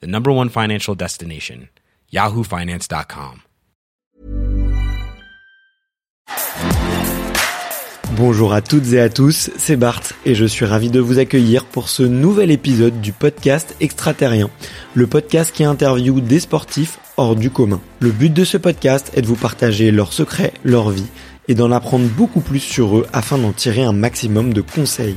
the number one financial destination, yahoofinance.com. Bonjour à toutes et à tous, c'est Bart et je suis ravi de vous accueillir pour ce nouvel épisode du podcast Extraterrien, le podcast qui interviewe des sportifs hors du commun. Le but de ce podcast est de vous partager leurs secrets, leur vie et d'en apprendre beaucoup plus sur eux afin d'en tirer un maximum de conseils.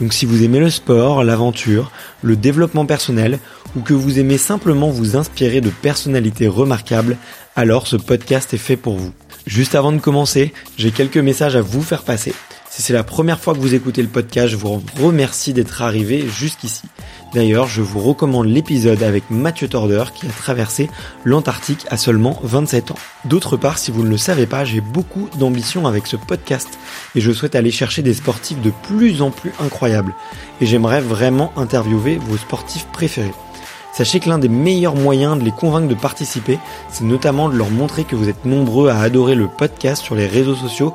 Donc si vous aimez le sport, l'aventure, le développement personnel ou que vous aimez simplement vous inspirer de personnalités remarquables, alors ce podcast est fait pour vous. Juste avant de commencer, j'ai quelques messages à vous faire passer. Si c'est la première fois que vous écoutez le podcast, je vous remercie d'être arrivé jusqu'ici. D'ailleurs, je vous recommande l'épisode avec Mathieu Torder qui a traversé l'Antarctique à seulement 27 ans. D'autre part, si vous ne le savez pas, j'ai beaucoup d'ambition avec ce podcast et je souhaite aller chercher des sportifs de plus en plus incroyables. Et j'aimerais vraiment interviewer vos sportifs préférés. Sachez que l'un des meilleurs moyens de les convaincre de participer, c'est notamment de leur montrer que vous êtes nombreux à adorer le podcast sur les réseaux sociaux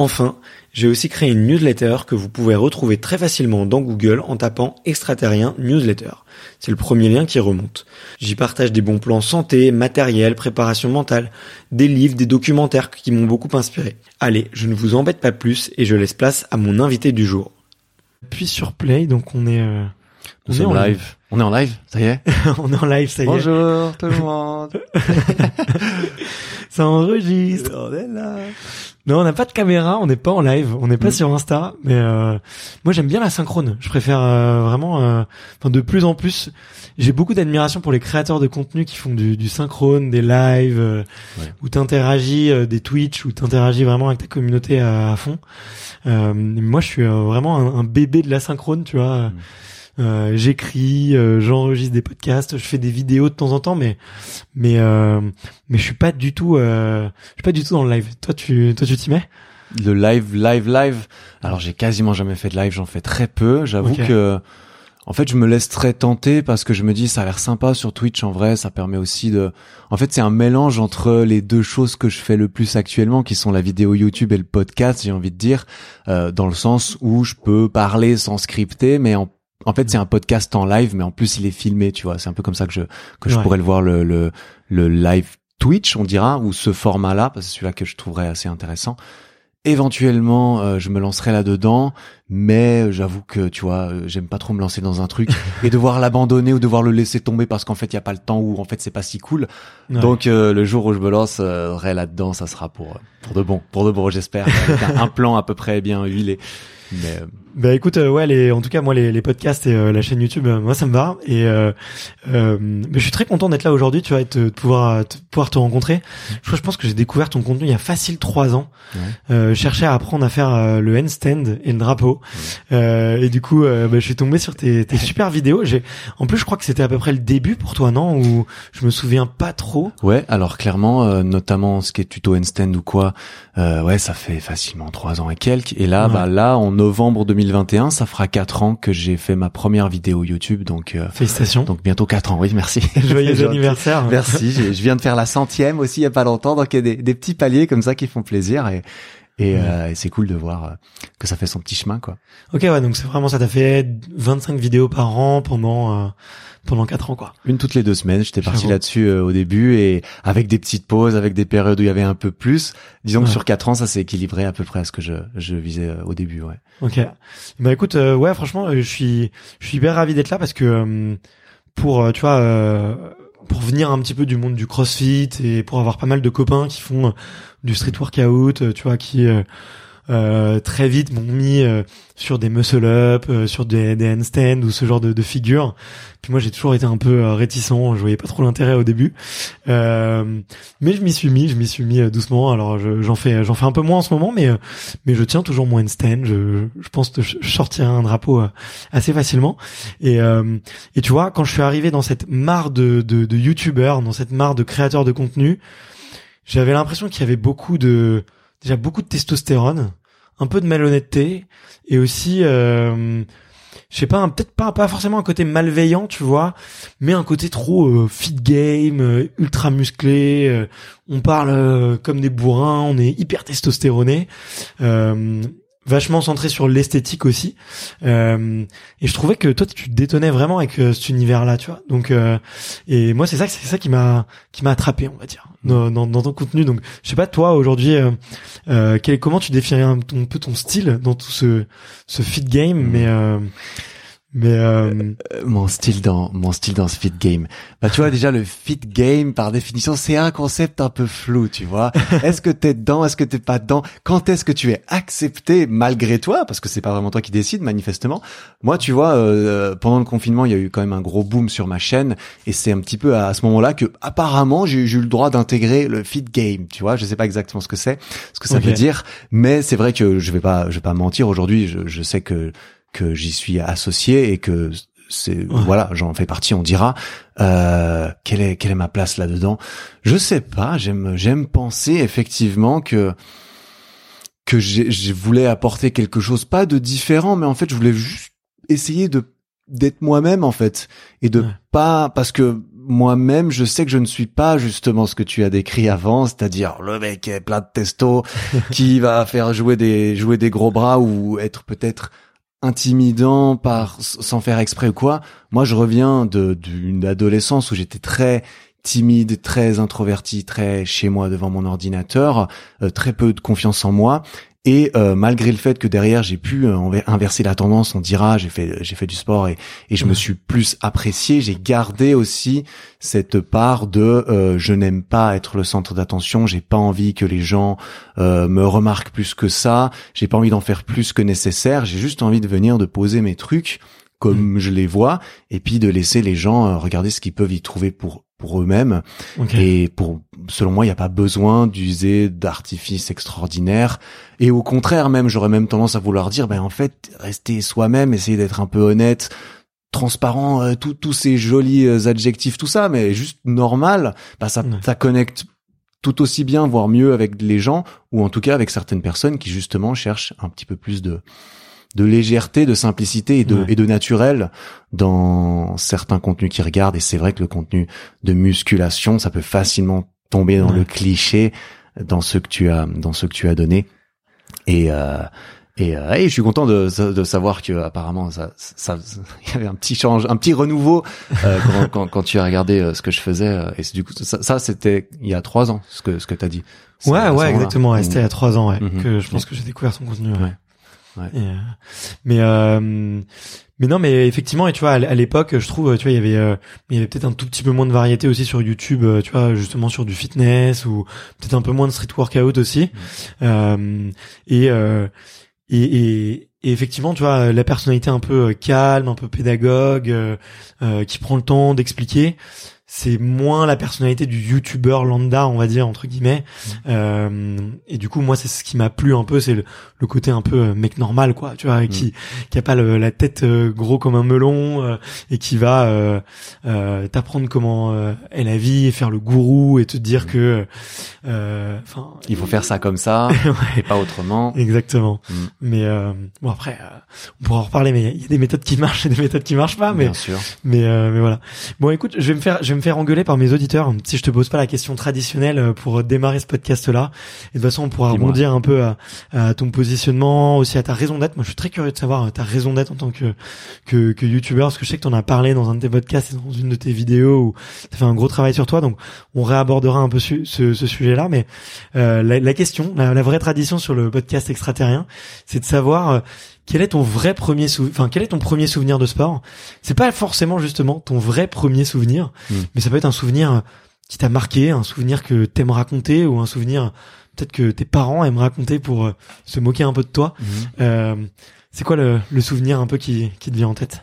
Enfin, j'ai aussi créé une newsletter que vous pouvez retrouver très facilement dans Google en tapant extraterrien newsletter. C'est le premier lien qui remonte. J'y partage des bons plans santé, matériel, préparation mentale, des livres, des documentaires qui m'ont beaucoup inspiré. Allez, je ne vous embête pas plus et je laisse place à mon invité du jour. Puis sur Play, donc on est... Euh, on, est en live. On est en live, ça y est On est en live, ça y est. Bonjour tout le monde. ça enregistre. On est là. Non, on n'a pas de caméra, on n'est pas en live, on n'est pas mm. sur Insta, mais euh, moi j'aime bien la synchrone. Je préfère euh, vraiment, euh, enfin de plus en plus, j'ai beaucoup d'admiration pour les créateurs de contenu qui font du, du synchrone, des lives, euh, ouais. où t'interagis, des Twitch, où t'interagis vraiment avec ta communauté à, fond. moi, je suis vraiment un, bébé de la synchrone, tu vois. Mm. Euh, j'écris, euh, j'enregistre des podcasts, je fais des vidéos de temps en temps, mais mais euh, mais je suis pas du tout, je suis pas du tout dans le live. Toi, tu toi tu t'y mets? Le live, live, live. Alors j'ai quasiment jamais fait de live, j'en fais très peu. J'avoue que en fait, je me laisse très tenter parce que je me dis ça a l'air sympa sur Twitch en vrai, ça permet aussi de En fait, c'est un mélange entre les deux choses que je fais le plus actuellement qui sont la vidéo YouTube et le podcast, j'ai envie de dire dans le sens où je peux parler sans scripter mais en en fait, c'est un podcast en live, mais en plus, il est filmé, tu vois. C'est un peu comme ça que je que je pourrais le voir le, le, le live Twitch, on dira, ou ce format-là, parce que c'est celui-là que je trouverais assez intéressant. Éventuellement, euh, je me lancerai là-dedans, mais j'avoue que tu vois, euh, j'aime pas trop me lancer dans un truc et devoir l'abandonner ou devoir le laisser tomber parce qu'en fait il y a pas le temps ou en fait c'est pas si cool. Donc euh, le jour où je me lancerai là-dedans, ça sera pour pour de bon, pour de bon, j'espère, avec un, un, plan à peu près bien huilé. Mais bah écoute, euh, ouais, les, en tout cas moi les, les podcasts et euh, la chaîne YouTube, euh, moi ça me va et mais je suis très content d'être là aujourd'hui, tu vois, et de pouvoir te, pouvoir te rencontrer. Je, je pense que j'ai découvert ton contenu il y a facile trois ans. je cherchais à apprendre à faire le handstand et le drapeau et du coup bah, je suis tombé sur tes, tes super vidéos. J'ai en plus je crois que c'était à peu près le début pour toi non? Ou je me souviens pas trop? Ouais, alors clairement notamment ce qui est tuto handstand ou quoi, ouais ça fait facilement trois ans et quelques et là bah là en novembre 2020 2021, ça fera quatre ans que j'ai fait ma première vidéo YouTube, donc euh, félicitations. Donc bientôt quatre ans, oui, merci. Joyeux anniversaire. Merci. je viens de faire la centième aussi il y a pas longtemps, donc il y a des, des petits paliers comme ça qui font plaisir et et, euh, et c'est cool de voir euh, que ça fait son petit chemin, quoi. Ok, ouais, donc c'est vraiment ça. T'as fait 25 vidéos par an pendant euh, pendant quatre ans, quoi. Une toutes les deux semaines. J'étais parti là-dessus euh, au début et avec des petites pauses, avec des périodes où il y avait un peu plus. Disons que sur quatre ans, ça s'est équilibré à peu près à ce que je je visais au début, ouais. Ok. Bah écoute, ouais, franchement, je suis je suis hyper ravi d'être là parce que pour tu vois pour venir un petit peu du monde du CrossFit et pour avoir pas mal de copains qui font du street workout, tu vois, qui euh, très vite m'ont mis euh, sur des muscle up, euh, sur des, des handstands ou ce genre de, de figures. Puis moi j'ai toujours été un peu réticent, je voyais pas trop l'intérêt au début, mais je m'y suis mis, je m'y suis mis doucement. Alors j'en fais, j'en fais un peu moins en ce moment, mais mais je tiens toujours mon handstand. Je, je pense que je sortirai un drapeau assez facilement. Et et tu vois quand je suis arrivé dans cette mare de de, de youtubeurs, dans cette mare de créateurs de contenu, j'avais l'impression qu'il y avait beaucoup de déjà beaucoup de testostérone un peu de malhonnêteté et aussi euh, je sais pas peut-être pas pas forcément un côté malveillant tu vois mais un côté trop euh, fit game euh, ultra musclé euh, on parle comme des bourrins on est hyper testostéroné vachement centré sur l'esthétique aussi. Euh, et je trouvais que toi tu détonnais vraiment avec euh, cet univers là tu vois. Donc euh, et moi c'est ça c'est ça qui m'a qui m'a attrapé on va dire dans, dans, dans, ton contenu. Donc je sais pas toi aujourd'hui euh, quel, comment tu définirais un, un, peu ton style dans tout ce ce fit game mais mais euh, euh... mon style dans mon style dans ce fit game. Bah tu vois déjà le fit game par définition c'est un concept un peu flou, tu vois. Est-ce que t'es dedans, est-ce que t'es pas dedans? Quand est-ce que tu es accepté malgré toi? Parce que c'est pas vraiment toi qui décide manifestement. Moi tu vois euh, pendant le confinement, il y a eu quand même un gros boom sur ma chaîne et c'est un petit peu à, ce moment-là que apparemment j'ai eu le droit d'intégrer le fit game, tu vois. Je sais pas exactement ce que c'est, ce que ça veut dire, mais c'est vrai que je vais pas je vais pas mentir aujourd'hui, je, je sais que que j'y suis associé et que c'est voilà j'en fais partie on dira. Euh, quelle est quelle est ma place là dedans je sais pas j'aime j'aime penser effectivement que que je voulais apporter quelque chose pas de différent mais en fait je voulais juste essayer de d'être moi-même en fait et de pas parce que moi-même, je sais que je ne suis pas justement ce que tu as décrit avant, c'est-à-dire le mec est plein de testo qui va faire jouer des jouer des gros bras ou être peut-être intimidant par sans faire exprès ou quoi. Moi, je reviens d'une adolescence où j'étais très timide, très introverti, très chez moi devant mon ordinateur, euh, très peu de confiance en moi et euh, malgré le fait que derrière j'ai pu euh, inverser la tendance, on dira, j'ai fait j'ai fait du sport et, et je me suis plus apprécié, j'ai gardé aussi cette part de euh, je n'aime pas être le centre d'attention, j'ai pas envie que les gens me remarquent plus que ça, j'ai pas envie d'en faire plus que nécessaire, j'ai juste envie de venir de poser mes trucs comme mm. je les vois et puis de laisser les gens regarder ce qu'ils peuvent y trouver pour pour eux-mêmes. Et pour, selon moi, il n'y a pas besoin d'user d'artifices extraordinaires. Et au contraire, même, j'aurais même tendance à vouloir dire, ben en fait, rester soi-même, essayer d'être un peu honnête, transparent, euh, tous ces jolis euh, adjectifs, tout ça, mais juste normal, bah ça, ça connecte tout aussi bien, voire mieux avec les gens, ou en tout cas avec certaines personnes qui justement cherchent un petit peu plus de de légèreté, de simplicité et de, et de naturel dans certains contenus qu'ils regardent. Et c'est vrai que le contenu de musculation, ça peut facilement tomber dans le cliché dans ce que tu as, dans ce que tu as donné. Et, euh, et, euh, et, je suis content de, de savoir que apparemment ça, ça, il y avait un petit change, un petit renouveau euh, quand, quand, quand, tu as regardé euh, ce que je faisais. Euh, et du coup, ça, ça c'était il y a trois ans ce que ce que t'as dit. Ouais, ouais, exactement. C'était il y a trois ans, ouais, mm-hmm. que je pense que j'ai découvert ton contenu. Ouais. Euh, mais euh, mais non, mais effectivement, et tu vois, à l'époque, je trouve, tu vois, il y avait, euh, il y avait peut-être un tout petit peu moins de variété aussi sur YouTube, tu vois, justement sur du fitness ou peut-être un peu moins de street workout aussi. Mm. et, et, et, et effectivement, tu vois, la personnalité un peu calme, un peu pédagogue, qui prend le temps d'expliquer c'est moins la personnalité du youtubeur lambda on va dire entre guillemets mmh. euh, et du coup moi c'est ce qui m'a plu un peu c'est le, côté un peu euh, mec normal quoi tu vois qui mmh. qui a pas la tête euh, gros comme un melon euh, et qui va t'apprendre comment est la vie et faire le gourou et te dire mmh. que enfin il faut faire ça comme ça et pas autrement exactement mais bon après on pourra en reparler mais il y a des méthodes qui marchent et des méthodes qui marchent pas mais Bien sûr. mais mais voilà bon écoute je vais me faire je me faire engueuler par mes auditeurs si je te pose pas la question traditionnelle euh, pour démarrer ce podcast-là. Et de toute façon, on pourra rebondir un peu à, ton positionnement, aussi à ta raison d'être. Moi, je suis très curieux de savoir euh, ta raison d'être en tant que que, que youtubeur, parce que je sais que tu en as parlé dans un de tes podcasts et dans une de tes vidéos où tu as fait un gros travail sur toi. Donc, on réabordera un peu ce, ce sujet-là. Mais euh, la, question, la, vraie tradition sur le podcast extraterrien, c'est de savoir quel est ton vrai premier souvenir Enfin, quel est ton premier souvenir de sport? C'est pas forcément justement ton vrai premier souvenir, Mm. mais ça peut être un souvenir qui t'a marqué, un souvenir que t'aimes raconter ou un souvenir peut-être que tes parents aiment raconter pour euh, se moquer un peu de toi. Euh, c'est quoi le, le souvenir un peu qui, qui te vient en tête?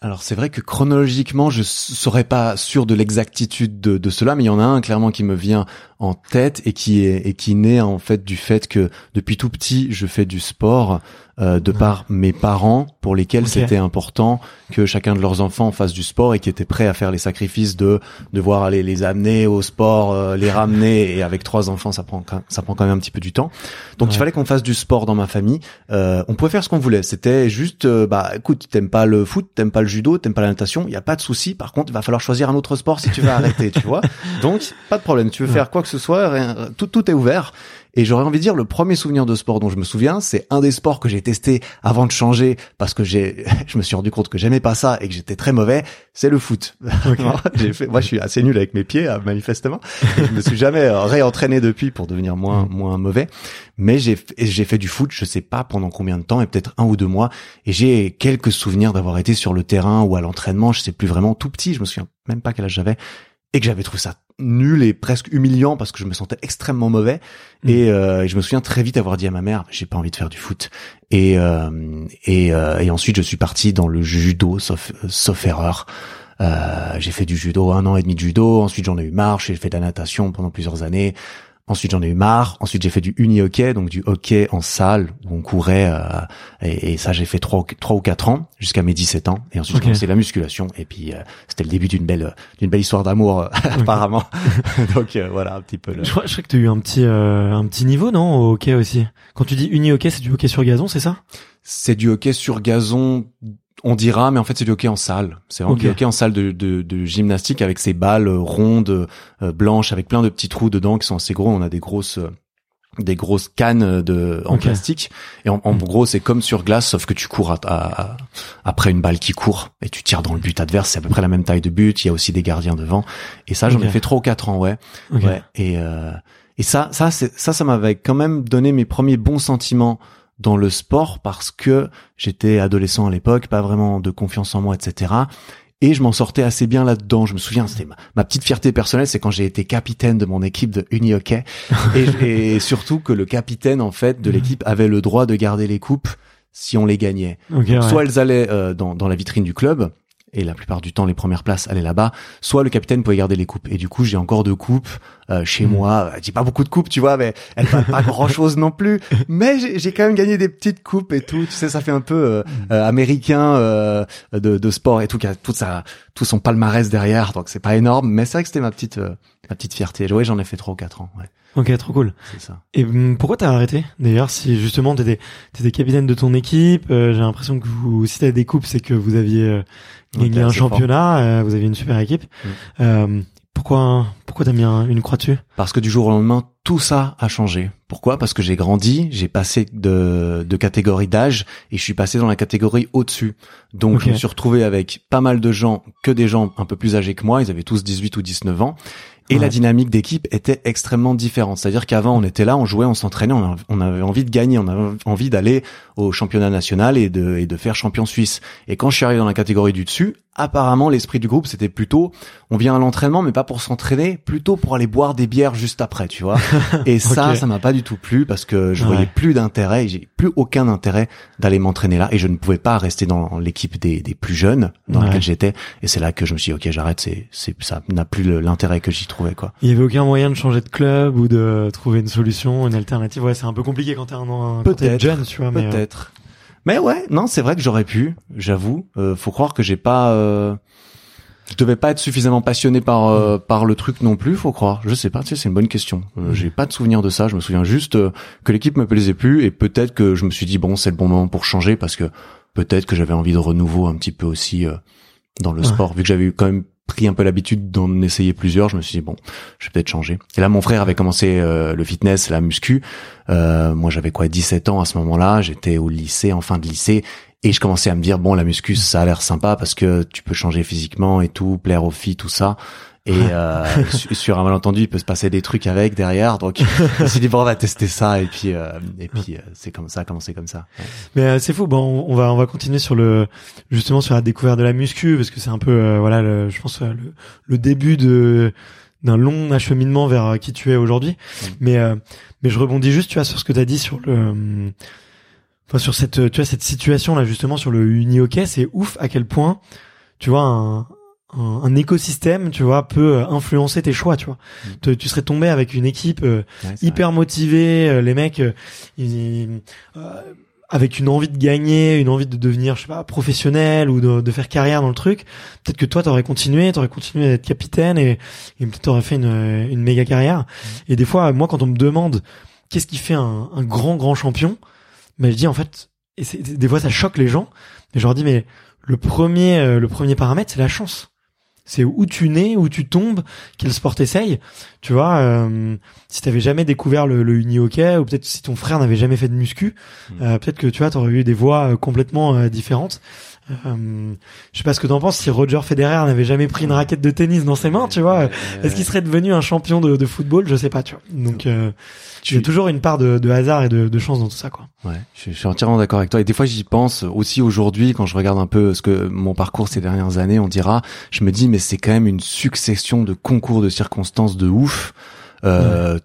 Alors c'est vrai que chronologiquement, je serais pas sûr de l'exactitude de, de cela, mais il y en a un clairement qui me vient en tête et qui est et qui naît en fait du fait que depuis tout petit, je fais du sport euh, de par mes parents pour lesquels c'était important que chacun de leurs enfants fasse du sport et qui étaient prêts à faire les sacrifices de devoir aller les amener au sport, euh, les ramener et avec trois enfants, ça prend quand- ça prend quand même un petit peu du temps. Donc Ouais. il fallait qu'on fasse du sport dans ma famille. Euh, on pouvait faire ce qu'on voulait. C'était juste, euh, bah écoute, t'aimes pas le foot, t'aimes pas le judo, t'aimes pas la natation, il y a pas de souci. Par contre, il va falloir choisir un autre sport si tu veux arrêter, tu vois. Donc pas de problème. Tu veux Ouais. faire quoi que ce soit, rien- tout tout est ouvert. Et j'aurais envie de dire, le premier souvenir de sport dont je me souviens, c'est un des sports que j'ai testé avant de changer parce que j'ai, je me suis rendu compte que j'aimais pas ça et que j'étais très mauvais. C'est le foot. j'ai fait, moi, je suis assez nul avec mes pieds, euh, manifestement. Je me suis jamais euh, réentraîné depuis pour devenir moins, moins mauvais. Mais j'ai, j'ai fait du foot, je sais pas pendant combien de temps, et peut-être un ou deux mois. Et j'ai quelques souvenirs d'avoir été sur le terrain ou à l'entraînement, je sais plus vraiment, tout petit, je me souviens même pas quel âge j'avais et que j'avais trouvé ça nul et presque humiliant parce que je me sentais extrêmement mauvais. Mm. et, euh, et je me souviens très vite avoir dit à ma mère j'ai pas envie de faire du foot. Et euh, et, euh, et ensuite je suis parti dans le judo sauf sauf erreur. Euh, j'ai fait du judo un an et demi de judo. Ensuite j'en ai eu marre. J'ai fait de la natation pendant plusieurs années Ensuite, j'en ai eu marre. Ensuite, j'ai fait du uni-hockey, donc du hockey en salle où on courait. euh, et, et ça, j'ai fait trois, ou- trois ou quatre ans jusqu'à mes 17 ans. Et ensuite, Ok. j'ai commencé la musculation. Et puis, euh, c'était le début d'une belle, d'une belle histoire d'amour, euh, apparemment. donc euh, voilà, un petit peu. Le... Je crois, je crois que tu as eu un petit, euh, un petit niveau, non, au hockey aussi? Quand tu dis uni-hockey, c'est du hockey sur gazon, c'est ça? C'est du hockey sur gazon, on dira, mais en fait c'est du hockey en salle. C'est vraiment du hockey en salle de, de, de gymnastique avec ces balles euh, rondes, euh, blanches, avec plein de petits trous dedans qui sont assez gros. On a des grosses euh, des grosses cannes de en plastique. Et en, en gros c'est comme sur glace sauf que tu cours à- à- à- après une balle qui court et tu tires dans le but adverse. C'est à peu près la même taille de but. Il y a aussi des gardiens devant. Et ça j'en ai fait trois ou quatre ans ouais. Et euh, et ça ça c'est ça ça m'avait quand même donné mes premiers bons sentiments dans le sport parce que j'étais adolescent à l'époque, pas vraiment de confiance en moi, etc. Et je m'en sortais assez bien là-dedans. Je me souviens, c'était ma, ma petite fierté personnelle, c'est quand j'ai été capitaine de mon équipe de uni hockey, et, et surtout que le capitaine en fait de l'équipe avait le droit de garder les coupes si on les gagnait. Ouais. Soit elles allaient euh, dans, dans la vitrine du club, et la plupart du temps les premières places allaient là-bas, soit le capitaine pouvait garder les coupes. Et du coup, j'ai encore deux coupes euh, chez Mm. moi. Euh, J'ai pas beaucoup de coupes, tu vois, mais elles valent pas grand-chose non plus. Mais j'ai quand même gagné des petites coupes et tout. Tu sais, ça fait un peu euh, Mm. euh, américain euh, de, de sport et tout, qui a tout ça, tout son palmarès derrière. Donc c'est pas énorme, mais c'est vrai que c'était ma petite euh, ma petite fierté. Ouais, j'en ai fait trois ou quatre ans. Ouais, Ok, trop cool. c'est ça. Et hum, pourquoi t'as arrêté D'ailleurs, si justement t'étais t'étais capitaine de ton équipe, euh, j'ai l'impression que vous, si t'avais des coupes, c'est que vous aviez Ok, un championnat, euh, vous aviez une super équipe. Mm. Euh, pourquoi pourquoi t'as mis un- une croix dessus? Parce que du jour au lendemain, tout ça a changé. Pourquoi? Parce que j'ai grandi, j'ai passé de, de catégorie d'âge et je suis passé dans la catégorie au-dessus. Donc je me suis retrouvé avec pas mal de gens, que des gens un peu plus âgés que moi, ils avaient tous 18 ou 19 ans. Et Ouais. la dynamique d'équipe était extrêmement différente. C'est-à-dire qu'avant, on était là, on jouait, on s'entraînait, on avait envie de gagner, on avait envie d'aller au championnat national et de, et de faire champion suisse. Et quand je suis arrivé dans la catégorie du dessus, apparemment, l'esprit du groupe, c'était plutôt, on vient à l'entraînement, mais pas pour s'entraîner, plutôt pour aller boire des bières juste après, tu vois. Et ça, ça m'a pas du tout plu parce que je Ouais. voyais plus d'intérêt, j'ai plus aucun intérêt d'aller m'entraîner là et je ne pouvais pas rester dans l'équipe des, des plus jeunes dans Ouais. laquelle j'étais. Et c'est là que je me suis dit, ok, j'arrête, c'est, c'est, ça n'a plus l'intérêt que j'y trouvais, quoi. Il y avait aucun moyen de changer de club ou de trouver une solution, une alternative. Ouais, c'est un peu compliqué quand t'es un, un Peut-être. jeune, tu vois. Mais, euh, Peut-être. Mais ouais, non, c'est vrai que j'aurais pu, j'avoue. Euh, faut croire que j'ai pas, euh, je devais pas être suffisamment passionné par euh, par le truc non plus, faut croire. Je sais pas, tu sais, c'est une bonne question. Euh, Mm. J'ai pas de souvenir de ça. Je me souviens juste euh, que l'équipe me plaisait plus et peut-être que je me suis dit bon, c'est le bon moment pour changer parce que peut-être que j'avais envie de renouveau un petit peu aussi euh, dans le Ouais. sport, vu que j'avais eu quand même pris un peu l'habitude d'en essayer plusieurs. Je me suis dit bon, je vais peut-être changer. Et là, mon frère avait commencé euh, le fitness, la muscu. Euh, moi, j'avais quoi, 17 ans à ce moment-là. J'étais au lycée, en fin de lycée. Et je commençais à me dire, bon, la muscu, ça a l'air sympa parce que tu peux changer physiquement et tout, plaire aux filles, tout ça. Et euh, sur un malentendu, il peut se passer des trucs avec derrière. Donc, je me suis dit bon, on va tester ça. Et puis, euh, et puis, euh, c'est comme ça, commencer comme ça. Mais euh, c'est fou. Bon, on va, on va continuer sur le, justement sur la découverte de la muscu parce que c'est un peu, voilà, le, je pense le, le début de d'un long acheminement vers qui tu es aujourd'hui. Mais, mais je rebondis juste, tu vois, sur ce que tu as dit sur le, enfin sur cette, tu vois, cette situation là justement sur le uni hockey. C'est ouf à quel point, tu vois, un un, écosystème, tu vois, peut euh, influencer tes choix, tu vois. Mm. Tu, serais tombé avec une équipe euh, hyper motivée, euh, les mecs, avec une envie de gagner, une envie de devenir, je sais pas, professionnel ou de, faire carrière dans le truc. Peut-être que toi, t'aurais continué, t'aurais continué à être capitaine et, et peut-être t'aurais fait une, une méga carrière. Mm. Et des fois, moi, quand on me demande qu'est-ce qui fait un, un grand grand champion, mais ben, je dis en fait, et des fois ça choque les gens, mais je leur dis mais le premier le premier paramètre c'est la chance c'est où tu nais, où tu tombes, quel sport t'essayes. Tu vois, euh, si t'avais jamais découvert le, le uni-hockey, ou peut-être si ton frère n'avait jamais fait de muscu, mm. euh, peut-être que tu vois, t'aurais eu des voies euh, complètement euh, différentes. Euh, je sais pas ce que t'en penses. Si Roger Federer n'avait jamais pris une raquette de tennis dans ses mains, tu vois, est-ce qu'il serait devenu un champion de, de, football? Je sais pas, tu vois. Donc, euh, il y a toujours une part de, de hasard et de, de, chance dans tout ça, quoi. Ouais, je, je suis entièrement d'accord avec toi. Et des fois, j'y pense aussi aujourd'hui quand je regarde un peu ce que mon parcours ces dernières années, on dira, je me dis, mais c'est quand même une succession de concours de circonstances de ouf. Euh,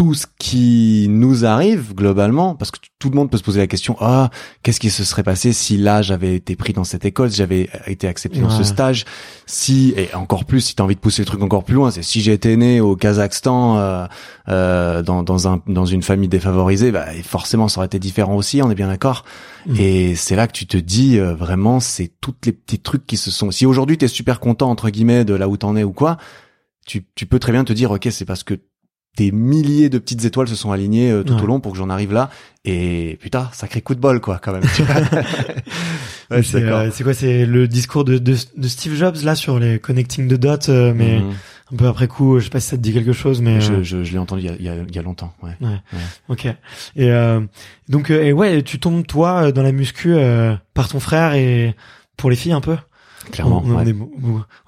tout ce qui nous arrive globalement, parce que tout le monde peut se poser la question ah qu'est-ce qui se serait passé si là j'avais été pris dans cette école, si j'avais été accepté dans ce stage, si et encore plus si t'as envie de pousser le truc encore plus loin, c'est si j'étais né au Kazakhstan euh, euh, dans dans un dans une famille défavorisée, bah forcément ça aurait été différent aussi, on est bien d'accord. Mm. Et c'est là que tu te dis euh, vraiment c'est toutes les petits trucs qui se sont. Si aujourd'hui t'es super content entre guillemets de là où t'en es ou quoi, tu tu peux très bien te dire ok c'est parce que des milliers de petites étoiles se sont alignées euh, tout au long pour que j'en arrive là. Et putain, sacré coup de bol quoi quand même. ouais, euh, c'est quoi C'est le discours de, de, de, Steve Jobs là sur les connecting the dots, euh, mais mhm. un peu après coup, je sais pas si ça te dit quelque chose, mais je, je, je l'ai entendu il y, a, il y a, longtemps. Ouais. ouais. Ok. Et donc et ouais, tu tombes toi dans la muscu par ton frère et pour les filles un peu? Clairement. ouais.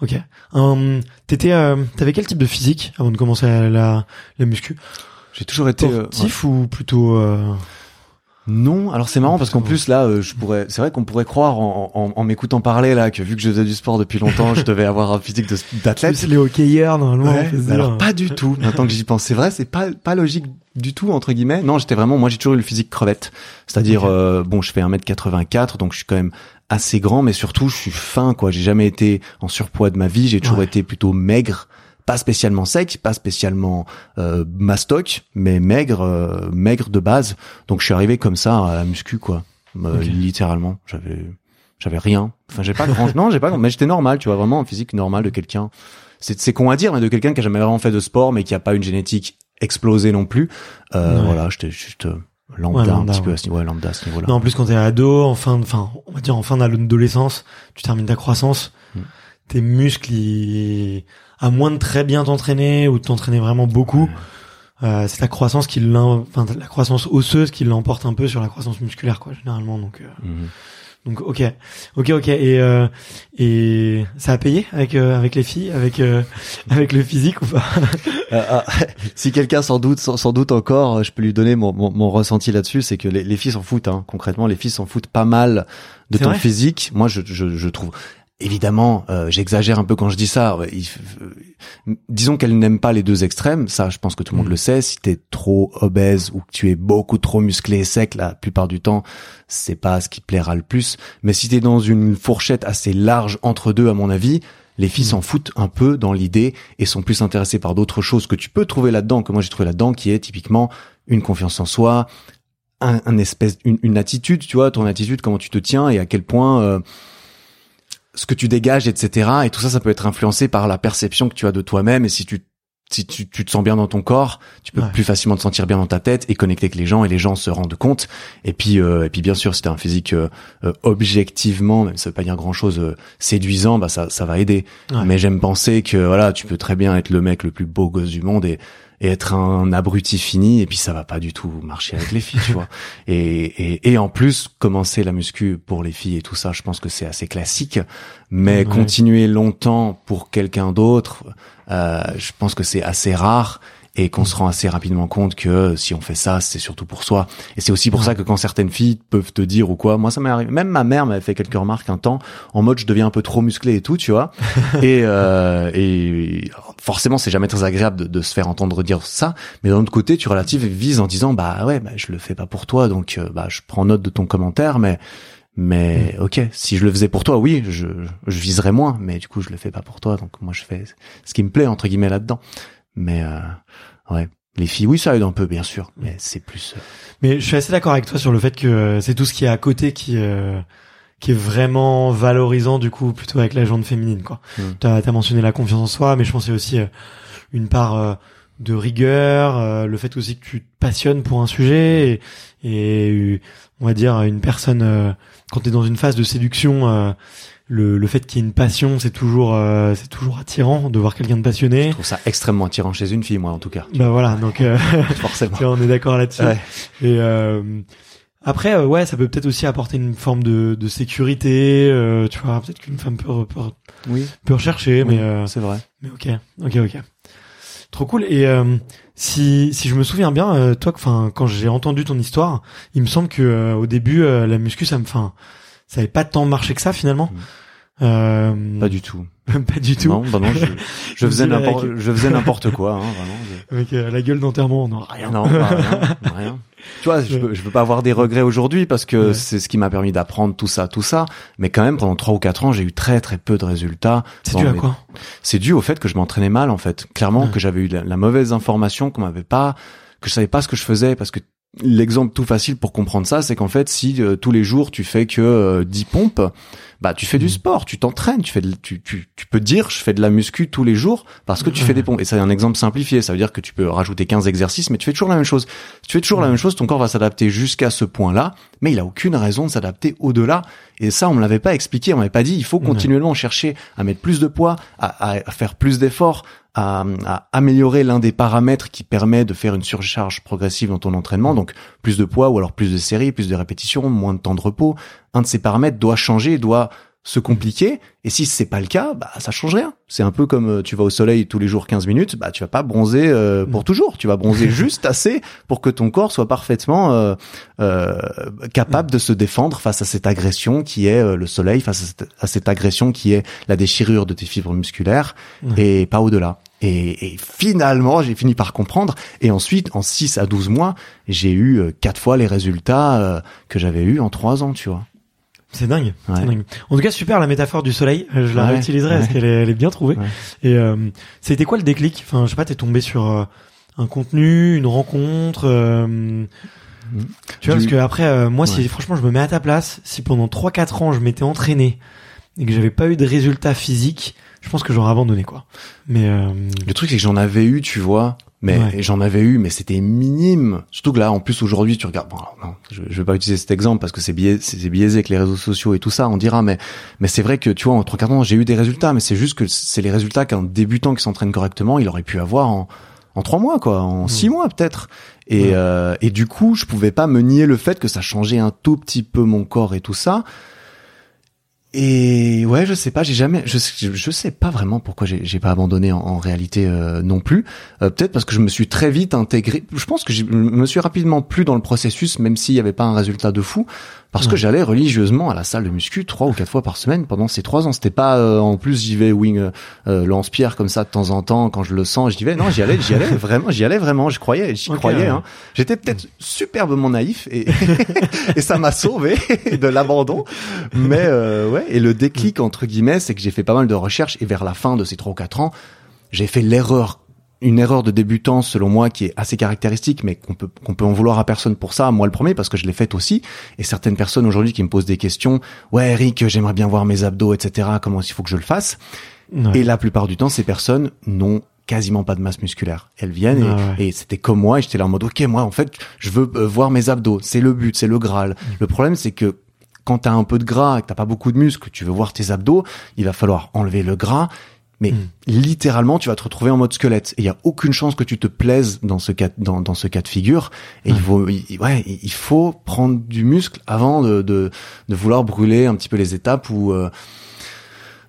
ok. Um, t'étais, euh, t'avais quel type de physique avant de commencer la, la, muscu? J'ai toujours été euh, sportif ou plutôt euh... Non, alors c'est marrant parce qu'en plus là, euh, je pourrais, c'est vrai qu'on pourrait croire en, en, en m'écoutant parler là que vu que je faisais du sport depuis longtemps, je devais avoir un physique d'athlète. Les hockeyeurs normalement. alors pas du tout. Maintenant que j'y pense, c'est vrai, c'est pas pas logique du tout entre guillemets. Non, j'étais vraiment, moi j'ai toujours eu le physique crevette, c'est-à-dire euh, bon, je fais 1m84, donc je suis quand même assez grand, mais surtout je suis fin quoi. J'ai jamais été en surpoids de ma vie, j'ai toujours été plutôt maigre, pas spécialement sec, pas spécialement euh, mastoc, mais maigre, euh, maigre de base. Donc je suis arrivé comme ça à la muscu quoi, euh, littéralement. J'avais j'avais rien. Enfin j'ai pas grand, non j'ai pas, mais j'étais normal, tu vois vraiment en physique normal de quelqu'un. C'est c'est con à dire, mais de quelqu'un qui a jamais vraiment fait de sport, mais qui a pas une génétique explosée non plus. Euh, Voilà, j'étais juste lambda, un petit peu à ce niveau, lambda à ce niveau-là. Non, en plus quand t'es ado, en fin, enfin, on va dire en fin d'adolescence, tu termines ta croissance, mm. tes muscles, ils, à moins de très bien t'entraîner ou de t'entraîner vraiment beaucoup, euh, c'est la croissance qui enfin la croissance osseuse qui l'emporte un peu sur la croissance musculaire, quoi, généralement. Donc, euh, mm-hmm. Donc ok, ok, ok. Et euh, et ça a payé avec euh, avec les filles, avec euh, avec le physique ou pas? Euh, ah, Si quelqu'un sans doute sans, doute encore, je peux lui donner mon, mon, mon ressenti là-dessus, c'est que les, les filles s'en foutent. Hein. Concrètement, les filles s'en foutent pas mal de ton physique. Moi, je, je, je trouve évidemment, euh, j'exagère un peu quand je dis ça. disons qu'elle n'aime pas les deux extrêmes. Ça, je pense que tout le monde mm. le sait. Si t'es trop obèse ou que tu es beaucoup trop musclé et sec, la plupart du temps, c'est pas ce qui plaira le plus. Mais si t'es dans une fourchette assez large entre deux, à mon avis, les filles mm. s'en foutent un peu dans l'idée et sont plus intéressées par d'autres choses que tu peux trouver là-dedans, que moi j'ai trouvé là-dedans, qui est typiquement une confiance en soi, un, espèce, une, attitude, tu vois, ton attitude, comment tu te tiens et à quel point euh, ce que tu dégages, etc. Et tout ça, ça peut être influencé par la perception que tu as de toi-même. Et si tu si tu, tu, te sens bien dans ton corps, tu peux plus facilement te sentir bien dans ta tête et connecter avec les gens et les gens se rendent compte. Et puis euh, et puis bien sûr, si t'as un physique euh, euh, objectivement, même ça veut pas dire grand chose, séduisant, bah ça ça va aider. Mais j'aime penser que voilà, tu peux très bien être le mec le plus beau gosse du monde et et être un abruti fini et puis ça va pas du tout marcher avec les filles tu vois. Et, et, et en plus commencer la muscu pour les filles et tout ça je pense que c'est assez classique. Mais continuer longtemps pour quelqu'un d'autre euh, je pense que c'est assez rare et qu'on se rend assez rapidement compte que si on fait ça, c'est surtout pour soi. Et c'est aussi pour ça que quand certaines filles peuvent te dire ou quoi, moi ça m'est arrivé, même ma mère m'avait fait quelques remarques un temps en mode je deviens un peu trop musclé et tout, tu vois. et, euh, et forcément c'est jamais très agréable de, de, se faire entendre dire ça, mais d'un autre côté tu relativises en disant bah ouais, bah, je le fais pas pour toi, donc euh, bah je prends note de ton commentaire, mais mais mm. ok, si je le faisais pour toi, oui, je, je viserais moins, mais du coup je le fais pas pour toi, donc moi je fais ce qui me plaît entre guillemets là-dedans. Mais euh, ouais, les filles, oui, ça aide un peu, bien sûr, mais c'est plus. Euh, mais je suis assez d'accord avec toi sur le fait que euh, c'est tout ce qui est à côté qui qui est vraiment valorisant du coup plutôt avec la jante féminine quoi. Mm. T'as as mentionné la confiance en soi, mais je pense c'est aussi une part de rigueur, le fait aussi que tu te passionnes pour un sujet et, et on va dire une personne quand tu es dans une phase de séduction le, le fait qu'il y ait une passion, c'est toujours euh, c'est toujours attirant de voir quelqu'un de passionné. Je trouve ça extrêmement attirant chez une fille, moi en tout cas. Bah voilà, donc euh, forcément, on est d'accord là-dessus. Et euh, après, ouais, ça peut peut-être aussi apporter une forme de, de sécurité. tu vois, peut-être qu'une femme peut, peut, oui. peut rechercher, mais c'est vrai. Mais ok, ok, ok. Trop cool. Et si si je me souviens bien, toi, enfin, quand j'ai entendu ton histoire, il me semble que au début, la muscu, ça me, enfin, ça avait pas tant marché que ça finalement. Mm. Euh... Pas du tout. pas du tout. Non, bah non, je, je faisais n'importe, je faisais n'importe quoi, hein, vraiment. Avec euh, la gueule d'enterrement, non, rien. Non, bah, rien, rien. Tu vois, je peux, je peux pas avoir des regrets aujourd'hui parce que c'est ce qui m'a permis d'apprendre tout ça, tout ça. Mais quand même, pendant trois ou quatre ans, j'ai eu très très peu de résultats. C'est dû à quoi? C'est dû au fait que je m'entraînais mal, en fait. Clairement, que j'avais eu la, mauvaise information, qu'on m'avait pas, que je savais pas ce que je faisais parce que L'exemple tout facile pour comprendre ça, c'est qu'en fait, si euh, tous les jours tu fais que euh, 10 pompes, bah tu fais du mmh. sport, tu t'entraînes, tu fais de, tu, tu, tu peux dire je fais de la muscu tous les jours parce que tu fais des pompes. Et ça c'est un exemple simplifié, ça veut dire que tu peux rajouter 15 exercices, mais tu fais toujours la même chose. Si tu fais toujours la même chose, ton corps va s'adapter jusqu'à ce point-là, mais il a aucune raison de s'adapter au-delà. Et ça, on me l'avait pas expliqué, on m'avait pas dit. Il faut continuellement chercher à mettre plus de poids, à, à faire plus d'efforts, à, à, améliorer l'un des paramètres qui permet de faire une surcharge progressive dans ton entraînement, donc plus de poids ou alors plus de séries, plus de répétitions, moins de temps de repos. Un de ces paramètres doit changer, doit se compliquer. Et si c'est pas le cas, bah ça change rien. C'est un peu comme euh, tu vas au soleil tous les jours 15 minutes, bah tu vas pas bronzer euh, pour mm. toujours. Tu vas bronzer juste assez pour que ton corps soit parfaitement euh, euh, capable de se défendre face à cette agression qui est le soleil, face à cette, agression qui est la déchirure de tes fibres musculaires et pas au-delà. Et, et, finalement, j'ai fini par comprendre. Et ensuite, en 6 à 12 mois, j'ai eu quatre fois les résultats que j'avais eu en 3 ans, tu vois. C'est dingue, dingue, En tout cas, super la métaphore du soleil. Euh, je la réutiliserai parce qu'elle est, elle est, bien trouvée. Et euh, c'était quoi le déclic? Enfin, je sais pas, t'es tombé sur euh, un contenu, une rencontre. Euh, mm. Tu vois, parce que après, moi, si franchement, je me mets à ta place, si pendant 3-4 ans, je m'étais entraîné et que j'avais pas eu de résultats physiques, je pense que j'aurais abandonné quoi. Mais le truc c'est que j'en avais eu, tu vois, mais j'en avais eu, mais c'était minime. Surtout que là, en plus aujourd'hui, tu regardes. Bon, non, je, je, vais pas utiliser cet exemple parce que c'est biaisé, c'est biaisé avec les réseaux sociaux et tout ça. On dira, mais mais c'est vrai que tu vois, en trois quarts d'heure, j'ai eu des résultats, mais c'est juste que c'est les résultats qu'un débutant qui s'entraîne correctement, il aurait pu avoir en en trois mois, quoi, en six mois peut-être. Et euh, et du coup, je pouvais pas me nier le fait que ça changeait un tout petit peu mon corps et tout ça. Et ouais, je sais pas, j'ai jamais, je, sais pas vraiment pourquoi j'ai pas abandonné en, réalité euh, non plus. Euh, peut-être parce que je me suis très vite intégré. Je pense que je me suis rapidement plu dans le processus, même s'il y avait pas un résultat de fou parce que j'allais religieusement à la salle de muscu trois ou quatre fois par semaine pendant ces trois ans. C'était pas euh, en plus j'y vais wing euh, euh, lance-pierre comme ça de temps en temps quand je le sens. J'y vais non, j'y allais, j'y allais vraiment, j'y allais vraiment. Je croyais, j'y croyais. Hein. J'étais peut-être superbement naïf et et ça m'a sauvé de l'abandon. Mais ouais, et le déclic entre guillemets, c'est que j'ai fait pas mal de recherches et vers la fin de ces trois ou quatre ans, j'ai fait l'erreur une erreur de débutant selon moi qui est assez caractéristique, mais qu'on peut qu'on peut en vouloir à personne pour ça. Moi le premier parce que je l'ai fait aussi. Et certaines personnes aujourd'hui qui me posent des questions. Ouais Eric, j'aimerais bien voir mes abdos, etc. Comment il faut que je le fasse Et la plupart du temps, ces personnes n'ont quasiment pas de masse musculaire. Elles viennent ah et, c'était comme moi et j'étais là en mode ok moi en fait je veux euh, voir mes abdos. C'est le but, c'est le graal. Mm. Le problème c'est que quand t'as un peu de gras et que t'as pas beaucoup de muscles, tu veux voir tes abdos, il va falloir enlever le gras mais Mm. littéralement, tu vas te retrouver en mode squelette. Et il y a aucune chance que tu te plaises dans ce cas, dans, dans ce cas de figure. Et il faut, il- ouais, il faut prendre du muscle avant de, de, de vouloir brûler un petit peu les étapes ou euh,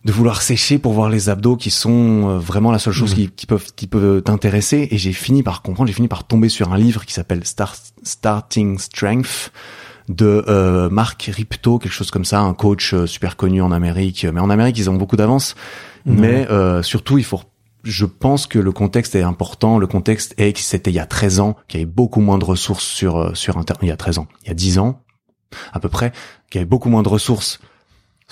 de vouloir sécher pour voir les abdos qui sont euh, vraiment la seule chose Mhm. qui, qui peuvent qui peuvent t'intéresser. Et j'ai fini par comprendre, j'ai fini par tomber sur un livre qui s'appelle Star- Starting Strength de euh, Marc Ripto, quelque chose comme ça, un coach euh, super connu en Amérique. Mais en Amérique, ils ont beaucoup d'avance. Ouais. Mais euh, surtout, il faut. Je pense que le contexte est important. Le contexte est que c'était il y a 13 ans, qu'il y avait beaucoup moins de ressources sur euh, sur internet. Il y a 13 ans, il y a 10 ans à peu près, qu'il y avait beaucoup moins de ressources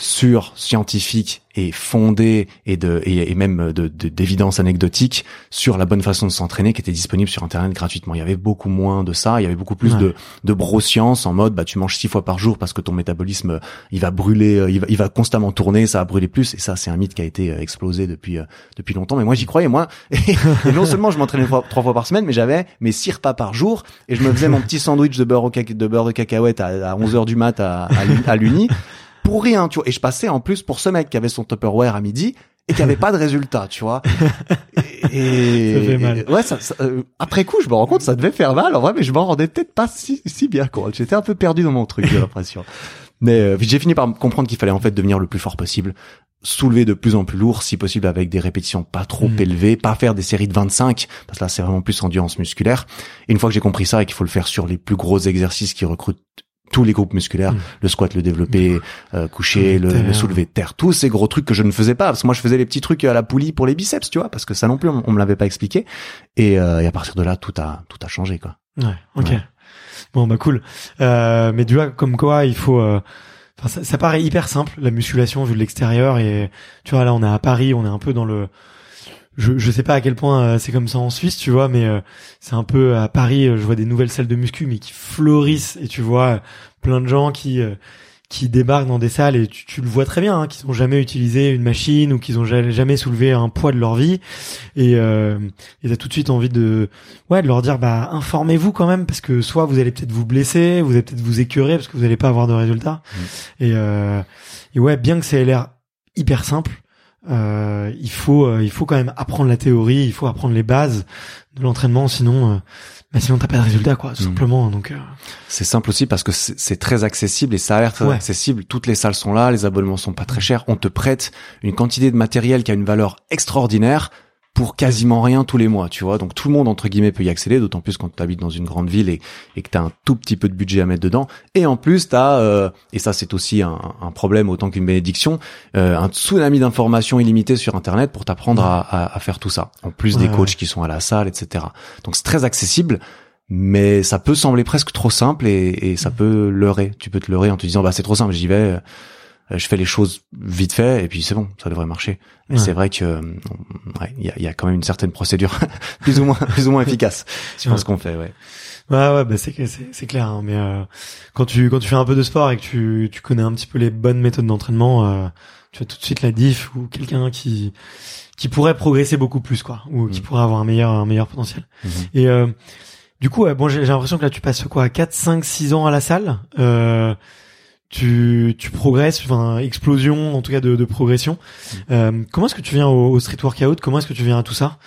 sur scientifiques et fondées et de et, et même de de- d'évidence anecdotique sur la bonne façon de s'entraîner qui était disponible sur internet gratuitement. Il y avait beaucoup moins de ça, il y avait beaucoup plus Ouais. de de broscience en mode bah tu manges six fois par jour parce que ton métabolisme il va brûler euh, il va, il va constamment tourner, ça va brûler plus. Et ça c'est un mythe qui a été euh, explosé depuis euh, depuis longtemps. Mais moi j'y croyais moi. Et, et non seulement je m'entraînais trois, trois fois par semaine mais j'avais mes six repas par jour et je me faisais mon petit sandwich de beurre au de beurre de cacahuète à, à 11 heures du mat à à à l'uni pour rien, tu vois. Et je passais en plus pour ce mec qui avait son Tupperware à midi et qui avait pas de résultat, tu vois. Et, Ça fait mal. et- ouais, ça, ça, euh, après coup, je me rends compte, ça devait faire mal, en vrai, mais je m'en rendais peut-être pas si, si bien compte. J'étais un peu perdu dans mon truc, j'ai l'impression. Mais euh, j'ai fini par comprendre qu'il fallait en fait devenir le plus fort possible, soulever de plus en plus lourd, si possible avec des répétitions pas trop Mm. élevées, pas faire des séries de 25, parce que là c'est vraiment plus endurance musculaire. Et une fois que j'ai compris ça et qu'il faut le faire sur les plus gros exercices qui recrutent tous les groupes musculaires, Mm. le squat, le développé, euh, coucher, Soulevé de le, le soulevé de terre, tous ces gros trucs que je ne faisais pas, parce que moi je faisais les petits trucs à la poulie pour les biceps, tu vois, parce que ça non plus on, on me l'avait pas expliqué. Et, euh, et à partir de là, tout a tout a changé, quoi. Ouais, ok. Ouais. Bon, bah cool. Euh, mais tu vois, comme quoi, il faut... euh, ça, ça paraît hyper simple, la musculation vu de l'extérieur. Et tu vois, là, on est à Paris, on est un peu dans le... Je, je sais pas à quel point euh, c'est comme ça en Suisse, tu vois, mais euh, c'est un peu à Paris, euh, je vois des nouvelles salles de muscu, mais qui fleurissent. Et tu vois plein de gens qui... euh, qui débarquent dans des salles et tu, tu le vois très bien, hein, qu'ils ont jamais utilisé une machine ou qu'ils ont ja- jamais soulevé un poids de leur vie et euh, et t'as tout de suite envie de ouais de leur dire bah informez-vous quand même parce que soit vous allez peut-être vous blesser, vous allez peut-être vous écœurer parce que vous allez pas avoir de résultats et euh, et ouais bien que ça ait l'air hyper simple euh, il faut euh, il faut quand même apprendre la théorie, il faut apprendre les bases de l'entraînement sinon euh, bah sinon t'as pas de résultat quoi tout Mhm. simplement donc euh, C'est simple aussi parce que c'est c'est très accessible et ça a l'air très Ouais. accessible. Toutes les salles sont là, les abonnements sont pas très chers. On te prête une quantité de matériel qui a une valeur extraordinaire pour quasiment rien tous les mois, tu vois. Donc tout le monde entre guillemets peut y accéder, d'autant plus quand tu habites dans une grande ville et, et que tu as un tout petit peu de budget à mettre dedans. Et en plus, tu as et ça c'est aussi un, un problème autant qu'une bénédiction, euh, un tsunami d'informations illimitées sur internet pour t'apprendre à, à, à faire tout ça. En plus Ouais, des ouais. coachs qui sont à la salle, etc. Donc c'est très accessible mais ça peut sembler presque trop simple et, et ça peut leurrer. Tu peux te leurrer en te disant bah c'est trop simple, j'y vais, euh, je fais les choses vite fait et puis c'est bon, ça devrait marcher. Mais Ouais. c'est vrai que euh, ouais, il y a, il y a quand même une certaine procédure plus ou moins plus ou moins efficace. Pense Ouais. qu'on fait ouais. Ouais, ouais, bah c'est c'est c'est clair. hein, mais euh, quand tu quand tu fais un peu de sport et que tu tu connais un petit peu les bonnes méthodes d'entraînement, euh, tu as tout de suite la diff ou quelqu'un qui qui pourrait progresser beaucoup plus, quoi, ou qui Mm. pourrait avoir un meilleur un meilleur potentiel. Mhm. Et euh, du coup, bon, j'ai j'ai l'impression que là tu passes quoi, 4, 5, 6 ans à la salle. Euh, tu tu progresses, enfin explosion en tout cas de, de progression. Euh, comment est-ce que tu viens au, au street workout? Comment est-ce que tu viens à tout ça?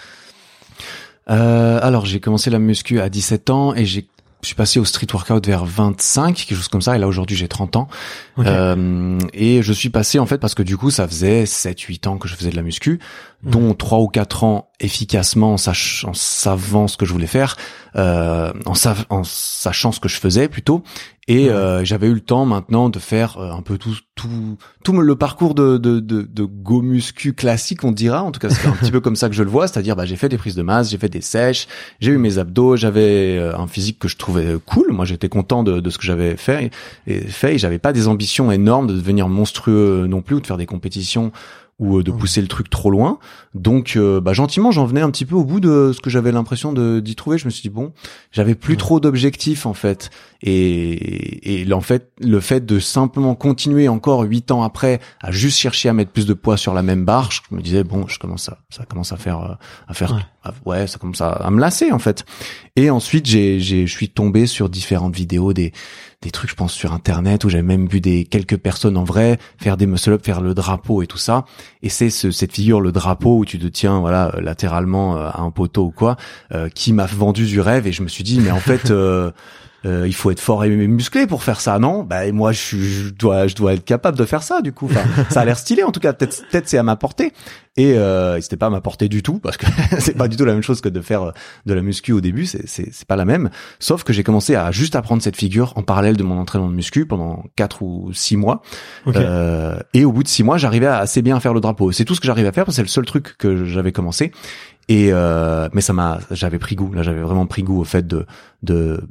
Euh, alors j'ai commencé la muscu à 17 ans et j'ai je suis passé au street workout vers 25, quelque chose comme ça, et là aujourd'hui j'ai 30 ans. Euh, et je suis passé en fait parce que du coup ça faisait 7-8 ans que je faisais de la muscu, dont 3 ou 4 ans efficacement en, sach- en savant ce que je voulais faire, euh, en, sav- en sachant ce que je faisais plutôt. Et Ouais. euh, j'avais eu le temps maintenant de faire euh, un peu tout tout tout le parcours de de de, de go muscu classique on dira. En tout cas c'est un petit peu comme ça que je le vois. C'est-à-dire bah j'ai fait des prises de masse j'ai fait des sèches j'ai eu mes abdos j'avais euh, un physique que je trouvais cool. Moi j'étais content de, de ce que j'avais fait et fait. Et j'avais pas des ambitions énormes de devenir monstrueux non plus ou de faire des compétitions ou euh, de pousser le truc trop loin. Donc euh, bah gentiment j'en venais un petit peu au bout de ce que j'avais l'impression d'y trouver. Je me suis dit bon j'avais plus trop d'objectifs en fait. Et et en fait le fait de simplement continuer encore huit ans après à juste chercher à mettre plus de poids sur la même barre je me disais bon je commence à ça commence à faire euh, à faire Ouais. À- ouais ça commence à, à me lasser en fait. Et ensuite j'ai j'ai je suis tombé sur différentes vidéos des des trucs je pense sur internet où j'avais même vu des quelques personnes en vrai faire des muscle up faire le drapeau et tout ça. Et c'est ce, cette figure le drapeau où tu te tiens voilà latéralement à un poteau ou quoi qui m'a vendu du rêve. Et je me suis dit mais en fait euh, il faut être fort et musclé pour faire ça, non? Bah moi je, je, dois je dois être capable de faire ça du coup. Enfin, ça a l'air stylé en tout cas. Peut-être peut-être c'est à ma portée. Et euh, c'était pas à ma portée du tout parce que c'est pas du tout la même chose que de faire euh, de la muscu au début. C'est c'est c'est pas la même. Sauf que j'ai commencé à juste apprendre cette figure en parallèle de mon entraînement de muscu pendant quatre ou six mois. Euh, et au bout de six mois, j'arrivais à assez bien faire le drapeau. C'est tout ce que j'arrivais à faire parce que c'est le seul truc que j'avais commencé. Et euh, mais ça m'a, j'avais pris goût. Là, j'avais vraiment pris goût au fait de de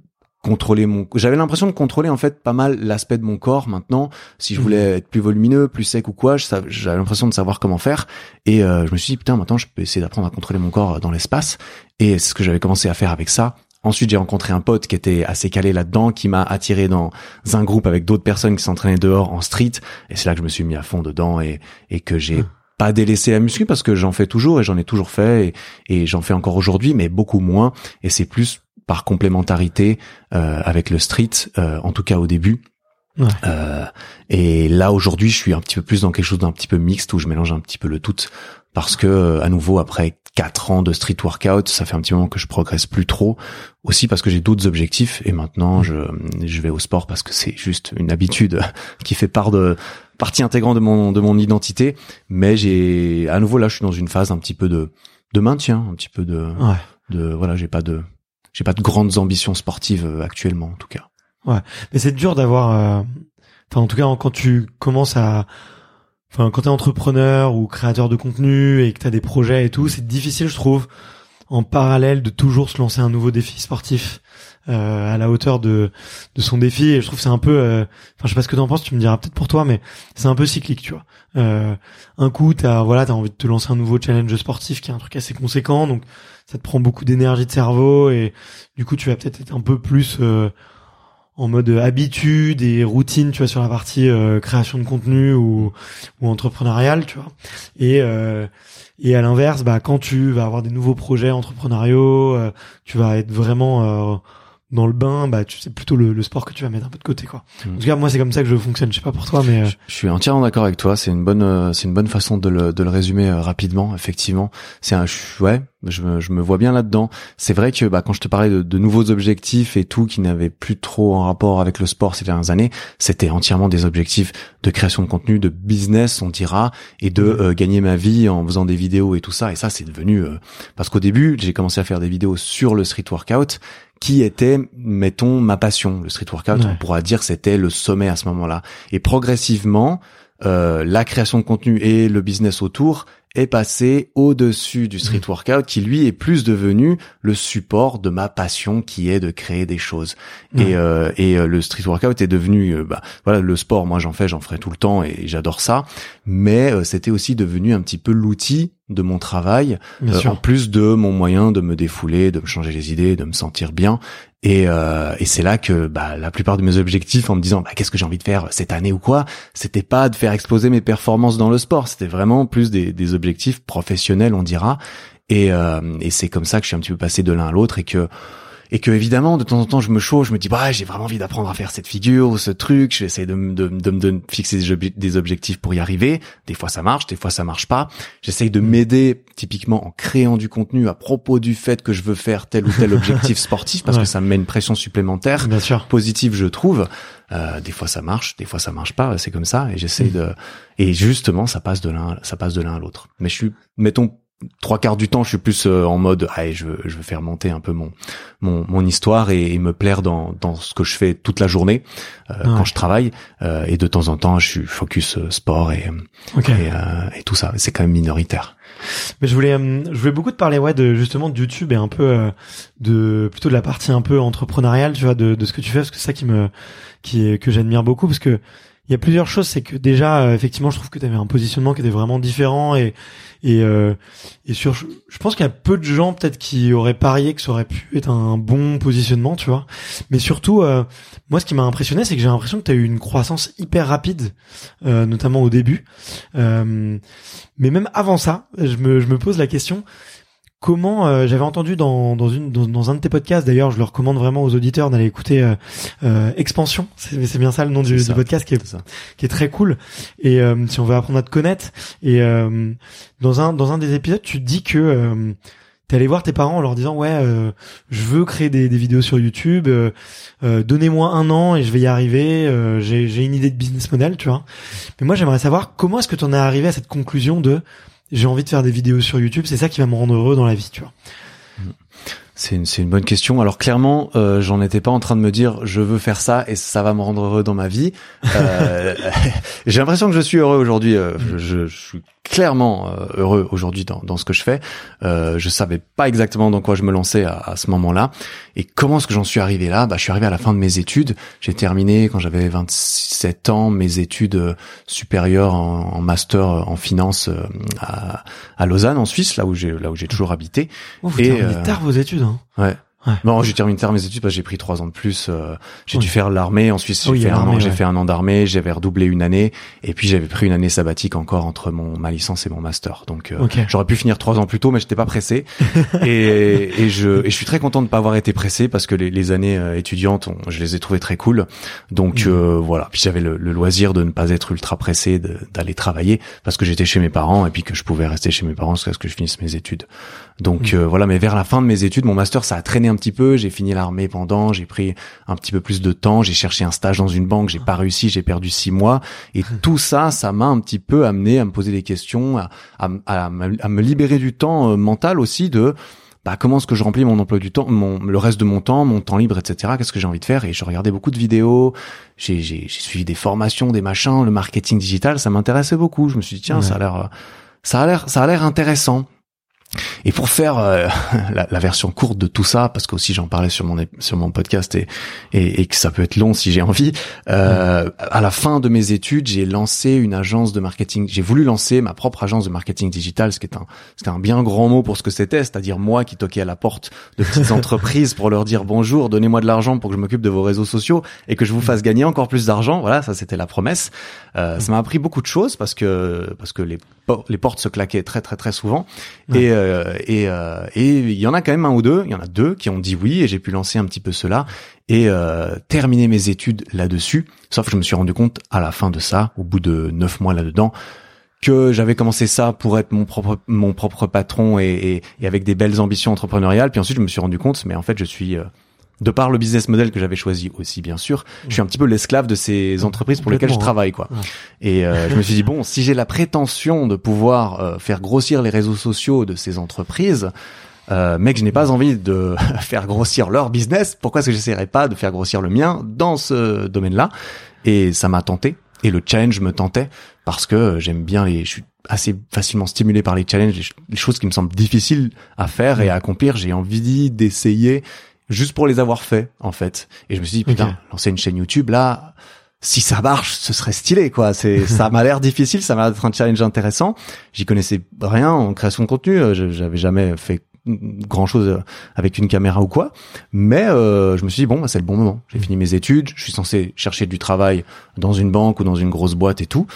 contrôler mon j'avais l'impression de contrôler en fait pas mal l'aspect de mon corps maintenant si je voulais mhm. être plus volumineux plus sec ou quoi j'avais l'impression de savoir comment faire et euh, je me suis dit putain maintenant je peux essayer d'apprendre à contrôler mon corps dans l'espace et c'est ce que j'avais commencé à faire avec ça Ensuite, j'ai rencontré un pote qui était assez calé là-dedans, qui m'a attiré dans un groupe avec d'autres personnes qui s'entraînaient dehors en street. Et c'est là que je me suis mis à fond dedans et, et que j'ai mhm. pas délaissé la muscu parce que j'en fais toujours et j'en ai toujours fait et, et j'en fais encore aujourd'hui, mais beaucoup moins. Et c'est plus par complémentarité euh, avec le street, euh, en tout cas au début. Ouais. Euh, et là aujourd'hui, je suis un petit peu plus dans quelque chose d'un petit peu mixte où je mélange un petit peu le tout parce que à nouveau après quatre ans de street workout, ça fait un petit moment que je progresse plus trop. Aussi parce que j'ai d'autres objectifs et maintenant je je vais au sport parce que c'est juste une habitude qui fait part de partie intégrante de mon de mon identité. Mais j'ai à nouveau là, je suis dans une phase un petit peu de de maintien, un petit peu de ouais. de voilà, j'ai pas de j'ai pas de grandes ambitions sportives euh, actuellement en tout cas. Ouais, mais c'est dur d'avoir, euh, enfin en tout cas quand tu commences à, enfin quand t'es entrepreneur ou créateur de contenu et que t'as des projets et tout, c'est difficile je trouve en parallèle de toujours se lancer un nouveau défi sportif euh, à la hauteur de de son défi. Et je trouve c'est un peu euh, enfin je sais pas ce que t'en penses tu me diras peut-être pour toi mais c'est un peu cyclique tu vois. Euh, un coup t'as voilà t'as envie de te lancer un nouveau challenge sportif qui est un truc assez conséquent donc ça te prend beaucoup d'énergie de cerveau et du coup tu vas peut-être être un peu plus euh, en mode habitude et routine tu vois sur la partie euh, création de contenu ou ou entrepreneurial tu vois. Et euh, et à l'inverse bah quand tu vas avoir des nouveaux projets entrepreneuriaux tu vas être vraiment dans le bain, bah tu sais plutôt le, sport que tu vas mettre un peu de côté quoi. Mm. En tout cas, moi c'est comme ça que je fonctionne. Je sais pas pour toi, mais je, je suis entièrement d'accord avec toi. C'est une bonne, c'est une bonne façon de le, de le résumer rapidement. Effectivement, c'est un ouais, je me, je me vois bien là-dedans. C'est vrai que bah, quand je te parlais de, de nouveaux objectifs et tout qui n'avaient plus trop en rapport avec le sport ces dernières années, c'était entièrement des objectifs de création de contenu, de business, on dira, et de euh, gagner ma vie en faisant des vidéos et tout ça. Et ça, c'est devenu euh, parce qu'au début, j'ai commencé à faire des vidéos sur le street workout qui était, mettons, ma passion. Le street workout, on pourra dire, c'était le sommet à ce moment-là. Et progressivement, euh, la création de contenu et le business autour est passé au-dessus du street mmh. workout qui lui est plus devenu le support de ma passion qui est de créer des choses. Et, euh, et euh, le street workout est devenu euh, bah, voilà le sport moi j'en fais, j'en ferai tout le temps et j'adore ça, mais c'était aussi devenu un petit peu l'outil de mon travail en plus de mon moyen de me défouler, de me changer les idées, de me sentir bien. Et, euh, et c'est là que bah, la plupart de mes objectifs, en me disant bah, qu'est-ce que j'ai envie de faire cette année ou quoi, c'était pas de faire exploser mes performances dans le sport, c'était vraiment plus des, des objectifs professionnels, on dira. Et, euh, et c'est comme ça que je suis un petit peu passé de l'un à l'autre et que et que évidemment de temps en temps je me chauffe, je me dis bah j'ai vraiment envie d'apprendre à faire cette figure ou ce truc, j'essaie de, de, de, de, fixer des objectifs pour y arriver. Des fois ça marche, des fois ça marche pas. J'essaye de m'aider typiquement en créant du contenu à propos du fait que je veux faire tel ou tel objectif sportif parce que ça me met une pression supplémentaire Bien sûr. positive je trouve. Euh, des fois ça marche, des fois ça marche pas, c'est comme ça et j'essaye mm. de et justement ça passe de l'un ça passe de l'un à l'autre. Mais je suis mettons trois quarts du temps, je suis plus euh, en mode, allez, je veux, je veux faire monter un peu mon mon, mon histoire et, me plaire dans dans ce que je fais toute la journée euh, quand je travaille. Euh, et de temps en temps, je suis focus sport et et, et, tout ça. C'est quand même minoritaire. Mais je voulais je voulais beaucoup te parler ouais de justement de YouTube et un peu de plutôt de la partie un peu entrepreneuriale, tu vois, de de ce que tu fais parce que c'est ça qui me qui que j'admire beaucoup parce que il y a plusieurs choses, c'est que déjà effectivement, je trouve que tu avais un positionnement qui était vraiment différent et et, euh, et sur, je pense qu'il y a peu de gens peut-être qui auraient parié que ça aurait pu être un bon positionnement, tu vois. Mais surtout, euh, moi, ce qui m'a impressionné, c'est que j'ai l'impression que tu as eu une croissance hyper rapide, euh, notamment au début. Euh, mais même avant ça, je me, je me pose la question comment euh, j'avais entendu dans dans une dans, un de tes podcasts d'ailleurs je le recommande vraiment aux auditeurs d'aller écouter euh, euh, Expansion. C'est c'est bien ça le nom du, du, podcast qui est, qui est très cool. Et si on veut apprendre à te connaître. Et dans un dans un des épisodes tu dis que t'es allé voir tes parents en leur disant ouais je veux créer des, des vidéos sur YouTube donnez-moi un an et je vais y arriver j'ai j'ai une idée de business model tu vois. Mais moi j'aimerais savoir comment est-ce que tu en es arrivé à cette conclusion de j'ai envie de faire des vidéos sur YouTube, c'est ça qui va me rendre heureux dans la vie, tu vois. C'est une, une bonne question. Alors clairement, euh, j'en étais pas en train de me dire je veux faire ça et ça va me rendre heureux dans ma vie. Euh, J'ai l'impression que je suis heureux aujourd'hui. Euh, je, je, je, suis clairement euh, heureux aujourd'hui dans, dans, ce que je fais. Euh, je savais pas exactement dans quoi je me lançais à, à ce moment-là. Et comment est-ce que j'en suis arrivé là? Bah, je suis arrivé à la fin de mes études. J'ai terminé quand j'avais 27 ans mes études supérieures en, en master en finance à, à, Lausanne en Suisse, là où j'ai là où j'ai toujours habité. vous et tard vos études. Hein. Ouais. Ouais. Bon, j'ai terminé mes études parce que j'ai pris trois ans de plus. Euh, j'ai dû faire l'armée. Ensuite, j'ai fait, un an, j'ai fait un an d'armée. J'avais redoublé une année. Et puis, j'avais pris une année sabbatique encore entre mon ma licence et mon master. Donc, euh, j'aurais pu finir trois ans plus tôt, mais j'étais pas pressé. et, et, je, et je suis très content de pas avoir été pressé parce que les, les années euh, étudiantes, je les ai trouvées très cool. Donc, mmh. voilà. Puis j'avais le, le, loisir de ne pas être ultra pressé d'aller travailler parce que j'étais chez mes parents et puis que je pouvais rester chez mes parents jusqu'à ce que je finisse mes études. Donc, mmh. voilà. Mais vers la fin de mes études, mon master, ça a traîné un petit peu. J'ai fini l'armée pendant, j'ai pris un petit peu plus de temps, j'ai cherché un stage dans une banque, j'ai pas réussi, j'ai perdu six mois. Et tout ça, ça m'a un petit peu amené à me poser des questions, à, à, à, me libérer du temps euh, mental aussi de bah, comment est-ce que je remplis mon emploi du temps, mon, le reste de mon temps, mon temps libre, etc. Qu'est-ce que j'ai envie de faire? Et je regardais beaucoup de vidéos, j'ai, j'ai, suivi des formations, des machins, le marketing digital, ça m'intéressait beaucoup. Je me suis dit tiens, ça a l'air, ça a l'air, ça a l'air intéressant. Et pour faire euh, la, la, version courte de tout ça, parce que aussi j'en parlais sur mon sur mon podcast et, et, et que ça peut être long si j'ai envie. Euh, à la fin de mes études, j'ai lancé une agence de marketing. J'ai voulu lancer ma propre agence de marketing digital, ce qui est un c'était un bien grand mot pour ce que c'était, c'est-à-dire moi qui toquais à la porte de petites entreprises pour leur dire bonjour, donnez-moi de l'argent pour que je m'occupe de vos réseaux sociaux et que je vous fasse gagner encore plus d'argent. Voilà, ça c'était la promesse. Euh, ça m'a appris beaucoup de choses parce que parce que les les portes se claquaient très très très souvent et euh, et euh, et il y en a quand même un ou deux, il y en a deux qui ont dit oui et j'ai pu lancer un petit peu cela et euh, terminer mes études là-dessus. Sauf que je me suis rendu compte à la fin de ça, au bout de neuf mois là-dedans, que j'avais commencé ça pour être mon propre mon propre patron et, et, et, avec des belles ambitions entrepreneuriales. Puis ensuite, je me suis rendu compte, mais en fait, je suis de par le business model que j'avais choisi aussi bien sûr, je suis un petit peu l'esclave de ces entreprises pour lesquelles je travaille quoi. Et euh, je me suis dit bon, si j'ai la prétention de pouvoir euh, faire grossir les réseaux sociaux de ces entreprises, euh, mais que je n'ai pas envie de faire grossir leur business, pourquoi est-ce que j'essaierais pas de faire grossir le mien dans ce domaine-là? Et ça m'a tenté. Et le challenge me tentait parce que j'aime bien les je suis assez facilement stimulé par les challenges, les choses qui me semblent difficiles à faire et à accomplir, j'ai envie d'essayer juste pour les avoir fait en fait. Et je me suis dit putain, lancer une chaîne YouTube là, si ça marche, ce serait stylé quoi. C'est ça m'a l'air difficile, ça m'a l'air d'être un challenge intéressant. J'y connaissais rien en création de contenu, euh, j'avais jamais fait grand chose avec une caméra ou quoi mais euh, je me suis dit bon bah, c'est le bon moment j'ai fini mes études je suis censé chercher du travail dans une banque ou dans une grosse boîte et tout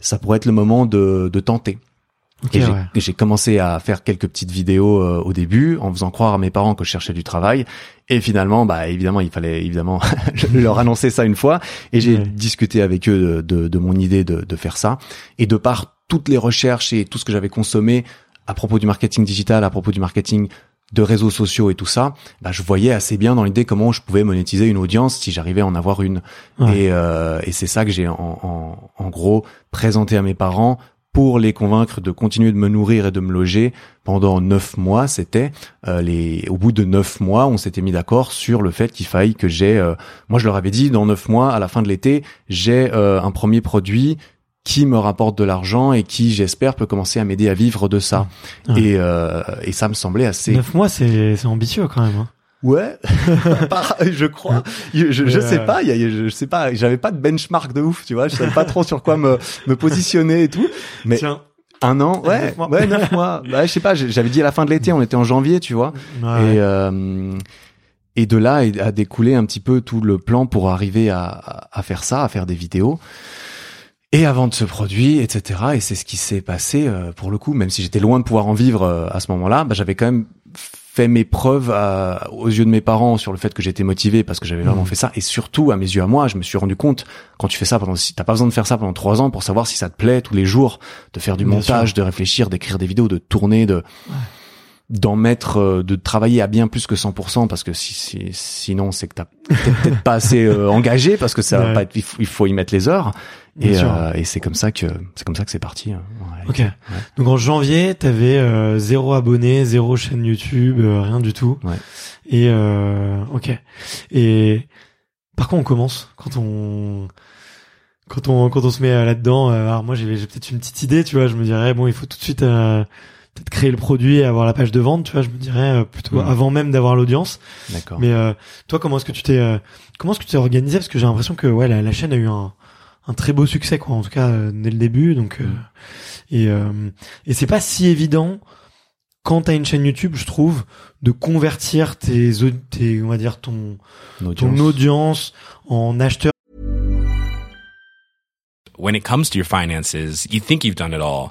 ça pourrait être le moment de, de tenter et j'ai commencé à faire quelques petites vidéos euh, au début en faisant croire à mes parents que je cherchais du travail. Et finalement, bah évidemment, il fallait évidemment leur annoncer ça une fois. Et j'ai discuté avec eux de, de, mon idée de, de, faire ça. Et de par toutes les recherches et tout ce que j'avais consommé à propos du marketing digital, à propos du marketing de réseaux sociaux et tout ça, bah, je voyais assez bien dans l'idée comment je pouvais monétiser une audience si j'arrivais à en avoir une. Et, euh, et c'est ça que j'ai en, en, en, gros présenté à mes parents pour les convaincre de continuer de me nourrir et de me loger pendant neuf mois. C'était euh, les au bout de neuf mois, on s'était mis d'accord sur le fait qu'il faille que j'ai. Euh, moi, je leur avais dit dans neuf mois, à la fin de l'été, j'ai euh, un premier produit qui me rapporte de l'argent et qui, j'espère, peut commencer à m'aider à vivre de ça. Et, et ça me semblait assez. Neuf mois, c'est ambitieux quand même. Hein. Ouais, je crois. Je, je, sais pas. Il y a, je, sais pas. J'avais pas de benchmark de ouf, tu vois. Je savais pas trop sur quoi me, me positionner et tout. Mais Tiens. un an, ouais, neuf ouais, neuf mois. Bah, je sais pas. J'avais dit à la fin de l'été. On était en janvier, tu vois. Et euh, et de là a découlé un petit peu tout le plan pour arriver à, à faire ça, à faire des vidéos. et à vendre ce produit, etc. Et c'est ce qui s'est passé euh, pour le coup, même si j'étais loin de pouvoir en vivre euh, à ce moment-là, bah, j'avais quand même fait mes preuves à, aux yeux de mes parents sur le fait que j'étais motivé parce que j'avais vraiment Mhm. fait ça. Et surtout à mes yeux à moi je me suis rendu compte quand tu fais ça pendant si t'as pas besoin de faire ça pendant trois ans pour savoir si ça te plaît tous les jours de faire du Bien montage de réfléchir d'écrire des vidéos de tourner de d'en mettre euh, de travailler à bien plus que 100% parce que si, si- sinon c'est que t'as peut-être peut-être pas assez euh, engagé parce que ça va pas être il faut, il faut y mettre les heures et, euh, et c'est comme ça que c'est comme ça que c'est parti hein, en Ok. Donc en janvier, t'avais euh, zéro abonné, zéro chaîne YouTube, euh, rien du tout. Ouais. Et euh, ok. Et par quoi on commence quand on quand on quand on se met là-dedans euh, Alors moi j'ai j'ai peut-être une petite idée, tu vois. Je me dirais bon, il faut tout de suite euh, peut-être créer le produit et avoir la page de vente, tu vois. Je me dirais euh, plutôt Mhm. avant même d'avoir l'audience. d'accord Mais euh, toi, comment est-ce que tu t'es euh, comment est-ce que tu t'es organisé? Parce que j'ai l'impression que ouais, la, la chaîne a eu un, un très beau succès, quoi. En tout cas, euh, dès le début. Donc euh, et euh, et c'est pas si évident quand t'as une chaîne YouTube, je trouve, de convertir tes, tes on va dire ton Une ton audience. audience en acheteur. When it comes to your finances, you think you've done it all.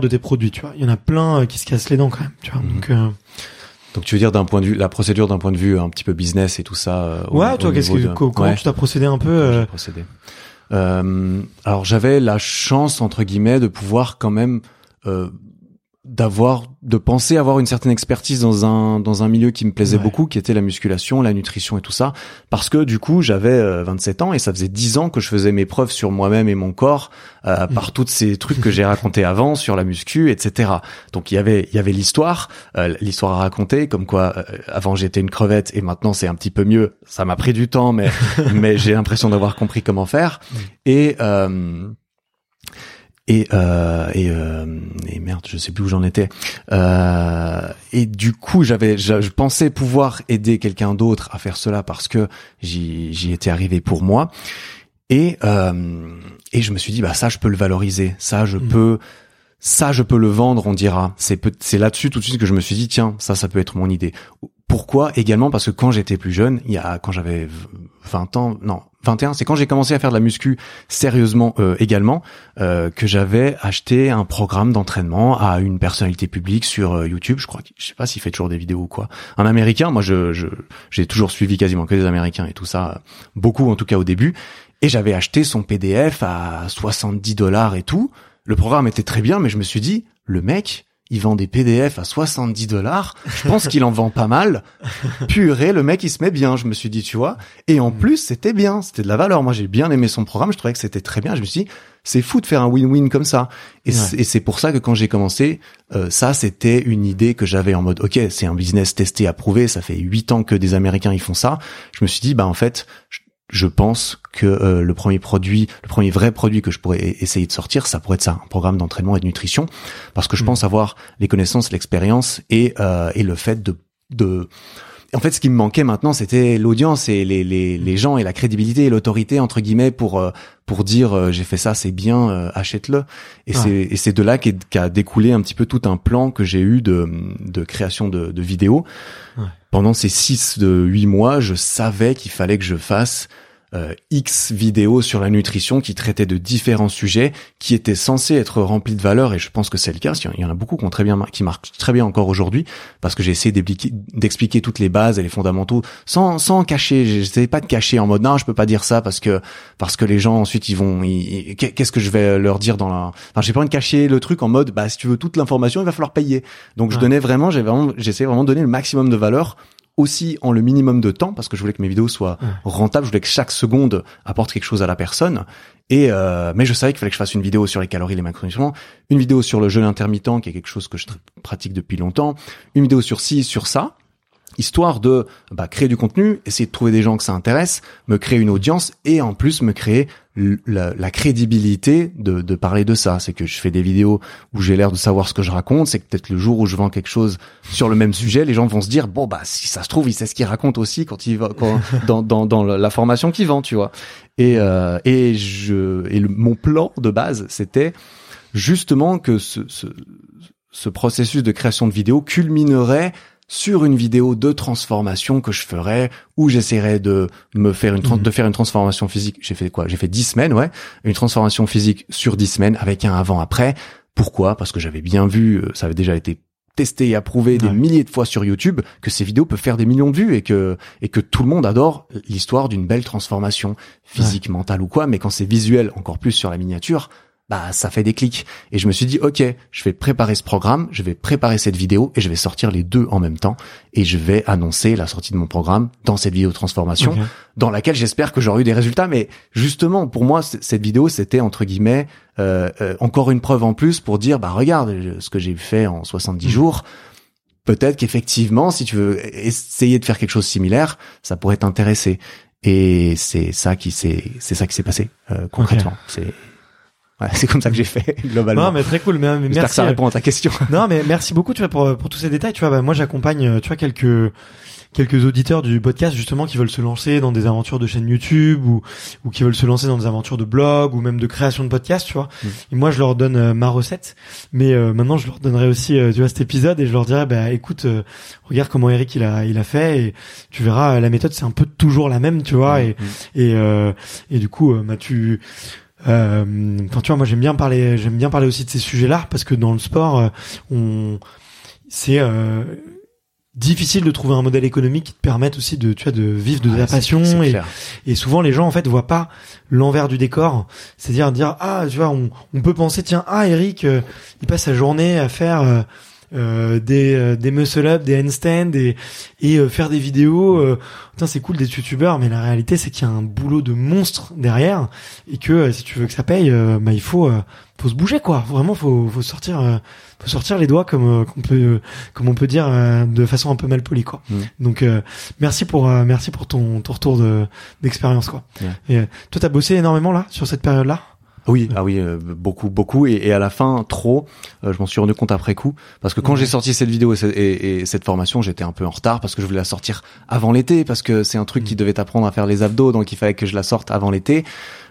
de tes produits, tu vois. Il y en a plein euh, qui se cassent les dents quand même, tu vois. Mhm. Donc euh, Donc tu veux dire d'un point de vue la procédure d'un point de vue un petit peu business et tout ça. euh, au- ouais, au toi, qu'est-ce niveau que de- comment Ouais, tu t'as procédé un peu euh, j'ai procédé. Euh, alors j'avais la chance entre guillemets de pouvoir quand même euh, d'avoir de penser avoir une certaine expertise dans un dans un milieu qui me plaisait Ouais. beaucoup qui était la musculation la nutrition et tout ça parce que du coup j'avais euh, 27 ans et ça faisait 10 ans que je faisais mes preuves sur moi-même et mon corps euh, Mm. par tous ces trucs que j'ai racontés avant sur la muscu etc donc il y avait il y avait l'histoire euh, l'histoire à raconter comme quoi euh, avant j'étais une crevette et maintenant c'est un petit peu mieux ça m'a pris du temps mais mais j'ai l'impression d'avoir compris comment faire Mm. et euh, et euh, et, euh, et merde, je sais plus où j'en étais. Euh, et du coup, j'avais, je, je pensais pouvoir aider quelqu'un d'autre à faire cela parce que j'y j'y étais arrivé pour moi. Et euh, et je me suis dit bah ça je peux le valoriser, ça je Mhm. peux ça je peux le vendre, on dira. C'est c'est là-dessus tout de suite que je me suis dit tiens ça ça peut être mon idée. Pourquoi également? Parce que quand j'étais plus jeune, il y a quand j'avais v- 20 ans, non 21, c'est quand j'ai commencé à faire de la muscu sérieusement euh, également euh, que j'avais acheté un programme d'entraînement à une personnalité publique sur euh, YouTube. Je crois, je sais pas s'il fait toujours des vidéos ou quoi. Un Américain, moi je je- j'ai toujours suivi quasiment que des Américains et tout ça, euh, beaucoup en tout cas au début. Et j'avais acheté son PDF à 70 dollars et tout. Le programme était très bien, mais je me suis dit, le mec, il vend des PDF à 70 dollars. Je pense qu'il en vend pas mal. Purée, le mec, il se met bien, je me suis dit, tu vois. Et en plus, c'était bien, c'était de la valeur. Moi, j'ai bien aimé son programme, je trouvais que c'était très bien. Je me suis dit, c'est fou de faire un win-win comme ça. Et Ouais. c'est- pour ça que quand j'ai commencé, euh, ça, c'était une idée que j'avais en mode, ok, c'est un business testé, approuvé. Ça fait huit ans que des Américains ils font ça. Je me suis dit, bah en fait, je, je pense que euh, le premier produit, le premier vrai produit que je pourrais e- essayer de sortir, ça pourrait être ça, un programme d'entraînement et de nutrition, parce que je Mhm. pense avoir les connaissances, l'expérience et euh, et le fait de de en fait, ce qui me manquait maintenant, c'était l'audience et les, les, les gens et la crédibilité et l'autorité entre guillemets pour euh, pour dire euh, j'ai fait ça, c'est bien, euh, achète-le. Et c'est et c'est de là qu'a découlé un petit peu tout un plan que j'ai eu de de création de, de vidéos. Ouais. Pendant ces six de huit mois, je savais qu'il fallait que je fasse euh, X vidéos sur la nutrition qui traitaient de différents sujets qui étaient censés être remplis de valeur et je pense que c'est le cas. Il y en a beaucoup qui ont très bien qui marquent très bien encore aujourd'hui parce que j'ai essayé d'expliquer- toutes les bases et les fondamentaux sans sans cacher. J'essayais pas de cacher en mode non, je peux pas dire ça parce que parce que les gens ensuite ils vont qu'est-ce que je vais leur dire dans la enfin j'ai pas envie de cacher le truc en mode bah si tu veux toute l'information il va falloir payer. Donc je Ouais. donnais vraiment j'ai vraiment j'essayais vraiment de donner le maximum de valeur aussi en le minimum de temps parce que je voulais que mes vidéos soient rentables, je voulais que chaque seconde apporte quelque chose à la personne. Et euh, mais je savais qu'il fallait que je fasse une vidéo sur les calories, les macronutriments, une vidéo sur le jeûne intermittent qui est quelque chose que je pratique depuis longtemps, une vidéo sur ci, sur ça histoire de bah, créer du contenu, essayer de trouver des gens que ça intéresse, me créer une audience et en plus me créer la, la crédibilité de, de, parler de ça. C'est que je fais des vidéos où j'ai l'air de savoir ce que je raconte. C'est que peut-être le jour où je vends quelque chose sur le même sujet, les gens vont se dire bon bah si ça se trouve il sait ce qu'il raconte aussi quand il va quand, dans, dans, dans la formation qu'il vend, tu vois. Et euh, et je et le, mon plan de base c'était justement que ce, ce ce processus de création de vidéos culminerait sur une vidéo de transformation que je ferais où j'essaierais de me faire une mhm. de faire une transformation physique. J'ai fait quoi? J'ai fait dix semaines, ouais, une transformation physique sur dix semaines avec un avant après. Pourquoi? Parce que j'avais bien vu, euh, ça avait déjà été testé et approuvé des milliers de fois sur YouTube que ces vidéos peuvent faire des millions de vues et que et que tout le monde adore l'histoire d'une belle transformation physique, mentale ou quoi, mais quand c'est visuel encore plus sur la miniature, bah ça fait des clics. Et je me suis dit, ok, je vais préparer ce programme, je vais préparer cette vidéo et je vais sortir les deux en même temps et je vais annoncer la sortie de mon programme dans cette vidéo transformation, dans laquelle j'espère que j'aurai eu des résultats. Mais justement, pour moi, cette vidéo, c'était entre guillemets euh, euh, encore une preuve en plus pour dire, bah regarde ce que j'ai fait en 70 mmh. jours. Peut-être qu'effectivement, si tu veux essayer de faire quelque chose de similaire, ça pourrait t'intéresser. Et c'est ça qui s'est, c'est ça qui s'est passé euh, concrètement. Ouais, c'est comme ça que j'ai fait globalement. Non, mais très cool. Mais, mais merci. que ça répond à ta question. non, mais merci beaucoup, tu vois, pour pour tous ces détails. Tu vois, bah, moi, j'accompagne, euh, tu vois, quelques quelques auditeurs du podcast justement qui veulent se lancer dans des aventures de chaîne YouTube ou ou qui veulent se lancer dans des aventures de blog ou même de création de podcast, tu vois. Mm. Et moi, je leur donne euh, ma recette, mais euh, maintenant, je leur donnerai aussi, tu vois, cet épisode et je leur dirai, bah, écoute, regarde comment Eric il a il a fait et tu verras, la méthode c'est un peu toujours la même, tu vois. Mm. Et mm. et et du coup, bah, tu euh, enfin, tu vois, moi j'aime bien parler, j'aime bien parler aussi de ces sujets-là parce que dans le sport, euh, on, c'est euh, difficile de trouver un modèle économique qui te permette aussi de, tu vois, de vivre de la passion et, et, souvent les gens en fait voient pas l'envers du décor, c'est-à-dire dire ah tu vois, on, on peut penser tiens ah Eric, il passe sa journée à faire euh, des euh, des muscle up, des handstands et et euh, faire des vidéos. Euh, c'est cool d'être youtubeur, mais la réalité c'est qu'il y a un boulot de monstre derrière et que si tu veux que ça paye, bah il faut faut se bouger quoi. Vraiment faut faut sortir faut sortir les doigts comme qu'on peut comme on peut dire de façon un peu mal polie quoi. Donc merci pour merci pour ton ton retour de d'expérience quoi. Et toi t'as bossé énormément là sur cette période là. Oui, ah oui, euh, beaucoup, beaucoup, et, et, à la fin trop. Euh, je m'en suis rendu compte après coup, parce que quand j'ai sorti cette vidéo et, et, cette formation, j'étais un peu en retard parce que je voulais la sortir avant l'été, parce que c'est un truc qui mm. devait apprendre à faire les abdos, donc il fallait que je la sorte avant l'été.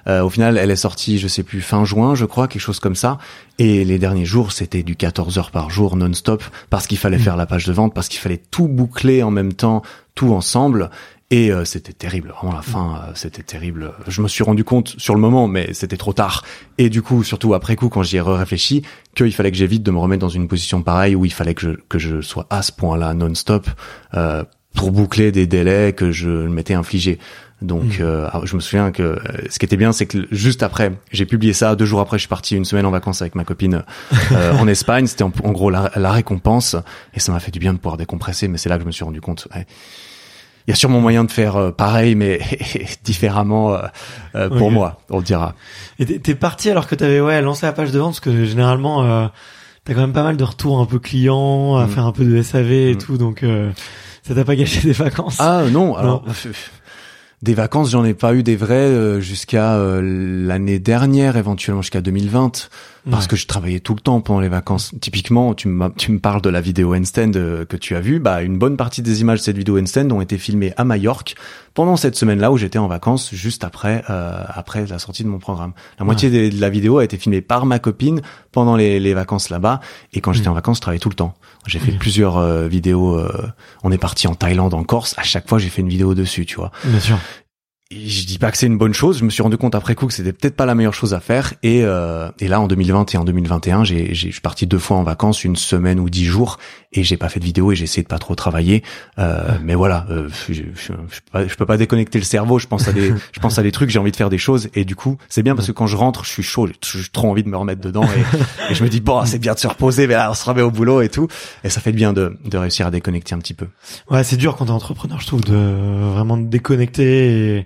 Euh, au final, elle est sortie, je sais plus, fin juin, je crois, quelque chose comme ça. Et les derniers jours, c'était du 14 heures par jour non-stop, parce qu'il fallait mm. faire la page de vente, parce qu'il fallait tout boucler en même temps, tout ensemble. Et euh, c'était terrible, vraiment la fin, euh, c'était terrible. Je me suis rendu compte sur le moment, mais c'était trop tard. Et du coup, surtout après coup, quand j'y ai réfléchi, qu'il fallait que j'évite de me remettre dans une position pareille où il fallait que je, que je sois à ce point-là non-stop euh, pour boucler des délais que je m'étais infligé. Donc, mmh. je me souviens que ce qui était bien, c'est que juste après, j'ai publié ça. Deux jours après, je suis parti une semaine en vacances avec ma copine en Espagne. C'était en, gros la, la, récompense, et ça m'a fait du bien de pouvoir décompresser. Mais c'est là que je me suis rendu compte. Ouais, il y a sûrement moyen de faire euh, pareil, mais différemment euh, euh, pour moi, on le dira. Et t'es parti alors que t'avais ouais lancé la page de vente, parce que généralement euh, t'as quand même pas mal de retours un peu clients, à mm. faire un peu de SAV et mm. tout, donc ça t'a pas gâché des vacances? Ah non, alors des vacances, j'en ai pas eu des vraies jusqu'à l'année dernière, éventuellement jusqu'à 2020 parce que je travaillais tout le temps pendant les vacances. Typiquement, tu, tu me parles de la vidéo handstand euh, que tu as vue. Bah, une bonne partie des images de cette vidéo handstand ont été filmées à Majorque pendant cette semaine-là où j'étais en vacances, juste après euh, après la sortie de mon programme. La moitié de, la vidéo a été filmée par ma copine pendant les, les vacances là-bas. Et quand j'étais mm. en vacances, je travaillais tout le temps. J'ai fait plusieurs euh, vidéos. on est parti en Thaïlande, en Corse. À chaque fois, j'ai fait une vidéo dessus, tu vois. Bien sûr je dis pas que c'est une bonne chose. Je me suis rendu compte après coup que c'était peut-être pas la meilleure chose à faire. Et, euh, et là, en 2020 et en 2021, j'ai, j'ai, je suis parti deux fois en vacances, une semaine ou dix jours, et j'ai pas fait de vidéo et j'ai essayé de pas trop travailler. Euh, mais voilà, euh, je, je, je, peux pas, déconnecter le cerveau. Je pense à des, je pense à des trucs. J'ai envie de faire des choses. Et du coup, c'est bien parce que quand je rentre, je suis chaud. J'ai trop envie de me remettre dedans. Et, et je me dis bon, c'est bien de se reposer, mais là, on se remet au boulot et tout. Et ça fait bien de, de réussir à déconnecter un petit peu. Ouais, c'est dur quand t'es entrepreneur, je trouve, de vraiment déconnecter. Et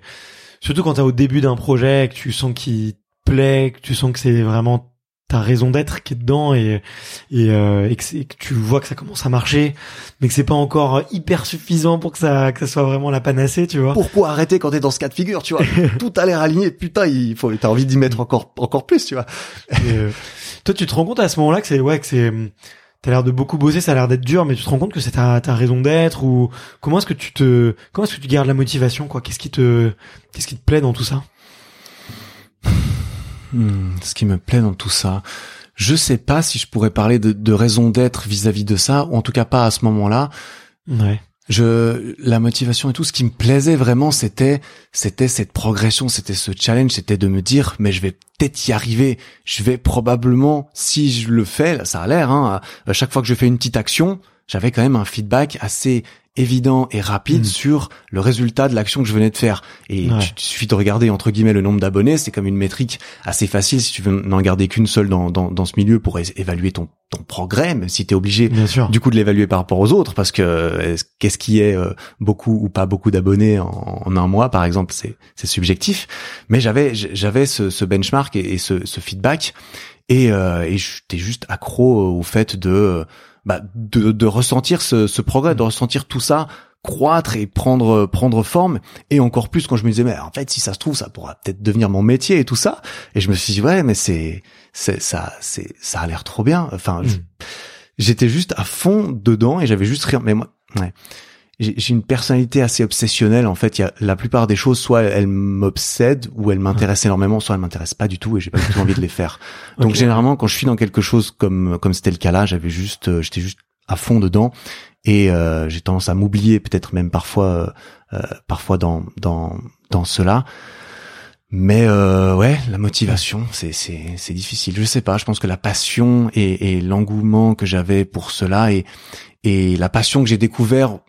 surtout quand t'es au début d'un projet, que tu sens qu'il plaît, que tu sens que c'est vraiment ta raison d'être qui est dedans et et, euh, et, que, que, tu vois que ça commence à marcher, mais que c'est pas encore hyper suffisant pour que ça que ça soit vraiment la panacée, tu vois. Pourquoi arrêter quand t'es dans ce cas de figure, tu vois Tout a l'air aligné, putain, il faut t'as envie d'y mettre encore encore plus, tu vois. euh, toi, tu te rends compte à ce moment-là que c'est ouais que c'est T'as l'air de beaucoup bosser, ça a l'air d'être dur, mais tu te rends compte que c'est ta, ta raison d'être ou comment est-ce que tu te comment est-ce que tu gardes la motivation quoi? Qu'est-ce qui te qu'est-ce qui te plaît dans tout ça? Hmm, ce qui me plaît dans tout ça, je sais pas si je pourrais parler de, de raison d'être vis-à-vis de ça, ou en tout cas pas à ce moment-là. Ouais. Je, la motivation et tout, ce qui me plaisait vraiment, c'était, c'était cette progression, c'était ce challenge, c'était de me dire, mais je vais peut-être y arriver. Je vais probablement, si je le fais, ça a l'air, hein, à chaque fois que je fais une petite action, j'avais quand même un feedback assez évident et rapide Mm. sur le résultat de l'action que je venais de faire. Et Ouais. tu- suffit de regarder entre guillemets le nombre d'abonnés, c'est comme une métrique assez facile si tu veux n'en garder qu'une seule dans, dans, dans ce milieu pour évaluer ton, ton progrès, même si tu es obligé Bien sûr. du coup de l'évaluer par rapport aux autres parce que est-ce- qu'est-ce qui est euh, beaucoup ou pas beaucoup d'abonnés en, en un mois par exemple c'est c'est subjectif mais j'avais j'avais ce, ce benchmark et, et ce, ce feedback et euh, et j'étais juste accro au fait de bah, de, de ressentir ce, ce progrès de ressentir tout ça croître et prendre prendre forme. Et encore plus quand je me disais mais en fait si ça se trouve ça pourra peut-être devenir mon métier et tout ça. Et je me suis dit ouais mais c'est c'est ça c'est ça a l'air trop bien. Enfin Mm. j'étais juste à fond dedans et j'avais juste rien. Mais moi ouais j'ai une personnalité assez obsessionnelle en fait. Il y a la plupart des choses soit elles m'obsèdent ou elles m'intéressent énormément soit elles m'intéressent pas du tout et j'ai pas du tout envie de les faire. Donc généralement quand je suis dans quelque chose comme comme c'était le cas là j'avais juste euh, j'étais juste à fond dedans et euh, j'ai tendance à m'oublier peut-être même parfois euh, euh, parfois dans dans dans cela. Mais euh, ouais la motivation c'est c'est c'est difficile. Je sais pas je pense que la passion et, et l'engouement que j'avais pour cela et et la passion que j'ai découvert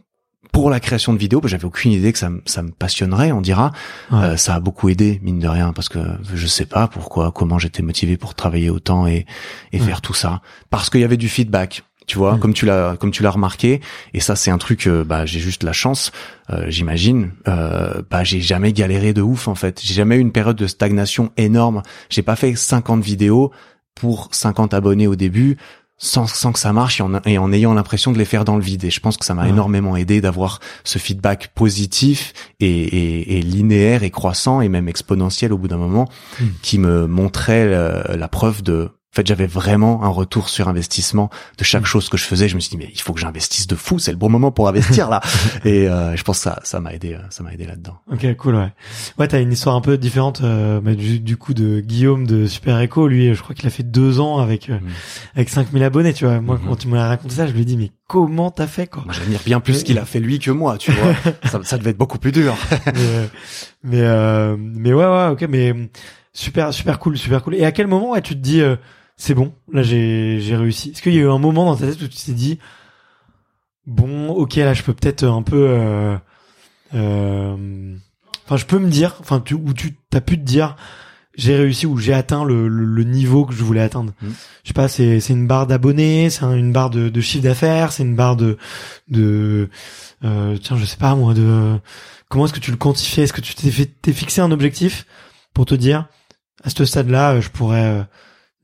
pour la création de vidéos, bah, j'avais aucune idée que ça, me- ça me passionnerait, on dira. Ouais. Euh, ça a beaucoup aidé, mine de rien, parce que je sais pas pourquoi, comment j'étais motivé pour travailler autant et, et Ouais. faire tout ça. Parce qu'il y avait du feedback, tu vois, Mm. comme tu l'as, comme tu l'as remarqué. Et ça, c'est un truc, euh, bah, j'ai juste la chance, euh, j'imagine. Euh, bah, j'ai jamais galéré de ouf, en fait. J'ai jamais eu une période de stagnation énorme. J'ai pas fait 50 vidéos pour 50 abonnés au début sans, sans que ça marche et en, et en ayant l'impression de les faire dans le vide. Et je pense que ça m'a Ouais. énormément aidé d'avoir ce feedback positif et, et, et linéaire et croissant et même exponentiel au bout d'un moment Mm. qui me montrait euh, la preuve de... En fait, j'avais vraiment un retour sur investissement de chaque Mm. chose que je faisais. Je me suis dit, mais il faut que j'investisse de fou. C'est le bon moment pour investir là. et euh, je pense que ça, ça m'a aidé, euh, ça m'a aidé là-dedans. Ok, cool, ouais. Ouais, t'as une histoire un peu différente euh, du, du coup de Guillaume de Super Echo. Lui, je crois qu'il a fait deux ans avec euh, Mm. avec 5000 abonnés, tu vois. Moi, Mhm. quand tu m'as raconté ça, je lui ai dit, mais comment t'as fait, quoi? Moi, j'admire bien plus ce qu'il a fait lui que moi, tu vois. ça, ça devait être beaucoup plus dur. mais, euh, mais, euh, mais ouais, ouais, ok, mais euh, super, super cool, super cool. Et à quel moment, ouais, tu te dis, c'est bon, là, j'ai j'ai réussi Est-ce qu'il y a eu un moment dans ta tête où tu t'es dit, bon, ok, là, je peux peut-être un peu... euh, euh, Enfin, je peux me dire, enfin, tu, où tu t'as pu te dire, j'ai réussi ou j'ai atteint le, le, le niveau que je voulais atteindre. Mm. Je sais pas, c'est c'est une barre d'abonnés, c'est un- une barre de, de chiffre d'affaires, c'est une barre de de euh, tiens, je sais pas moi de comment est-ce que tu le quantifies Est-ce que tu t'es fait t'es fixé un objectif pour te dire à ce stade-là, je pourrais euh,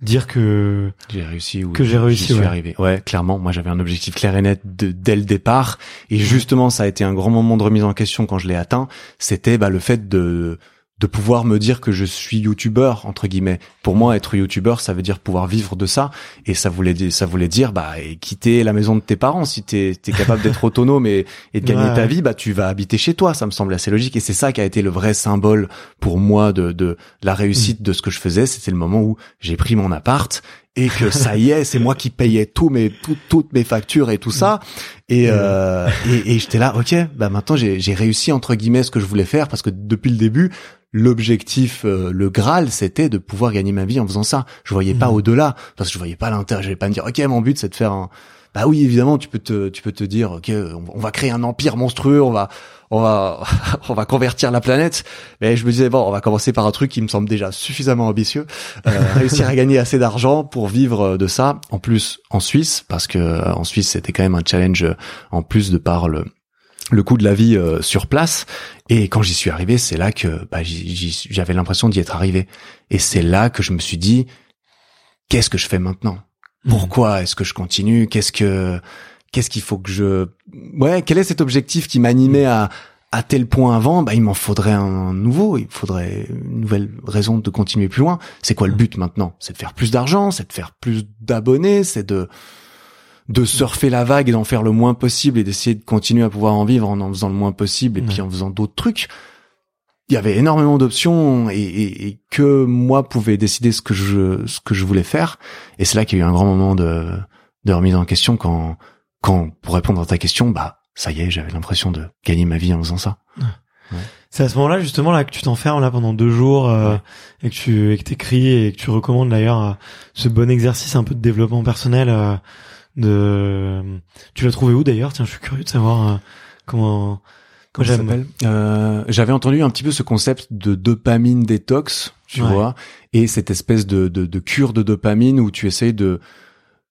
dire que J'ai réussi ou Que j'ai réussi, suis ouais. arrivé. Ouais, clairement, moi j'avais un objectif clair et net de, dès le départ et justement ça a été un grand moment de remise en question quand je l'ai atteint, c'était bah, le fait de de pouvoir me dire que je suis youtubeur entre guillemets. Pour moi être youtubeur, ça veut dire pouvoir vivre de ça. Et ça voulait dire ça voulait dire bah et quitter la maison de tes parents si t'es es capable d'être autonome et, et de gagner Ouais. ta vie, bah tu vas habiter chez toi, ça me semble assez logique. Et c'est ça qui a été le vrai symbole pour moi de de la réussite de ce que je faisais, c'était le moment où j'ai pris mon appart et que ça y est, c'est moi qui payais tous mes tout- toutes mes factures et tout ça. Et euh, et, et j'étais là, ok, bah maintenant j'ai réussi entre guillemets ce que je voulais faire parce que depuis le début l'objectif, euh, le graal, c'était de pouvoir gagner ma vie en faisant ça. Je voyais pas Mhm. au-delà parce que je voyais pas l'intérêt. Je vais pas me dire, ok, mon but c'est de faire un. Bah oui, évidemment, tu peux te, tu peux te dire, ok, on, on va créer un empire monstrueux, on va, on va, on va convertir la planète. Mais je me disais bon, on va commencer par un truc qui me semble déjà suffisamment ambitieux, euh, réussir à gagner assez d'argent pour vivre de ça. En plus, en Suisse, parce que euh, en Suisse, c'était quand même un challenge euh, en plus de par le le coût de la vie euh, sur place. Et quand j'y suis arrivé, c'est là que bah, j'avais l'impression d'y être arrivé. Et c'est là que je me suis dit, qu'est-ce que je fais maintenant? Mmh. Pourquoi est-ce que je continue? Qu'est-ce que qu'est-ce qu'il faut que je ouais quel est cet objectif qui m'animait à à tel point avant? Bah il m'en faudrait un nouveau. Il faudrait une nouvelle raison de continuer plus loin. C'est quoi le but maintenant? C'est de faire plus d'argent c'est de faire plus d'abonnés c'est de de surfer la vague et d'en faire le moins possible et d'essayer de continuer à pouvoir en vivre en en faisant le moins possible et puis en faisant d'autres trucs. Il y avait énormément d'options et, et, que moi pouvais décider ce que je ce que je voulais faire. Et c'est là qu'il y a eu un grand moment de de remise en question quand quand pour répondre à ta question bah ça y est j'avais l'impression de gagner ma vie en faisant ça. C'est à ce moment-là justement là que tu t'enfermes là pendant deux jours euh, et que tu et que t'écris et que tu recommandes d'ailleurs euh, ce bon exercice un peu de développement personnel euh, de tu l'as trouvé où d'ailleurs? Tiens je suis curieux de savoir comment euh, J'avais entendu un petit peu ce concept de dopamine détox, tu vois, et cette espèce de, de, de, cure de dopamine où tu essayes de,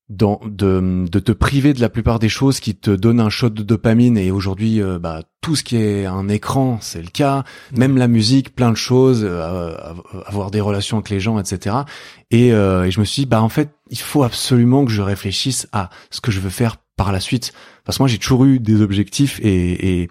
de, de te priver de la plupart des choses qui te donnent un shot de dopamine. Et aujourd'hui, euh, bah, tout ce qui est un écran, c'est le cas. Même la musique, plein de choses, euh, avoir des relations avec les gens, etc. Et, euh, et je me suis dit, bah en fait, il faut absolument que je réfléchisse à ce que je veux faire par la suite. Parce que moi, j'ai toujours eu des objectifs et, et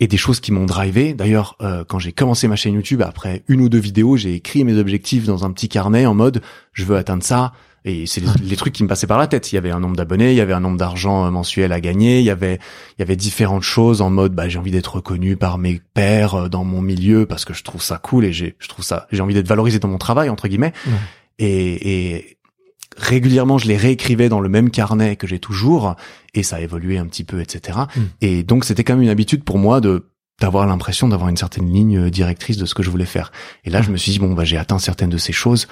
et des choses qui m'ont drivé. D'ailleurs, euh, quand j'ai commencé ma chaîne YouTube, après une ou deux vidéos, j'ai écrit mes objectifs dans un petit carnet en mode je veux atteindre ça. Et c'est les, trucs qui me passaient par la tête. Il y avait un nombre d'abonnés, il y avait un nombre d'argent euh, mensuel à gagner, il y avait il y avait différentes choses en mode bah j'ai envie d'être reconnu par mes pairs euh, dans mon milieu parce que je trouve ça cool et j'ai je trouve ça j'ai envie d'être valorisé dans mon travail entre guillemets. Et, et régulièrement je les réécrivais dans le même carnet que j'ai toujours et ça a évolué un petit peu etc hmm. et donc c'était quand même une habitude pour moi de d'avoir l'impression d'avoir une certaine ligne directrice de ce que je voulais faire. Et là je me suis dit bon bah j'ai atteint certaines de ces choses.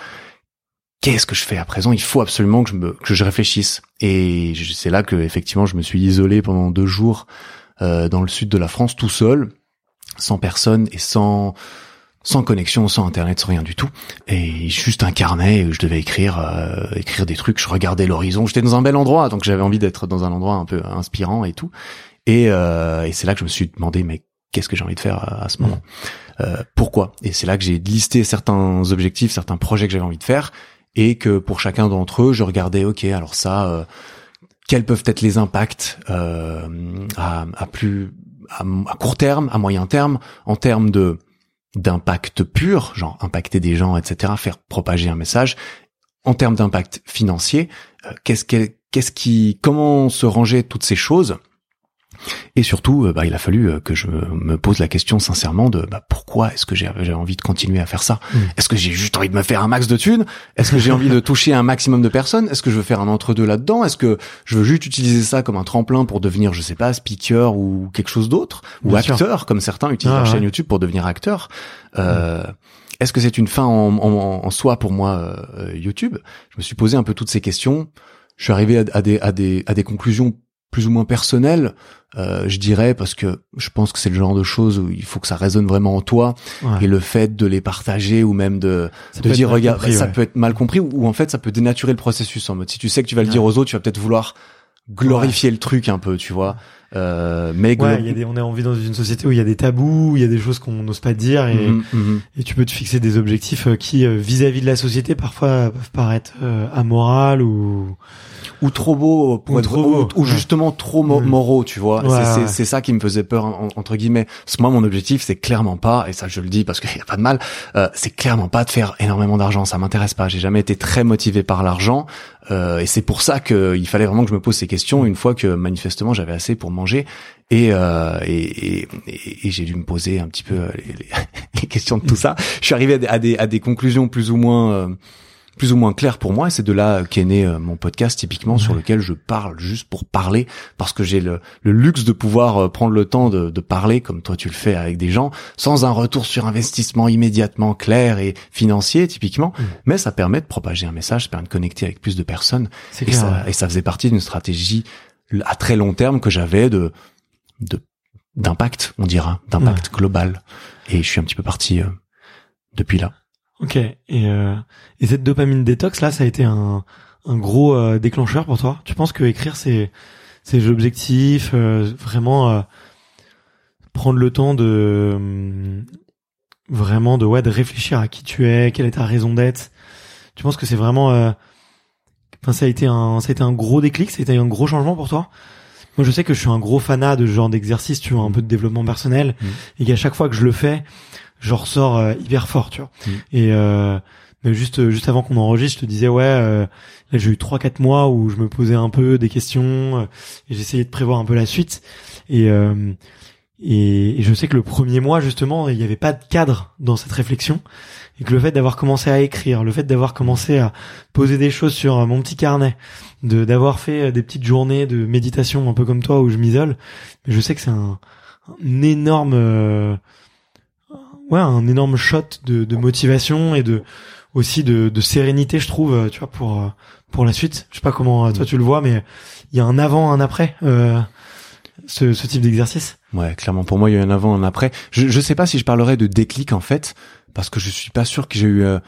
Qu'est-ce que je fais à présent? Il faut absolument que je me que je réfléchisse. Et c'est là que effectivement je me suis isolé pendant deux jours euh, dans le sud de la France tout seul sans personne et sans sans connexion, sans internet, sans rien du tout, et juste un carnet où je devais écrire, euh, écrire des trucs. Je regardais l'horizon. J'étais dans un bel endroit, donc j'avais envie d'être dans un endroit un peu inspirant et tout. Et, euh, et c'est là que je me suis demandé, mais qu'est-ce que j'ai envie de faire à, ce moment? Euh, Pourquoi? Et c'est là que j'ai listé certains objectifs, certains projets que j'avais envie de faire, et que pour chacun d'entre eux, je regardais, ok, alors ça, euh, quels peuvent être les impacts euh, à, à plus à, à court terme, à moyen terme, en termes de d'impact pur, genre impacter des gens, etc., faire propager un message. En termes d'impact financier, euh, qu'est-ce qu'est-ce qui, comment se ranger toutes ces choses et surtout, euh, bah, il a fallu euh, que je me pose la question sincèrement de bah, pourquoi est-ce que j'ai envie de continuer à faire ça? Mm. Est-ce que j'ai juste envie de me faire un max de thunes? Est-ce que j'ai envie de toucher un maximum de personnes? Est-ce que je veux faire un entre-deux là-dedans? Est-ce que je veux juste utiliser ça comme un tremplin pour devenir, je sais pas, speaker ou quelque chose d'autre? Ou acteur, comme certains utilisent leur chaîne YouTube pour devenir acteur. Euh, mm. Est-ce que c'est une fin en, en, soi pour moi YouTube? Je me suis posé un peu toutes ces questions. Je suis arrivé à, des, à, des, à des conclusions plus ou moins personnel, euh, je dirais, parce que je pense que c'est le genre de choses où il faut que ça résonne vraiment en toi, et le fait de les partager ou même de, de dire regarde, ça peut être mal compris ou, en fait ça peut dénaturer le processus en mode. Si tu sais que tu vas le dire aux autres, tu vas peut-être vouloir glorifier le truc un peu, tu vois. Euh, mais ouais, y a des, on est envie dans une société où il y a des tabous, il y a des choses qu'on n'ose pas dire et, mhm, mhm. et tu peux te fixer des objectifs euh, qui euh, vis-à-vis de la société parfois peuvent paraître euh, amoral ou ou trop beau pour ou être trop ou, justement trop mm. moraux, tu vois. c'est ça qui me faisait peur entre guillemets. Parce que moi mon objectif c'est clairement pas et ça je le dis parce qu'il y a pas de mal, euh, c'est clairement pas de faire énormément d'argent, ça m'intéresse pas. J'ai jamais été très motivé par l'argent euh, et c'est pour ça qu'il fallait vraiment que je me pose ces questions une fois que manifestement j'avais assez pour manger. Et, euh, et, et, et j'ai dû me poser un petit peu les, les, questions de tout ça. Je suis arrivé à des, à des, conclusions plus ou moins euh, plus ou moins clair pour moi. Et c'est de là qu'est né euh, mon podcast typiquement sur lequel je parle juste pour parler. Parce que j'ai le, luxe de pouvoir euh, prendre le temps de, parler comme toi tu le fais avec des gens sans un retour sur investissement immédiatement clair et financier typiquement. Mais ça permet de propager un message ça permet de connecter avec plus de personnes. Et, ça, et ça faisait partie d'une stratégie à très long terme que j'avais de de d'impact on dira d'impact global et je suis un petit peu parti euh, depuis là Ok. Et, euh, et cette dopamine détox là, ça a été un, un gros euh, déclencheur pour toi? Tu penses que écrire ces ces objectifs, euh, vraiment euh, prendre le temps de vraiment de ouais de réfléchir à qui tu es, quelle est ta raison d'être? Tu penses que c'est vraiment enfin ça a été un ça a été un gros déclic, ça a été un gros changement pour toi. Moi, je sais que je suis un gros fanat de ce genre d'exercice, tu vois, un peu de développement personnel, Mm. et qu'à chaque fois que je le fais, je ressors euh, hyper fort, tu vois. Mm. Et euh, mais juste juste avant qu'on enregistre, je te disais ouais, euh, là j'ai eu trois quatre mois où je me posais un peu des questions euh, et j'essayais de prévoir un peu la suite. Et euh, et, et je sais que le premier mois justement, il n'y avait pas de cadre dans cette réflexion et que le fait d'avoir commencé à écrire, le fait d'avoir commencé à poser des choses sur mon petit carnet, de d'avoir fait des petites journées de méditation un peu comme toi où je m'isole, je sais que c'est un, un énorme euh, ouais, un énorme shot de, de motivation et de aussi de, de sérénité, je trouve, euh, tu vois, pour euh, pour la suite. Je sais pas comment toi tu le vois, mais il y a un avant, un après euh, ce, ce type d'exercice? Ouais, clairement. Pour moi, il y a eu un avant, un après. Je, je sais pas si je parlerais de déclic en fait, parce que je suis pas sûr que j'ai eu. euh,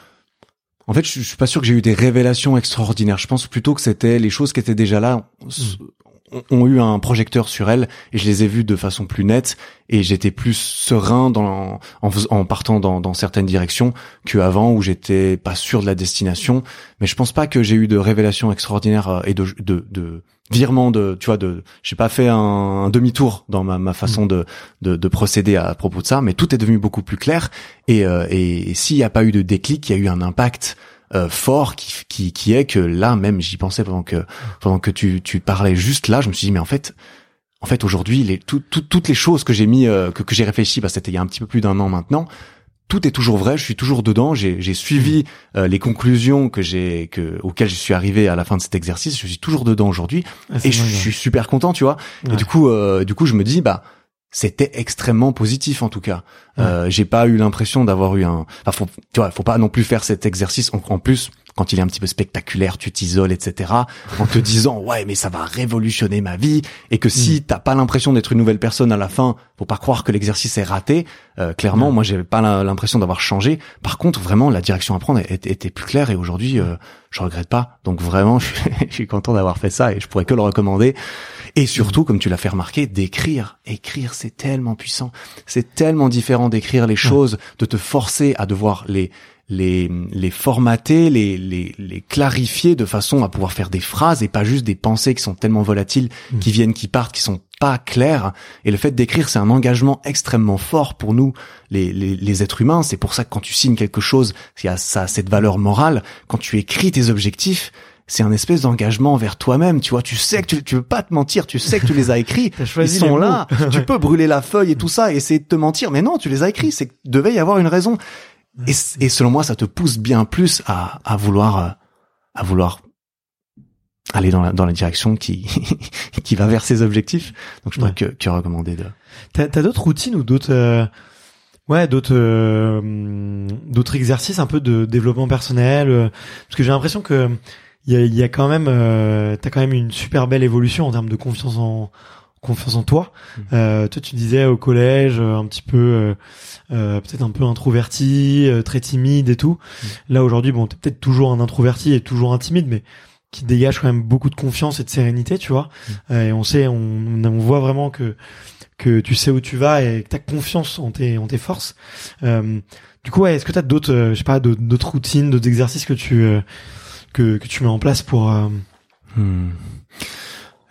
En fait, je, je suis pas sûr que j'ai eu des révélations extraordinaires. Je pense plutôt que c'était les choses qui étaient déjà là s- ont, ont eu un projecteur sur elles et je les ai vues de façon plus nette et j'étais plus serein dans en, en partant dans, dans certaines directions qu'avant où j'étais pas sûr de la destination. Mais je pense pas que j'ai eu de révélations extraordinaires euh, et de, de, de virement de tu vois de j'ai pas fait un, demi-tour dans ma, ma façon de, de de procéder à, propos de ça mais tout est devenu beaucoup plus clair. Et euh, et, s'il n'y a pas eu de déclic il y a eu un impact euh, fort qui, qui qui est que là même j'y pensais pendant que pendant que tu tu parlais juste là je me suis dit mais en fait en fait aujourd'hui les tout, tout- toutes les choses que j'ai mis euh, que, que j'ai réfléchi parce que c'était il y a un petit peu plus d'un an maintenant tout est toujours vrai, je suis toujours dedans, j'ai suivi euh, les conclusions que j'ai que auxquelles je suis arrivé à la fin de cet exercice, je suis toujours dedans aujourd'hui Ah, et je, suis super content, tu vois. Ouais. Et du coup, euh, du coup, je me dis, bah, c'était extrêmement positif en tout cas. Euh, j'ai pas eu l'impression d'avoir eu un. Enfin, faut, tu vois, faut pas non plus faire cet exercice. En, en plus, quand il est un petit peu spectaculaire, tu t'isoles, etc. En te disant, ouais, mais ça va révolutionner ma vie. Et que si t'as pas l'impression d'être une nouvelle personne à la fin, faut pas croire que l'exercice est raté. Euh, clairement, Ouais. moi, j'avais pas l'impression d'avoir changé. Par contre, vraiment, la direction à prendre était, était plus claire. Et aujourd'hui, euh, je regrette pas. Donc vraiment, je suis, je suis content d'avoir fait ça et je pourrais que le recommander. Et surtout, comme tu l'as fait remarquer, d'écrire. Écrire, c'est tellement puissant. C'est tellement différent d'écrire les choses, de te forcer à devoir les les les formater, les les les clarifier de façon à pouvoir faire des phrases et pas juste des pensées qui sont tellement volatiles, Mm. qui viennent, qui partent, qui sont pas claires. Et le fait d'écrire, c'est un engagement extrêmement fort pour nous, les les, les êtres humains. C'est pour ça que quand tu signes quelque chose, il y a ça cette valeur morale. Quand tu écris tes objectifs, c'est un espèce d'engagement vers toi-même, tu vois. Tu sais que tu, tu veux pas te mentir, tu sais que tu les as écrits. Ils sont là. tu peux brûler la feuille et tout ça et essayer de te mentir, mais non, tu les as écrits. C'est devait y avoir une raison. Et, et selon moi, ça te pousse bien plus à, à vouloir, euh, à vouloir aller dans la, dans la direction qui, qui va vers ses objectifs. Donc, je pourrais Ouais. que, que recommander de. T'as t'as d'autres routines ou d'autres euh, ouais d'autres euh, d'autres exercices un peu de développement personnel euh, parce que j'ai l'impression que il y a, y a quand même euh, t'as quand même une super belle évolution en termes de confiance en confiance en toi. Mhm. Euh, toi tu disais au collège euh, un petit peu euh, euh, peut-être un peu introverti, euh, très timide et tout. Là aujourd'hui bon t'es peut-être toujours un introverti et toujours un timide mais qui dégage quand même beaucoup de confiance et de sérénité, tu vois. Euh, et on sait, on, on voit vraiment que que tu sais où tu vas et que t'as confiance en tes en tes forces. Euh, du coup, ouais, est-ce que t'as d'autres, je sais pas, d'autres routines, d'autres exercices que tu euh, que que tu mets en place pour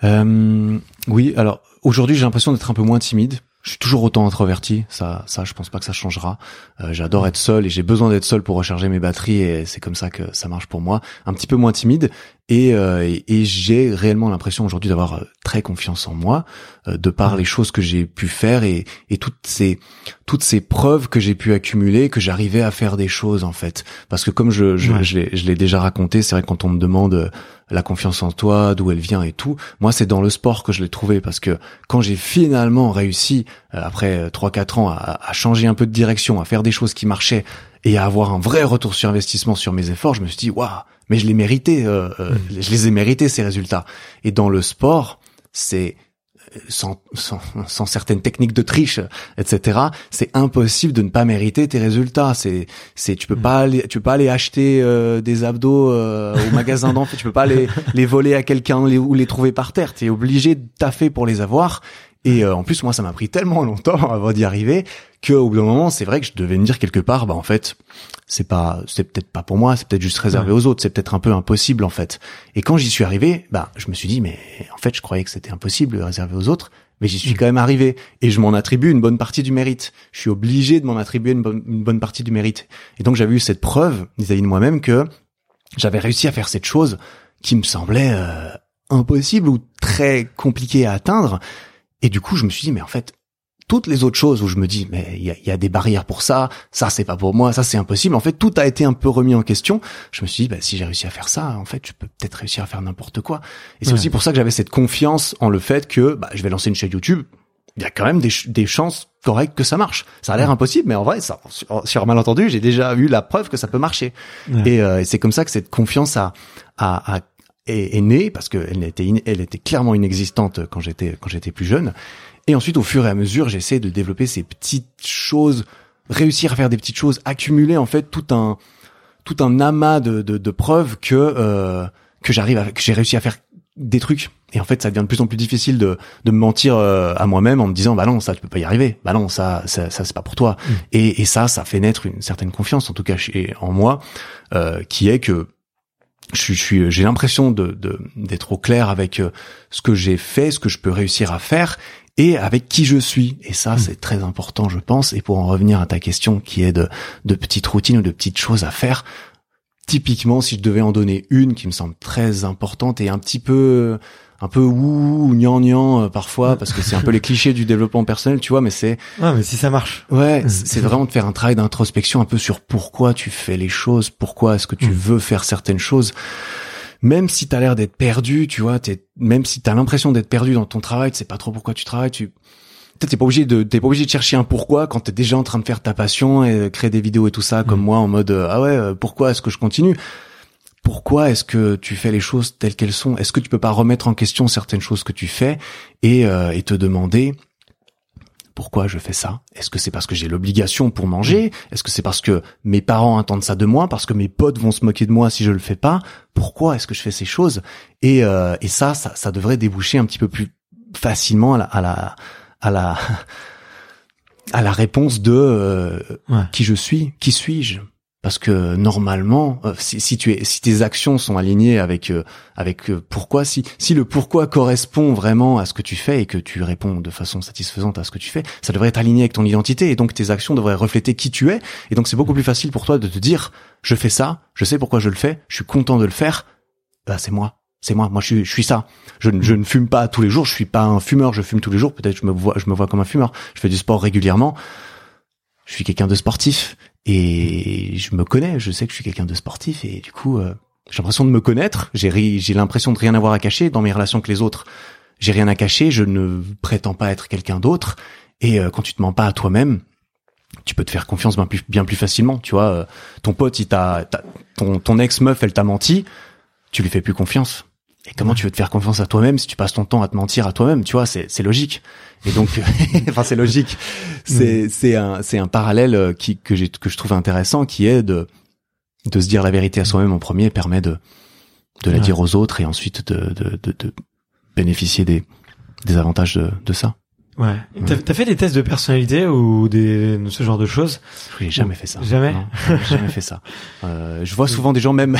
euh, oui, alors aujourd'hui j'ai l'impression d'être un peu moins timide. Je suis toujours autant introverti, ça, ça, je pense pas que ça changera. Euh, J'adore être seul et j'ai besoin d'être seul pour recharger mes batteries et c'est comme ça que ça marche pour moi. Un petit peu moins timide et, euh, et, et j'ai réellement l'impression aujourd'hui d'avoir euh, très confiance en moi, euh, de par les choses que j'ai pu faire et, et toutes ces toutes ces preuves que j'ai pu accumuler, que j'arrivais à faire des choses en fait. Parce que comme je je, Ouais. je l'ai- je l'ai déjà raconté, c'est vrai que quand on me demande euh, la confiance en toi, d'où elle vient et tout. Moi, c'est dans le sport que je l'ai trouvé parce que quand j'ai finalement réussi, euh, après 3-4 ans, à, à changer un peu de direction, à faire des choses qui marchaient et à avoir un vrai retour sur investissement sur mes efforts, je me suis dit, waouh, mais je les méritais, euh, euh, je les ai mérités ces résultats. Et dans le sport, c'est euh, sans, sans, sans certaines techniques de triche, etc. C'est impossible de ne pas mériter tes résultats. C'est, c'est, tu peux Mm. pas aller, tu peux pas aller acheter euh, des abdos euh, au magasin d'enfants. Tu peux pas les, les voler à quelqu'un les- ou les trouver par terre. Tu es obligé de taffer pour les avoir. Et euh, en plus, moi, ça m'a pris tellement longtemps avant d'y arriver que au bout d'un moment, c'est vrai que je devais me dire quelque part, bah en fait, c'est pas c'est peut-être pas pour moi c'est peut-être juste réservé aux autres c'est peut-être un peu impossible en fait. Et quand j'y suis arrivé bah je me suis dit mais en fait je croyais que c'était impossible de réserver aux autres mais j'y suis mm. quand même arrivé. Et je m'en attribue une bonne partie du mérite. Je suis obligé de m'en attribuer une bonne, une bonne partie du mérite. Et donc j'avais eu cette preuve vis-à-vis de moi-même que j'avais réussi à faire cette chose qui me semblait euh, impossible ou très compliquée à atteindre. Et du coup je me suis dit mais en fait toutes les autres choses où je me dis mais il y a, des barrières pour ça, ça c'est pas pour moi, ça c'est impossible. En fait, tout a été un peu remis en question. Je me suis dit bah, si j'ai réussi à faire ça, en fait, je peux peut-être réussir à faire n'importe quoi. Et c'est aussi pour ça que j'avais cette confiance en le fait que bah, je vais lancer une chaîne YouTube. Il y a quand même des, des chances correctes que ça marche. Ça a l'air impossible, mais en vrai, ça, sur, malentendu, j'ai déjà eu la preuve que ça peut marcher. Euh, et, c'est comme ça que cette confiance a, a, a est, est née parce qu'elle était, elle était clairement inexistante quand j'étais quand j'étais plus jeune. Et ensuite, au fur et à mesure, j'essaie de développer ces petites choses, réussir à faire des petites choses, accumuler en fait tout un tout un amas de, de, de preuves que euh, que j'arrive à que j'ai réussi à faire des trucs. Et en fait, ça devient de plus en plus difficile de, de me mentir euh, à moi-même en me disant bah non ça tu peux pas y arriver, bah non ça ça, ça c'est pas pour toi. Mm. Et, et ça ça fait naître une certaine confiance en tout cas chez en moi euh, qui est que je suis, j'ai l'impression de, d'être au clair avec euh, ce que j'ai fait, ce que je peux réussir à faire, et avec qui je suis. Et ça, hmm. c'est très important, je pense. Et pour en revenir à ta question qui est de, de petites routines ou de petites choses à faire, typiquement, si je devais en donner une qui me semble très importante et un petit peu un peu ouh gnangnan euh, parfois parce que c'est un peu les clichés du développement personnel tu vois mais c'est ouais mais si ça marche ouais hmm. c'est vraiment de faire un travail d'introspection un peu sur pourquoi tu fais les choses pourquoi est-ce que tu hmm. veux faire certaines choses même si t'as l'air d'être perdu, tu vois, t'es, même si t'as l'impression d'être perdu dans ton travail, tu sais pas trop pourquoi tu travailles, tu, t'es pas obligé de, t'es pas obligé de chercher un pourquoi quand t'es déjà en train de faire ta passion et créer des vidéos et tout ça, comme mm. moi, en mode, euh, ah ouais, euh, pourquoi est-ce que je continue? Pourquoi est-ce que tu fais les choses telles qu'elles sont? Est-ce que tu peux pas remettre en question certaines choses que tu fais et, euh, et te demander pourquoi je fais ça? Est-ce que c'est parce que j'ai l'obligation pour manger? Est-ce que c'est parce que mes parents attendent ça de moi Parce que mes potes vont se moquer de moi si je le fais pas? Pourquoi est-ce que je fais ces choses? Et, euh, et ça, ça, ça, devrait déboucher un petit peu plus facilement à la à la à la, à la réponse de euh, qui je suis, qui suis-je? Parce que normalement, euh, si, si, tu es, si tes actions sont alignées avec euh, avec euh, pourquoi, si si le pourquoi correspond vraiment à ce que tu fais et que tu réponds de façon satisfaisante à ce que tu fais, ça devrait être aligné avec ton identité et donc tes actions devraient refléter qui tu es et donc c'est beaucoup plus facile pour toi de te dire je fais ça, je sais pourquoi je le fais, je suis content de le faire, bah c'est moi. C'est moi, moi je suis, je suis ça. Je, je ne fume pas tous les jours, je suis pas un fumeur, je fume tous les jours. Peut-être je me vois, je me vois comme un fumeur. Je fais du sport régulièrement. Je suis quelqu'un de sportif et je me connais, je sais que je suis quelqu'un de sportif et du coup, euh, j'ai l'impression de me connaître. J'ai j'ai l'impression de rien avoir à cacher dans mes relations avec les autres. J'ai rien à cacher. Je ne prétends pas être quelqu'un d'autre. Et euh, quand tu te mens pas à toi-même, tu peux te faire confiance bien plus, bien plus facilement. Tu vois, euh, ton pote, il t'a, ton, ton ex meuf, elle t'a menti. Tu lui fais plus confiance. Et comment tu veux te faire confiance à toi-même si tu passes ton temps à te mentir à toi-même Tu vois, c'est c'est logique. Et donc, enfin, c'est logique. C'est mm. c'est un c'est un parallèle euh, qui que j'ai que je trouve intéressant, qui est de de se dire la vérité à soi-même en premier permet de de la dire aux autres et ensuite de de de, de bénéficier des des avantages de de ça. Ouais. T'as as fait des tests de personnalité ou des ce genre de choses Oui, jamais fait ça. Jamais. jamais fait ça. Euh, je vois souvent des gens même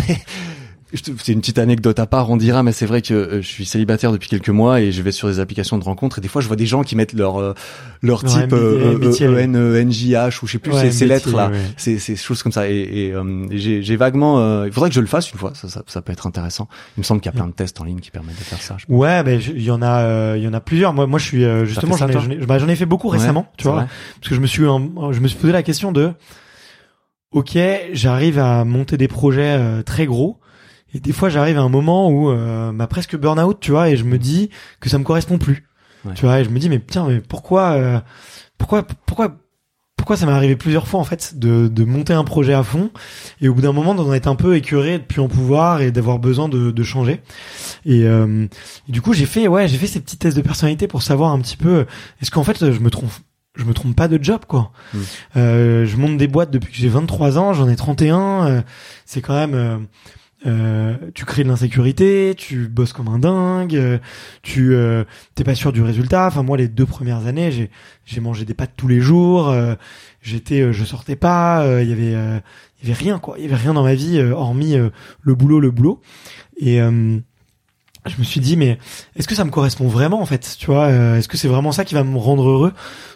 c'est une petite anecdote à part, on dira, mais c'est vrai que euh, je suis célibataire depuis quelques mois et je vais sur des applications de rencontres et des fois je vois des gens qui mettent leur euh, leur type euh, e NJH ou je sais plus ces, lettres là, ces, choses comme ça et, j'ai vaguement, il faudrait que je le fasse une fois, ça, peut être intéressant. Il me semble qu'il y a plein de tests en ligne qui permettent de faire ça. Ouais, ben il y en a, il y en a plusieurs. Moi, moi je suis justement j'en ai, bah, ai, fait beaucoup récemment, tu vois, parce que je me suis je me suis posé la question de, ok, j'arrive à monter des projets très gros et des fois, j'arrive à un moment où euh, bah, presque burn-out, tu vois, et je me dis que ça me correspond plus. Tu vois, et je me dis mais tiens, mais pourquoi, euh, pourquoi, pourquoi, pourquoi ça m'est arrivé plusieurs fois en fait de, de monter un projet à fond et au bout d'un moment d'en être un peu écœuré de plus en pouvoir et d'avoir besoin de, de changer. Et, euh, et, du coup, j'ai fait ouais, j'ai fait ces petits tests de personnalité pour savoir un petit peu est-ce qu'en fait je me trompe je me trompe pas de job quoi. Hmm. Euh, je monte des boîtes depuis que j'ai 23 ans, j'en ai 31. Euh, c'est quand même euh, tu crées de l'insécurité, tu bosses comme un dingue, euh, tu euh, t'es pas sûr du résultat. Enfin moi les deux premières années, j'ai j'ai mangé des pâtes tous les jours, euh, j'étais je sortais pas, il y avait il y avait rien quoi, il y avait rien dans ma vie hormis le boulot le boulot et je me suis dit mais est-ce que ça me correspond vraiment en fait tu vois est-ce que c'est vraiment ça qui va me rendre heureux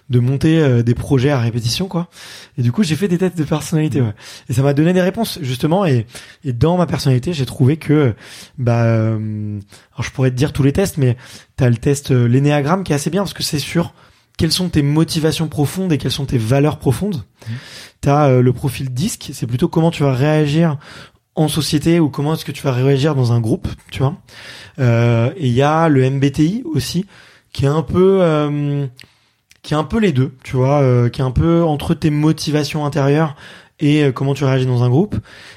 de monter euh, des projets à répétition quoi? Et du coup j'ai fait des tests de personnalité ouais. et ça m'a donné des réponses justement et, et dans ma personnalité j'ai trouvé que bah euh, alors je pourrais te dire tous les tests mais t'as le test euh, l'énéagramme qui est assez bien parce que c'est sûr quelles sont tes motivations profondes et quelles sont tes valeurs profondes mmh. t'as le profil disque c'est plutôt comment tu vas réagir en société ou comment est-ce que tu vas réagir dans un groupe, tu vois. Euh, et il y a le MBTI aussi, qui est un peu, euh, qui est un peu les deux, tu vois, euh, qui est un peu entre tes motivations intérieures et comment tu réagis dans un groupe.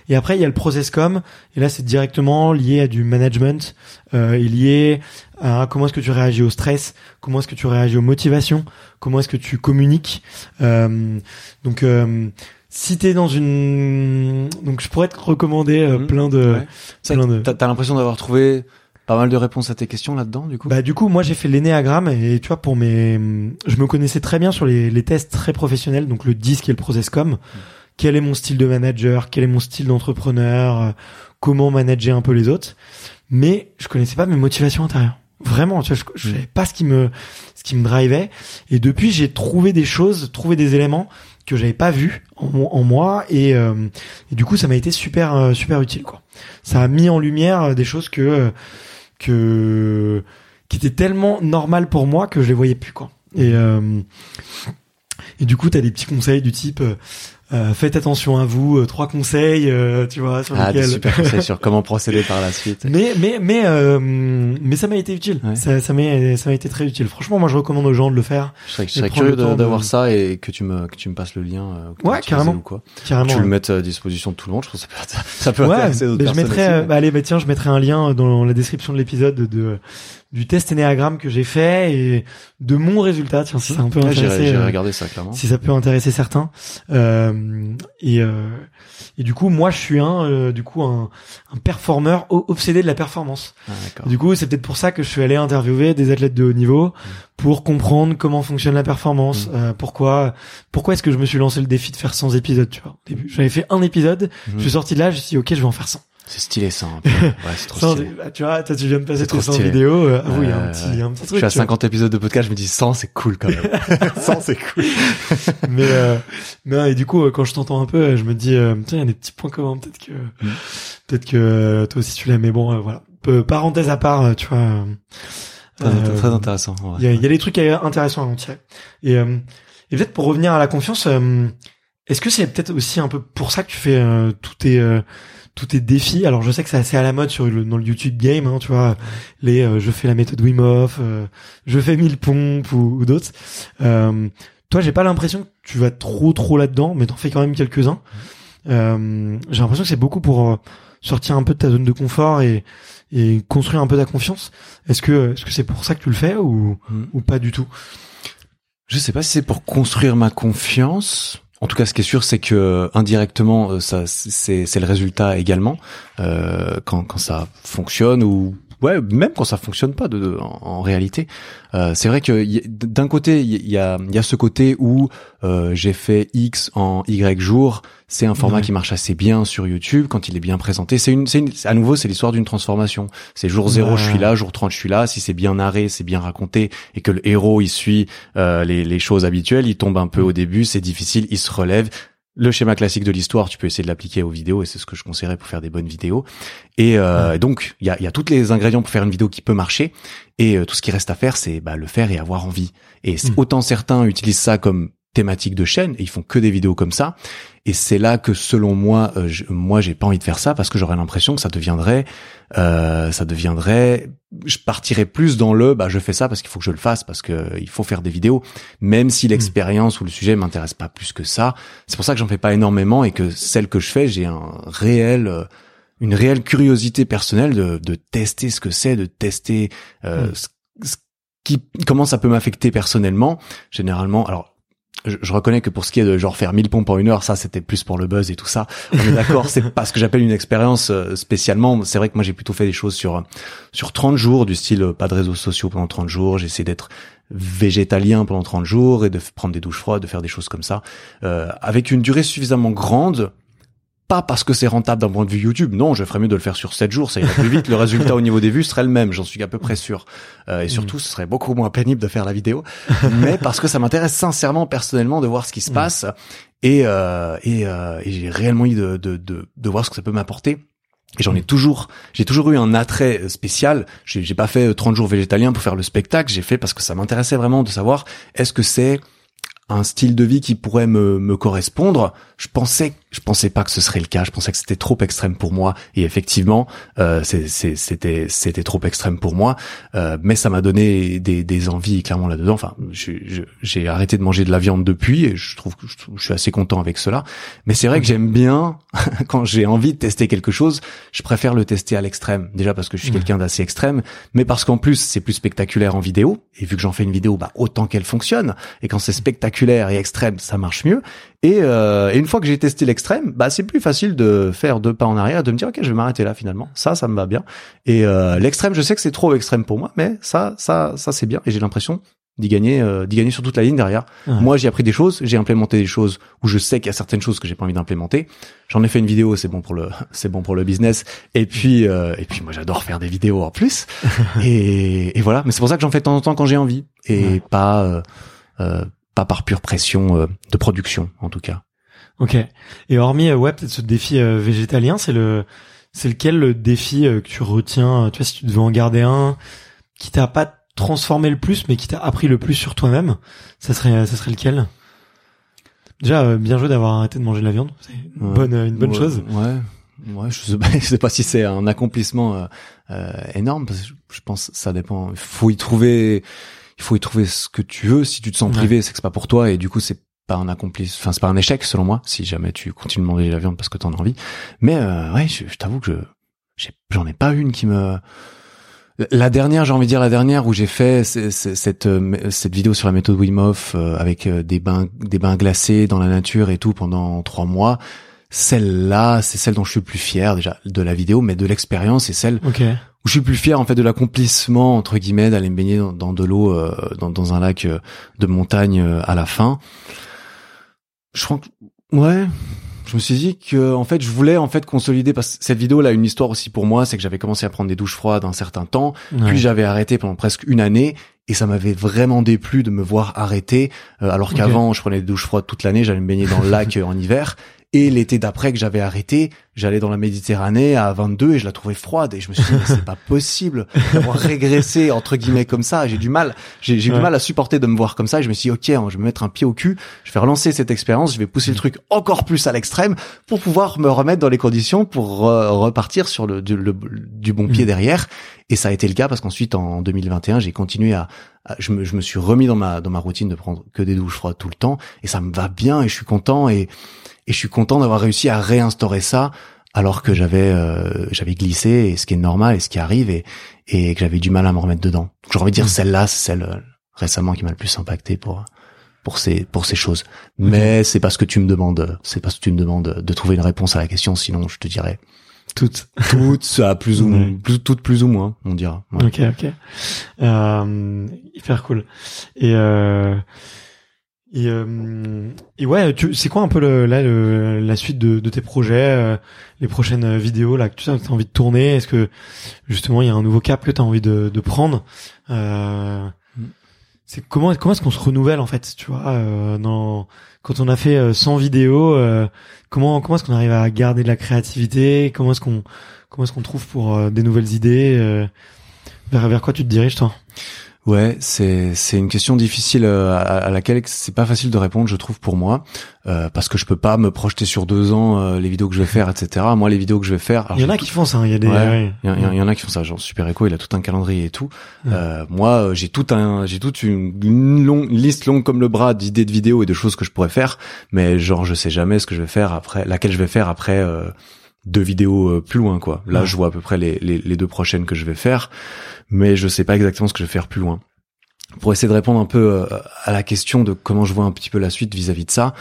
Et après, il y a le processcom, et là, c'est directement lié à du management, euh, lié à comment est-ce que tu réagis au stress, comment est-ce que tu réagis aux motivations, comment est-ce que tu communiques. donc, si t'es dans une donc je pourrais te recommander euh, mhm. plein de plein de t'as l'impression d'avoir trouvé pas mal de réponses à tes questions là-dedans du coup? Bah du coup moi j'ai fait l'énéagramme et tu vois pour mes je me connaissais très bien sur les, les tests très professionnels donc le disque et le processcom. Mhm. quel est mon style de manager? Quel est mon style d'entrepreneur? Euh, comment manager un peu les autres? Mais je connaissais pas mes motivations intérieures. Vraiment tu vois je, je savais pas ce qui me ce qui me drivait. Et depuis j'ai trouvé des choses trouvé des éléments que j'avais pas vu en, moi et, euh, et, du coup ça m'a été super euh, super utile quoi. Ça a mis en lumière euh, des choses que que qui étaient tellement normales pour moi que je les voyais plus quoi. Et et du coup, tu as des petits conseils du type euh, faites attention à vous, euh, trois conseils, euh, tu vois, sur ah, lesquels... super conseils sur comment procéder par la suite. Mais mais mais mais ça m'a été utile. Ça ça m'a ça m'a été très utile. Franchement, moi je recommande aux gens de le faire. Je serais, je serais curieux d'avoir ça et que tu me que tu me passes le lien. ouais, carrément. Ou quoi. Carrément. Tu le mettes à disposition de tout le monde. Je pense que ça peut ça peut ouais, intéresser d'autres personnes. Je mettrai, bah, allez, bah, tiens, je mettrai un lien dans la description de l'épisode de du test Enneagram que j'ai fait et de mon résultat. Tiens, si ça un peu intéressé. J'ai regardé ça clairement. Si ça peut intéresser certains. Euh, et euh, et du coup, moi, je suis un euh, du coup un, un performeur obsédé de la performance. Ah, du coup, c'est peut-être pour ça que je suis allé interviewer des athlètes de haut niveau mm. pour comprendre comment fonctionne la performance. Mm. Euh, pourquoi pourquoi est-ce que je me suis lancé le défi de faire 100 épisodes Tu vois, au début, j'avais fait un épisode. Je suis sorti de là, je me suis dit ok, je vais en faire 100. C'est stylé ça. Un peu. Ouais, c'est trop stylé. Tu vois, toi, tu viens de passer tes 100 vidéos. Euh, ah oui, un petit, un petit truc. Je suis à 50 épisodes de podcast, je me dis 100, c'est cool quand même. 100, c'est cool. mais, euh, et du coup, euh, quand je t'entends un peu, euh, je me dis, euh, tiens, il y a des petits points communs. Peut-être que, mm. peut-être que toi aussi tu l'aimes. Mais bon, voilà. parenthèse à part, tu vois. Très, très intéressant. Il y, a, y a des trucs intéressants à en tirer. Et, et peut-être pour revenir à la confiance, est-ce que c'est peut-être aussi un peu pour ça que tu fais tous tes tous tes défis. Alors je sais que c'est assez à la mode sur le, dans le YouTube game, hein, tu vois, les euh, je fais la méthode Wim Hof, euh, je fais mille pompes ou, d'autres. Euh, toi, j'ai pas l'impression que tu vas trop trop là-dedans, mais t'en fais quand même quelques-uns. Euh, j'ai l'impression que c'est beaucoup pour sortir un peu de ta zone de confort et, et construire un peu ta confiance. Est-ce que est-ce que c'est pour ça que tu le fais ou mm. ou pas du tout? Je sais pas si c'est pour construire ma confiance en tout cas, ce qui est sûr, c'est que indirectement, euh, ça, c'est, c'est le résultat également euh, quand, quand ça fonctionne ou ouais, même quand ça fonctionne pas de, en, réalité. Euh, c'est vrai que d'un côté, il y a, y a ce côté où euh, j'ai fait X en Y jours. C'est un format qui marche assez bien sur YouTube quand il est bien présenté. C'est une, c'est une, à nouveau, c'est l'histoire d'une transformation. C'est jour 0, je suis là, jour 30, je suis là. Si c'est bien narré, c'est bien raconté et que le héros, il suit euh, les, les choses habituelles, il tombe un peu au début, c'est difficile, il se relève le schéma classique de l'histoire, tu peux essayer de l'appliquer aux vidéos et c'est ce que je conseillerais pour faire des bonnes vidéos. Et euh, donc il y a, y a tous les ingrédients pour faire une vidéo qui peut marcher et euh, tout ce qui reste à faire, c'est bah, le faire et avoir envie. Et hmm. autant certains utilisent ça comme thématique de chaîne et ils font que des vidéos comme ça. Et c'est là que selon moi, euh, je, moi j'ai pas envie de faire ça parce que j'aurais l'impression que ça deviendrait, euh, ça deviendrait, je partirais plus dans le, bah je fais ça parce qu'il faut que je le fasse parce que euh, il faut faire des vidéos, même si l'expérience ou le sujet m'intéresse pas plus que ça. C'est pour ça que j'en fais pas énormément et que celle que je fais, j'ai un réel euh, une réelle curiosité personnelle de, de tester ce que c'est, de tester euh, hmm. ce, qui, comment ça peut m'affecter personnellement. Généralement, alors je, reconnais que pour ce qui est de genre faire 1000 pompes en une heure, ça c'était plus pour le buzz et tout ça. On est d'accord, c'est pas ce que j'appelle une expérience euh, spécialement. C'est vrai que moi j'ai plutôt fait des choses sur sur 30 jours, du style euh, pas de réseaux sociaux pendant 30 jours. J'ai essayé d'être végétalien pendant 30 jours et de prendre des douches froides, de faire des choses comme ça, euh, avec une durée suffisamment grande pas parce que c'est rentable d'un point de vue YouTube. Non, je ferais mieux de le faire sur 7 jours, ça irait plus vite. Le résultat au niveau des vues serait le même, j'en suis à peu près sûr. Euh, et surtout, ce serait beaucoup moins pénible de faire la vidéo. Mais parce que ça m'intéresse sincèrement, personnellement, de voir ce qui se passe. Et, euh, et, euh, et j'ai réellement envie de, de, de, de voir ce que ça peut m'apporter. Et j'en ai toujours, j'ai toujours eu un attrait spécial. J'ai pas fait 30 jours végétaliens pour faire le spectacle. J'ai fait parce que ça m'intéressait vraiment de savoir est-ce que c'est un style de vie qui pourrait me, me correspondre? Je pensais je pensais pas que ce serait le cas. Je pensais que c'était trop extrême pour moi. Et effectivement, euh, c'était c'était trop extrême pour moi. Euh, mais ça m'a donné des, des envies clairement là-dedans. Enfin, j'ai arrêté de manger de la viande depuis et je trouve que je, suis assez content avec cela. Mais c'est vrai que j'aime bien quand j'ai envie de tester quelque chose, je préfère le tester à l'extrême. Déjà parce que je suis quelqu'un d'assez extrême, mais parce qu'en plus c'est plus spectaculaire en vidéo. Et vu que j'en fais une vidéo, bah autant qu'elle fonctionne. Et quand c'est spectaculaire et extrême, ça marche mieux. Et, euh, et une fois que j'ai testé l'extrême, bah c'est plus facile de faire deux pas en arrière, de me dire ok je vais m'arrêter là finalement. Ça, ça me va bien. Et euh, l'extrême, je sais que c'est trop extrême pour moi, mais ça, ça, ça c'est bien. Et j'ai l'impression d'y gagner, euh, d'y gagner sur toute la ligne derrière. Moi, j'ai appris des choses, j'ai implémenté des choses où je sais qu'il y a certaines choses que j'ai pas envie d'implémenter. J'en ai fait une vidéo, c'est bon pour le, c'est bon pour le business. Et puis, euh, et puis moi, j'adore faire des vidéos en plus. et, et voilà. Mais c'est pour ça que j'en fais de temps en temps quand j'ai envie et pas. Euh, euh, pas par pure pression euh, de production en tout cas. Ok. Et hormis euh, ouais peut-être ce défi euh, végétalien, c'est le c'est lequel le défi que tu retiens Tu vois si tu devais en garder un qui t'a pas transformé le plus, mais qui t'a appris le plus sur toi-même, ça serait ça serait lequel? Déjà bien joué d'avoir arrêté de manger de la viande, c'est une bonne une bonne chose. Ouais. Ouais, je sais pas, je sais pas si c'est un accomplissement euh, énorme parce que je pense ça dépend. Il faut y trouver il faut y trouver ce que tu veux. Si tu te sens privé, c'est que c'est pas pour toi et du coup c'est pas un accompli, enfin c'est pas un échec selon moi. Si jamais tu continues de manger la viande parce que t'en as envie. Mais euh, ouais, je, t'avoue que je j'en ai, pas une qui me la dernière, j'ai envie de dire la dernière où j'ai fait cette euh, cette vidéo sur la méthode Wim Hof euh, avec des bains des bains glacés dans la nature et tout pendant trois mois. Celle-là, c'est celle dont je suis le plus fier déjà de la vidéo, mais de l'expérience, c'est celle où je suis plus fier en fait de l'accomplissement entre guillemets d'aller me baigner dans, de l'eau euh, dans, dans, un lac euh, de montagne euh, à la fin. Je crois que ouais, je me suis dit que en fait je voulais en fait consolider parce que cette vidéo là a une histoire aussi pour moi, c'est que j'avais commencé à prendre des douches froides un certain temps, puis j'avais arrêté pendant presque une année et ça m'avait vraiment déplu de me voir arrêter alors qu'avant je prenais des douches froides toute l'année, j'allais me baigner dans le lac en hiver et l'été d'après que j'avais arrêté, j'allais dans la Méditerranée à 22 et je la trouvais froide et je me suis dit c'est pas possible d'avoir régressé entre guillemets comme ça. J'ai du mal, j'ai du mal à supporter de me voir comme ça. Et je me suis dit ok, hein, je vais me mettre un pied au cul, je vais relancer cette expérience, je vais pousser le truc encore plus à l'extrême pour pouvoir me remettre dans les conditions pour repartir sur le du, bon pied mm. derrière. Et ça a été le cas parce qu'ensuite en 2021 j'ai continué à, je, me, je me suis remis dans ma dans ma routine de prendre que des douches froides tout le temps et ça me va bien et je suis content et et je suis content d'avoir réussi à réinstaurer ça alors que j'avais euh, j'avais glissé et ce qui est normal et ce qui arrive et et que j'avais du mal à me remettre dedans. J'ai envie de dire mm. celle-là, c'est celle euh, récemment qui m'a le plus impacté pour pour ces pour ces choses. Mais c'est parce que tu me demandes, c'est parce que tu me demandes de trouver une réponse à la question. Sinon, je te dirais toutes, toutes, ça plus ou moins, toutes plus ou moins, on dira. Ok, ok. Euh, hyper cool. Et euh, et, euh, et ouais, c'est quoi un peu le, là le, la suite de, de tes projets, euh, les prochaines vidéos là que tu as envie de tourner? Est-ce que justement il y a un nouveau cap que tu as envie de, de prendre? Euh, C'est comment comment est-ce qu'on se renouvelle en fait, tu vois euh, dans, Quand on a fait 100 vidéos, euh, comment comment est-ce qu'on arrive à garder de la créativité? Comment est-ce qu'on comment est-ce qu'on trouve pour des nouvelles idées? Vers vers quoi tu te diriges toi? Ouais, c'est c'est une question difficile euh, à, laquelle c'est pas facile de répondre, je trouve pour moi, euh, parce que je peux pas me projeter sur deux ans euh, les vidéos que je vais faire, etc. Moi, les vidéos que je vais faire, il y en a qui font ça. Il y a des, il, y, en a qui font ça. Genre Super Echo, il a tout un calendrier et tout. moi, j'ai tout un, j'ai toute une, longue liste longue comme le bras d'idées de vidéos et de choses que je pourrais faire, mais genre je sais jamais ce que je vais faire après, laquelle je vais faire après deux vidéos plus loin quoi. Là, je vois à peu près les, les, les deux prochaines que je vais faire mais je sais pas exactement ce que je vais faire plus loin. pour essayer de répondre un peu à la question de comment je vois un petit peu la suite vis-à-vis de ça.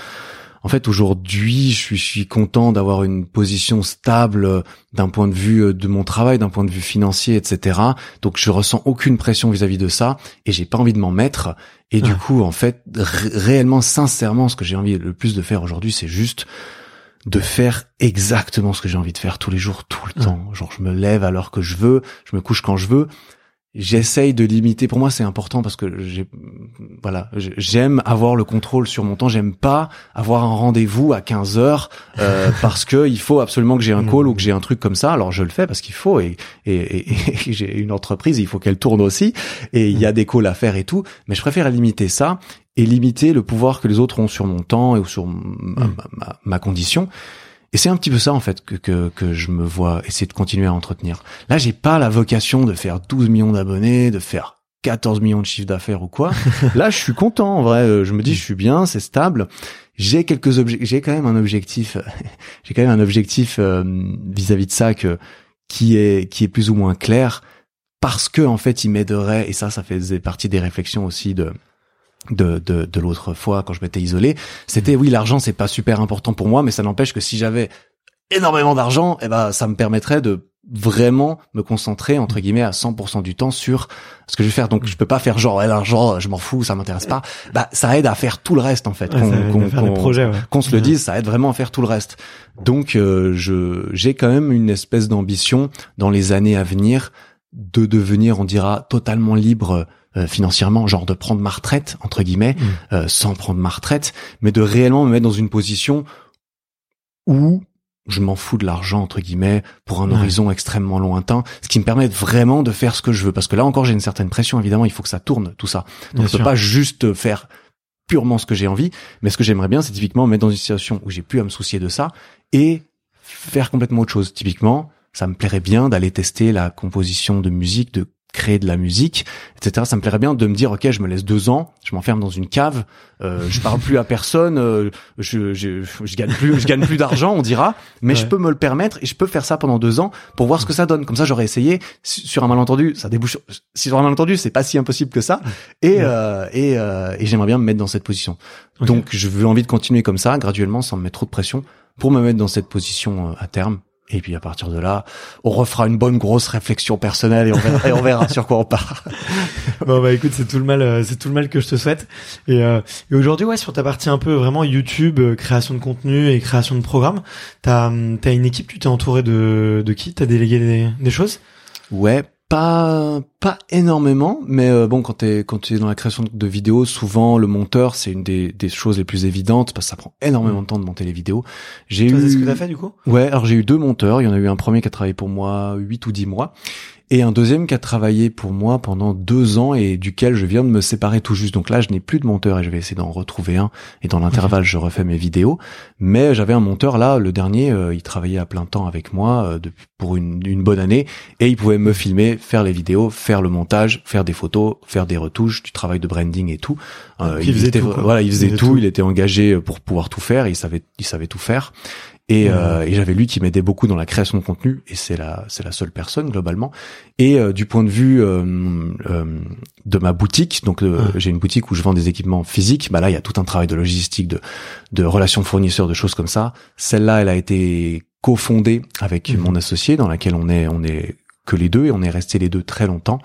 En fait, aujourd'hui, je suis, je suis content d'avoir une position stable d'un point de vue de mon travail, d'un point de vue financier, etc. Donc, je ressens aucune pression vis-à-vis de ça et j'ai pas envie de m'en mettre. Et du coup, en fait, réellement, sincèrement, ce que j'ai envie le plus de faire aujourd'hui, c'est juste de faire exactement ce que j'ai envie de faire tous les jours, tout le temps. Genre, je me lève à l'heure que je veux, je me couche quand je veux. J'essaye de limiter. Pour moi, c'est important parce que j'ai, voilà, j'aime avoir le contrôle sur mon temps. J'aime pas avoir un rendez-vous à 15 heures euh, parce que il faut absolument que j'ai un call ou que j'ai un truc comme ça. Alors je le fais parce qu'il faut et, et, et, j'ai une entreprise, il faut qu'elle tourne aussi et il y a des calls à faire et tout. Mais je préfère limiter ça et limiter le pouvoir que les autres ont sur mon temps et sur ma, ma, ma condition. Et c'est un petit peu ça en fait que, que, que je me vois essayer de continuer à entretenir. Là, j'ai pas la vocation de faire 12 millions d'abonnés, de faire 14 millions de chiffres d'affaires ou quoi. Là, je suis content en vrai. Euh, je me dis, je suis bien, c'est stable. J'ai quelques objectifs. J'ai quand même un objectif. j'ai quand même un objectif euh, vis-à-vis de ça que qui est qui est plus ou moins clair parce que en fait, il m'aiderait. Et ça, ça faisait partie des réflexions aussi de de, de, de l'autre fois quand je m'étais isolé, c'était oui l'argent c'est pas super important pour moi, mais ça n'empêche que si j'avais énormément d'argent, eh ben ça me permettrait de vraiment me concentrer entre guillemets à 100% du temps sur ce que je vais faire. Donc je peux pas faire genre l'argent je m'en fous, ça m'intéresse pas. Bah ça aide à faire tout le reste en fait. qu'on se le dise, ça aide vraiment à faire tout le reste. Donc euh, je j'ai quand même une espèce d'ambition dans les années à venir de devenir, on dira, totalement libre euh, financièrement, genre de prendre ma retraite entre guillemets, mm. euh, sans prendre ma retraite, mais de réellement me mettre dans une position où je m'en fous de l'argent entre guillemets pour un horizon extrêmement lointain, ce qui me permet vraiment de faire ce que je veux. Parce que là encore, j'ai une certaine pression. Évidemment, il faut que ça tourne tout ça. Donc, je peux pas juste faire purement ce que j'ai envie, mais ce que j'aimerais bien, c'est typiquement me mettre dans une situation où j'ai plus à me soucier de ça et faire complètement autre chose. Typiquement, ça me plairait bien d'aller tester la composition de musique, de créer de la musique, etc. Ça me plairait bien de me dire, ok, je me laisse deux ans, je m'enferme dans une cave, euh, je parle plus à personne, euh, je, je, je, gagne plus, je gagne plus d'argent, on dira, mais je peux me le permettre et je peux faire ça pendant deux ans pour voir ce que ça donne. Comme ça, j'aurais essayé sur un malentendu, ça débouche. Si sur un malentendu, c'est pas si impossible que ça, et euh, et, euh, et j'aimerais bien me mettre dans cette position. Donc, je veux envie de continuer comme ça, graduellement, sans me mettre trop de pression, pour me mettre dans cette position euh, à terme et puis à partir de là, on refera une bonne grosse réflexion personnelle et on verra, et on verra sur quoi on part. bon bah écoute, c'est tout le mal, euh, c'est tout le mal que je te souhaite. Et, euh, et aujourd'hui, ouais, sur ta partie un peu vraiment YouTube, euh, création de contenu et création de programmes, t'as as une équipe, tu t'es entouré de de qui? T'as délégué des, des choses? Ouais, pas pas énormément, mais euh, bon, quand t'es quand tu es dans la création de vidéos, souvent le monteur c'est une des, des choses les plus évidentes parce que ça prend énormément de temps de monter les vidéos. J'ai eu. C'est ce que t'as fait du coup? Ouais, alors j'ai eu deux monteurs. Il y en a eu un premier qui a travaillé pour moi 8 ou 10 mois et un deuxième qui a travaillé pour moi pendant deux ans et duquel je viens de me séparer tout juste. Donc là, je n'ai plus de monteur et je vais essayer d'en retrouver un. Et dans l'intervalle, je refais mes vidéos. Mais j'avais un monteur là, le dernier, euh, il travaillait à plein temps avec moi euh, pour une, une, bonne année et il pouvait me filmer, faire les vidéos, faire le montage, faire des photos, faire des retouches, du travail de branding et tout. Euh, il, faisait tout, voilà, il faisait, tout, Il était engagé pour pouvoir tout faire. Il savait, il savait tout faire. Et, euh, et j'avais lui qui m'aidait beaucoup dans la création de contenu, et c'est la c'est la seule personne globalement. Et euh, du point de vue euh, euh de ma boutique, donc j'ai une boutique où je vends des équipements physiques. Bah là, il y a tout un travail de logistique, de de relations fournisseurs, de choses comme ça. Celle-là, elle a été cofondée avec mmh. mon associé, dans laquelle on est on est que les deux et on est resté les deux très longtemps.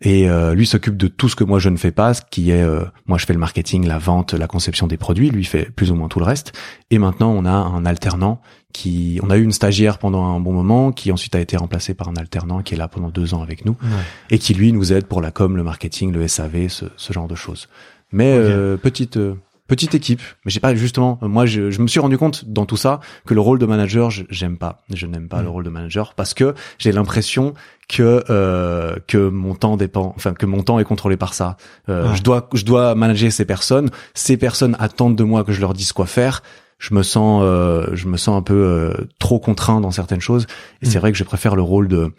Et euh, lui s'occupe de tout ce que moi je ne fais pas, ce qui est euh, moi je fais le marketing, la vente, la conception des produits, lui fait plus ou moins tout le reste. Et maintenant on a un alternant qui, on a eu une stagiaire pendant un bon moment, qui ensuite a été remplacée par un alternant qui est là pendant deux ans avec nous et qui lui nous aide pour la com, le marketing, le SAV, ce, ce genre de choses. Mais euh, petite petite équipe, mais j'ai pas justement. Moi, je, je, me suis rendu compte dans tout ça que le rôle de manager, j'aime pas. Je n'aime pas le mm. rôle de manager parce que j'ai l'impression que euh, que mon temps dépend, enfin que mon temps est contrôlé par ça. Euh, Je dois je dois manager ces personnes. Ces personnes attendent de moi que je leur dise quoi faire. Je me sens euh, je me sens un peu euh, trop contraint dans certaines choses. Et c'est mm. vrai que je préfère le rôle de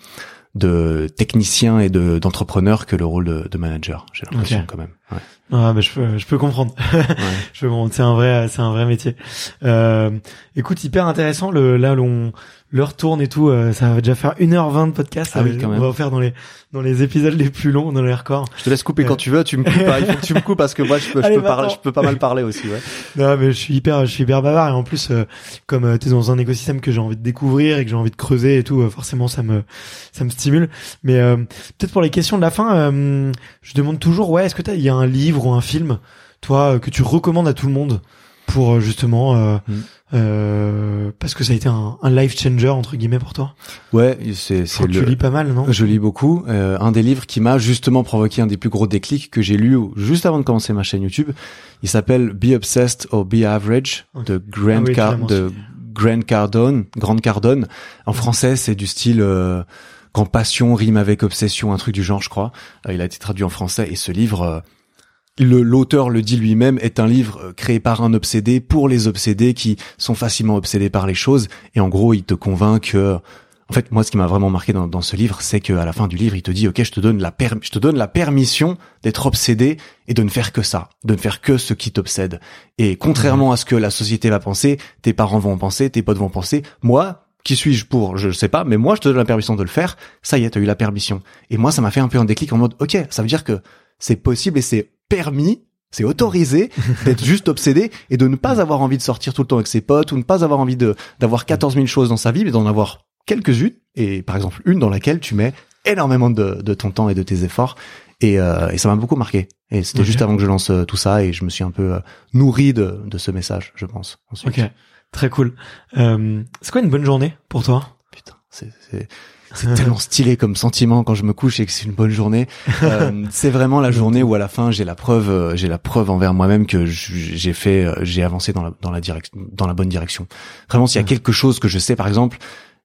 de technicien et de d'entrepreneur que le rôle de, de manager. J'ai l'impression quand même. Ah, mais je peux, je peux comprendre. je peux comprendre. C'est un vrai, c'est un vrai métier. Euh, écoute, hyper intéressant. Le, là, on, l'heure tourne et tout. Euh, ça va déjà faire 1h20 de podcast. Ah oui, quand même. On va faire dans les, dans les épisodes les plus longs, dans les records. Je te laisse couper quand tu veux. Tu me coupes pas. Il faut que tu me coupes parce que moi, je peux, je peux parler, je peux pas mal parler aussi, ouais. Non, mais je suis hyper, je suis hyper bavard et en plus, euh, comme euh, t'es dans un écosystème que j'ai envie de découvrir et que j'ai envie de creuser et tout, euh, forcément, ça me, ça me stimule. Mais peut-être pour les questions de la fin, je demande toujours, ouais, est-ce que t'as, il y a un livre ou un film, toi, que tu recommandes à tout le monde? Pour justement mm. Euh, parce que ça a été un, un, life changer entre guillemets pour toi? Ouais, c'est c'est le... Tu lis pas mal, non? Je lis beaucoup. Euh, un des livres qui m'a justement provoqué un des plus gros déclics que j'ai lu juste avant de commencer ma chaîne YouTube. Il s'appelle Be Obsessed or Be Average de Grant ah de Grant Cardone. Grant Cardone. En français, c'est du style euh, quand passion rime avec obsession, un truc du genre, je crois. Euh, il a été traduit en français et ce livre euh, l'auteur le dit lui-même, est un livre euh, créé par un obsédé pour les obsédés qui sont facilement obsédés par les choses. Et en gros, il te convainc que, en fait, moi, ce qui m'a vraiment marqué dans, dans ce livre, c'est qu'à la fin du livre, il te dit, ok, je te donne la je te donne la permission d'être obsédé et de ne faire que ça, de ne faire que ce qui t'obsède. Et contrairement à ce que la société va penser, tes parents vont en penser, tes potes vont penser, moi, qui suis-je pour Je sais pas, mais moi, je te donne la permission de le faire. Ça y est, t'as eu la permission. Et moi, ça m'a fait un peu un déclic en mode, ok, ça veut dire que c'est possible et c'est permis, c'est autorisé d'être juste obsédé et de ne pas avoir envie de sortir tout le temps avec ses potes ou ne pas avoir envie de d'avoir 14 000 choses dans sa vie, mais d'en avoir quelques-unes. Et par exemple une dans laquelle tu mets énormément de, de ton temps et de tes efforts. Et, euh, et ça m'a beaucoup marqué. Et c'était juste avant que je lance euh, tout ça et je me suis un peu euh, nourri de, de ce message je pense ok. Très cool. C'est quoi une bonne journée pour toi? Putain c'est c'est tellement stylé comme sentiment quand je me couche et que c'est une bonne journée. Euh, c'est vraiment la journée où à la fin j'ai la preuve, euh, j'ai la preuve envers moi-même que j'ai fait, euh, j'ai avancé dans la dans la direction, dans la bonne direction. Vraiment, s'il y a quelque chose que je sais, par exemple,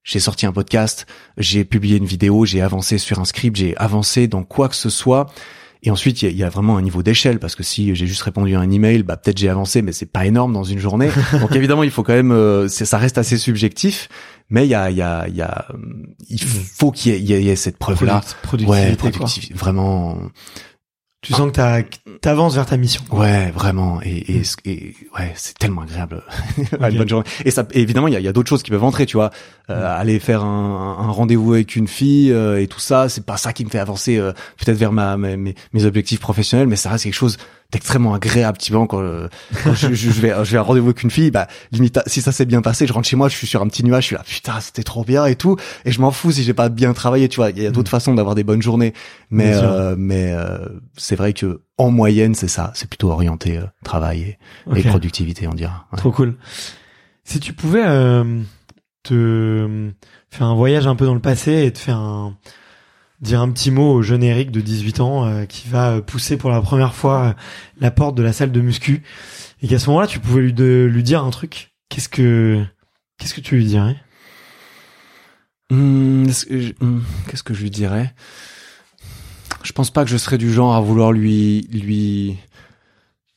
j'ai sorti un podcast, j'ai publié une vidéo, j'ai avancé sur un script, j'ai avancé dans quoi que ce soit. Et ensuite, il y, y a, vraiment un niveau d'échelle parce que si j'ai juste répondu à un email, bah peut-être j'ai avancé, mais c'est pas énorme dans une journée. Donc évidemment, il faut quand même, ça reste assez subjectif. Mais il y a, il y a, il y a, il faut qu'il y, ait cette preuve-là. Productivité, ouais, vraiment. Tu sens que t'avances vers ta mission. Ouais, vraiment. Et, et, et ouais, c'est tellement agréable. une bonne journée. Et ça, évidemment, il y a, y a d'autres choses qui peuvent entrer, tu vois. Euh, mm. aller faire un, un rendez-vous avec une fille euh, et tout ça, c'est pas ça qui me fait avancer euh, peut-être vers ma, mes, mes objectifs professionnels, mais ça reste quelque chose extrêmement agréable typiquement quand, quand je, je, vais je vais à rendez-vous avec une fille bah limite si ça s'est bien passé je rentre chez moi je suis sur un petit nuage je suis là putain c'était trop bien et tout et je m'en fous si j'ai pas bien travaillé tu vois il y a d'autres mm. façons d'avoir des bonnes journées mais euh, mais euh, c'est vrai que en moyenne c'est ça c'est plutôt orienté euh, travail et, productivité on dirait trop cool. Si tu pouvais te faire un voyage un peu dans le passé et te faire un dire un petit mot au jeune Eric de 18 ans euh, qui va pousser pour la première fois euh, la porte de la salle de muscu. Et qu'à ce moment-là tu pouvais lui lui dire un truc. Qu'est-ce que qu'est-ce que tu lui dirais? Hum, qu'est-ce que je lui dirais? Je pense pas que je serais du genre à vouloir lui lui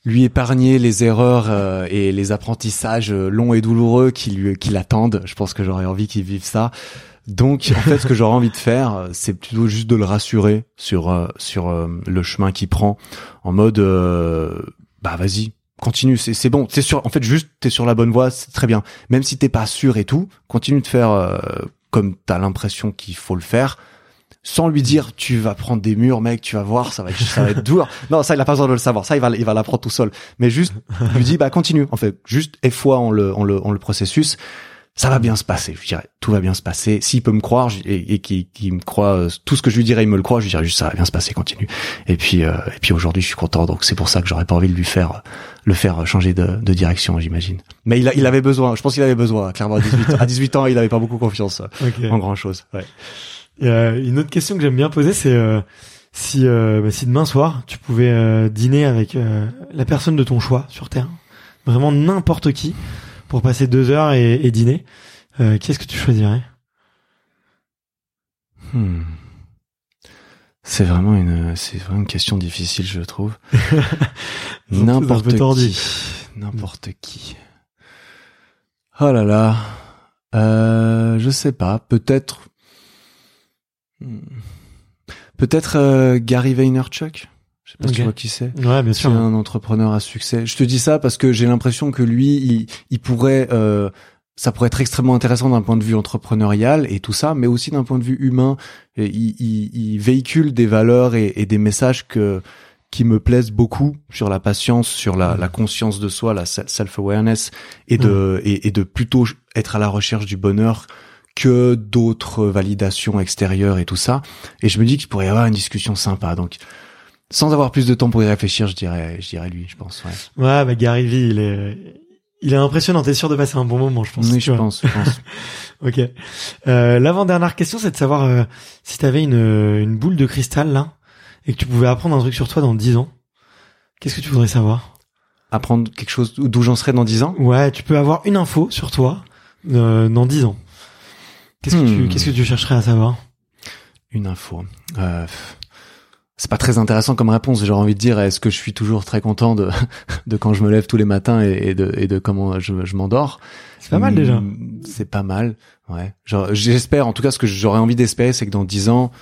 lui épargner les erreurs euh, et les apprentissages longs et douloureux qui lui qui l'attendent. Je pense que j'aurais envie qu'il vive ça donc en fait, ce que j'aurais envie de faire, c'est plutôt juste de le rassurer sur euh, sur euh, le chemin qu'il prend, en mode euh, bah vas-y, continue, c'est c'est bon, c'est sûr. En fait, juste t'es sur la bonne voie, c'est très bien. Même si t'es pas sûr et tout, continue de faire comme t'as l'impression qu'il faut le faire, sans lui dire tu vas prendre des murs, mec, tu vas voir, ça va être ça va être dur. Non, ça il a pas besoin de le savoir, ça il va il va l'apprendre tout seul. Mais juste lui dis bah continue. En fait, juste et foi en le en le en le processus ça va bien se passer. Je dirais, tout va bien se passer. S'il peut me croire et, et qu'il me croit, euh, tout ce que je lui dirais, il me le croit. Je lui dirais juste, ça va bien se passer, continue. Et puis, euh, et puis aujourd'hui, je suis content. Donc c'est pour ça que j'aurais pas envie de lui faire, le faire changer de, de direction, j'imagine. Mais il, a, il avait besoin. Je pense qu'il avait besoin. Clairement, à 18, à 18 ans, il avait pas beaucoup confiance euh, en grand chose. Ouais. une autre question que j'aime bien poser, c'est si, bah, si demain soir tu pouvais dîner avec la personne de ton choix sur Terre, vraiment n'importe qui pour passer deux heures et, dîner, euh, qu'est-ce que tu choisirais? Hmm. C'est vraiment une, c'est vraiment une question difficile, je trouve. N'importe qui. N'importe qui. Oh là là. Euh, je sais pas. Peut-être. Hmm. Peut-être euh, Gary Vaynerchuk? Je sais pas si tu vois qui c'est. Ouais, bien sûr. C'est un entrepreneur à succès. Je te dis ça parce que j'ai l'impression que lui, il, il pourrait, euh, ça pourrait être extrêmement intéressant d'un point de vue entrepreneurial et tout ça, mais aussi d'un point de vue humain. Et il, il, il, véhicule des valeurs et, et, des messages que qui me plaisent beaucoup sur la patience, sur la, la conscience de soi, la self-awareness et de et, et de plutôt être à la recherche du bonheur que d'autres validations extérieures et tout ça. Et je me dis qu'il pourrait y avoir une discussion sympa. Donc sans avoir plus de temps pour y réfléchir, je dirais, je dirais lui, je pense. Ouais, ouais bah Gary Vee, il est, il est impressionnant. T'es sûr de passer un bon moment, je pense. Oui, je pense, je pense. ok. Euh, L'avant-dernière question, c'est de savoir euh, si t'avais une, une boule de cristal là et que tu pouvais apprendre un truc sur toi dans dix ans. Qu'est-ce que tu voudrais savoir? Apprendre quelque chose d'où j'en serais dans dix ans? Ouais, tu peux avoir une info sur toi euh, dans dix ans. Qu'est-ce que tu Hmm. qu'est-ce que tu chercherais à savoir? Une info. Euh, c'est pas très intéressant comme réponse. J'aurais envie de dire, est-ce que je suis toujours très content de, de quand je me lève tous les matins et, et de, et de comment je, je m'endors? C'est pas mal déjà. Hmm, C'est pas mal, ouais. J'espère, en tout cas, ce que j'aurais envie d'espérer, c'est que dans dix ans,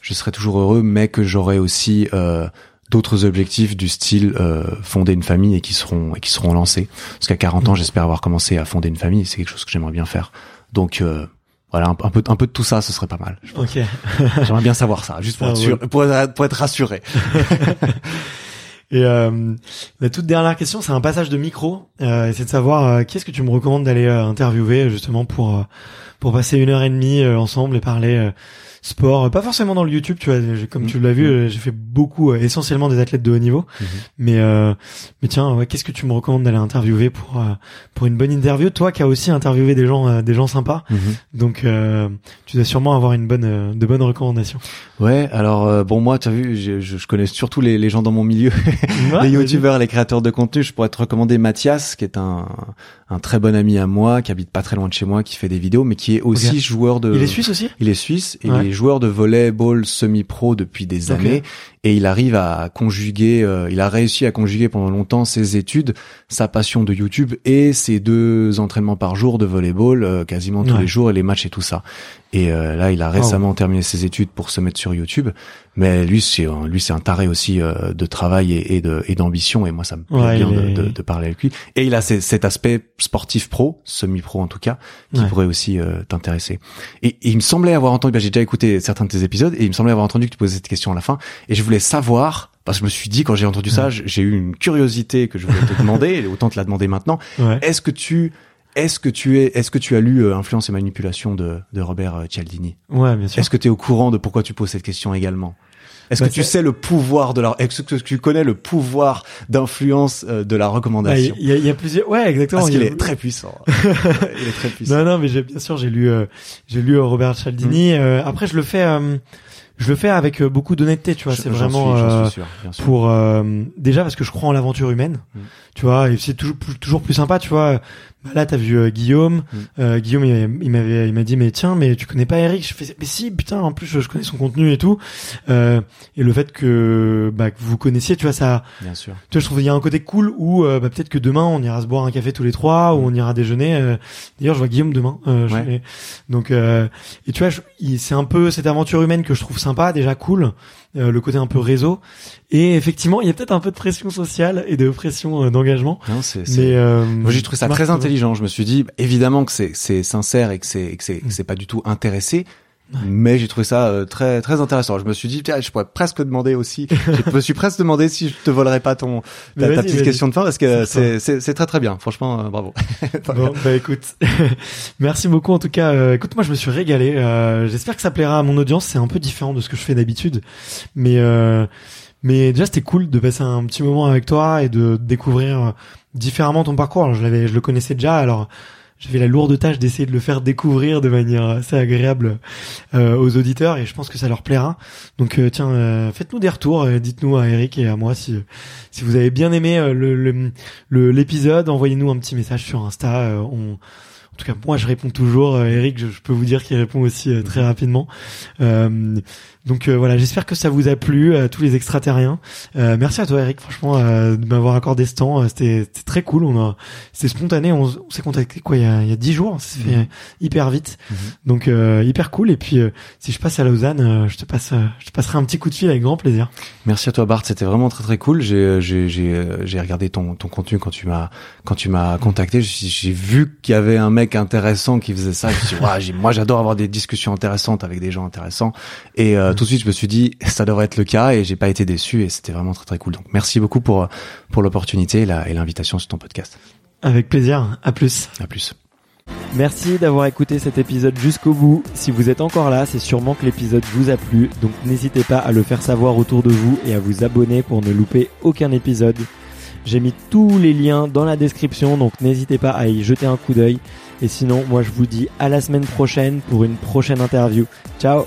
je serai toujours heureux, mais que j'aurai aussi euh, d'autres objectifs du style euh, fonder une famille et qui seront et qui seront lancés. Parce qu'à 40 ans, Mm. j'espère avoir commencé à fonder une famille. C'est quelque chose que j'aimerais bien faire. Donc euh, voilà, un, un peu un peu de tout ça, ce serait pas mal. Ok. J'aimerais bien savoir ça, juste pour Ah être ouais. sûr, pour être, pour être rassuré. Et euh, la toute dernière question, c'est un passage de micro. Euh, c'est de savoir euh, qui est-ce que tu me recommandes d'aller euh, interviewer justement pour euh, pour passer une heure et demie euh, ensemble et parler euh, sport. Pas forcément dans le YouTube, tu vois. Comme Mhm. tu l'as vu, euh, j'ai fait beaucoup, euh, essentiellement des athlètes de haut niveau. Mhm. Mais euh, mais tiens, ouais, qu'est-ce que tu me recommandes d'aller interviewer pour euh, pour une bonne interview? Toi, qui as aussi interviewé des gens des gens sympas, Mhm. donc euh, tu dois sûrement avoir une bonne de bonnes recommandations. Ouais, alors euh, bon moi, tu as vu, je, je, connais surtout les, les gens dans mon milieu, Ouais, les youtubeurs, les créateurs de contenu. Je pourrais te recommander Mathias, qui est un un très bon ami à moi, qui habite pas très loin de chez moi, qui fait des vidéos, mais qui est aussi joueur de. Il est suisse aussi? Il est suisse et Ouais. il est joueur de volleyball semi-pro depuis des années et il arrive à conjuguer, euh, il a réussi à conjuguer pendant longtemps ses études, sa passion de YouTube et ses deux entraînements par jour de volleyball euh, quasiment tous Ouais. les jours et les matchs et tout ça. Et euh, là, il a récemment terminé ses études pour se mettre sur YouTube, mais lui c'est lui c'est un taré aussi euh, de travail et, et de et d'ambition et moi ça me plaît Ouais, bien de, de, de parler avec lui. Et il a cet aspect sportif pro, semi-pro en tout cas, qui Ouais. pourrait aussi euh, t'intéresser. Et, et il me semblait avoir entendu, bah, j'ai déjà écouté certains de tes épisodes, et il me semblait avoir entendu que tu posais cette question à la fin, et je voulais savoir, parce que je me suis dit, quand j'ai entendu ça, j'ai eu une curiosité que je voulais te demander, et autant te la demander maintenant. Ouais. Est-ce que tu, est-ce que tu es, est-ce que tu as lu euh, Influence et manipulation de, de Robert euh, Cialdini? Ouais, bien sûr. Est-ce que tu es au courant de pourquoi tu poses cette question également? Est-ce Bah, que tu sais le pouvoir de la, est-ce que tu connais le pouvoir d'influence euh, de la recommandation? Il y, y a plusieurs. Ouais, exactement. Parce qu'il est très puissant. il est très puissant. Non, non, mais j'ai bien sûr j'ai lu euh, j'ai lu Robert Cialdini. Euh, après, je le fais euh, je le fais avec euh, beaucoup d'honnêteté, tu vois. C'est vraiment suis- euh, sûr, sûr. pour euh, déjà parce que je crois en l'aventure humaine, Mm. tu vois. Et c'est toujours plus, toujours plus sympa, tu vois. Bah, là, t'as vu euh, Guillaume. Mm. Euh, Guillaume, il, il m'avait il m'a dit mais tiens, mais tu connais pas Eric? Je fais mais si, putain. En plus, je, je connais son contenu et tout. Euh, et le fait que bah que vous connaissiez, tu vois, ça Bien sûr. tu vois, je trouve qu'il y a un côté cool où euh, bah, peut-être que demain on ira se boire un café tous les trois ou on ira déjeuner. euh, D'ailleurs, je vois Guillaume demain. euh, je Ouais. vais- Donc, euh, et tu vois, je- il- c'est un peu cette aventure humaine que je trouve sympa, déjà cool, euh, le côté un peu réseau. Et effectivement, il y a peut-être un peu de pression sociale et de pression euh, d'engagement. Non, c'est, c'est- Mais euh, Moi, j'ai trouvé ça Marc, très comment- intelligent. Je me suis dit, évidemment que c'est, c'est sincère et que c'est, et que c'est, que c'est pas du tout intéressé. Ouais. Mais j'ai trouvé ça euh, très très intéressant. Je me suis dit, tiens, je pourrais presque demander aussi. je me suis presque demandé si je te volerais pas ton ta, ta petite question de fin parce que C'est c'est très très bien. Franchement, euh, bravo. Bon, bah écoute, merci beaucoup en tout cas. Euh, écoute, moi je me suis régalé. Euh, J'espère que ça plaira à mon audience. C'est un peu différent de ce que je fais d'habitude, mais euh, mais déjà c'était cool de passer un petit moment avec toi et de découvrir différemment ton parcours. Alors, je l'avais, je le connaissais déjà. Alors j'avais la lourde tâche d'essayer de le faire découvrir de manière assez agréable euh, aux auditeurs et je pense que ça leur plaira. Donc euh, tiens, euh, faites-nous des retours, euh, dites-nous à Eric et à moi si si vous avez bien aimé euh, le le- l'épisode, envoyez-nous un petit message sur Insta. euh, on, en tout cas, moi, je réponds toujours. Eric, je, je peux vous dire qu'il répond aussi très rapidement. Euh, Donc voilà, j'espère que ça vous a plu, tous les extraterriens. merci à toi Eric, franchement, de m'avoir accordé ce temps. C'était très cool. On a, c'était spontané. On, s'est contacté quoi il y a, il y a 10 jours. Ça fait mhm. hyper vite. Mhm. Donc hyper cool. Et puis si je passe à Lausanne, je te passe, je te passerai un petit coup de fil avec grand plaisir. Merci à toi Bart, c'était vraiment très très cool. J'ai j'ai j'ai regardé ton ton contenu quand tu m'as quand tu m'as contacté. J'ai vu qu'il y avait un mec intéressant qui faisait ça. Je me suis dit, moi j'adore avoir des discussions intéressantes avec des gens intéressants. Et euh, tout de suite je me suis dit ça devrait être le cas et j'ai pas été déçu et c'était vraiment très très cool. Donc merci beaucoup pour pour l'opportunité et l'invitation sur ton podcast. Avec plaisir. À plus. À plus. Merci d'avoir écouté cet épisode jusqu'au bout. Si vous êtes encore là, c'est sûrement que l'épisode vous a plu, donc n'hésitez pas à le faire savoir autour de vous et à vous abonner pour ne louper aucun épisode. J'ai mis tous les liens dans la description, donc n'hésitez pas à y jeter un coup d'œil. Et sinon, moi je vous dis à la semaine prochaine pour une prochaine interview. Ciao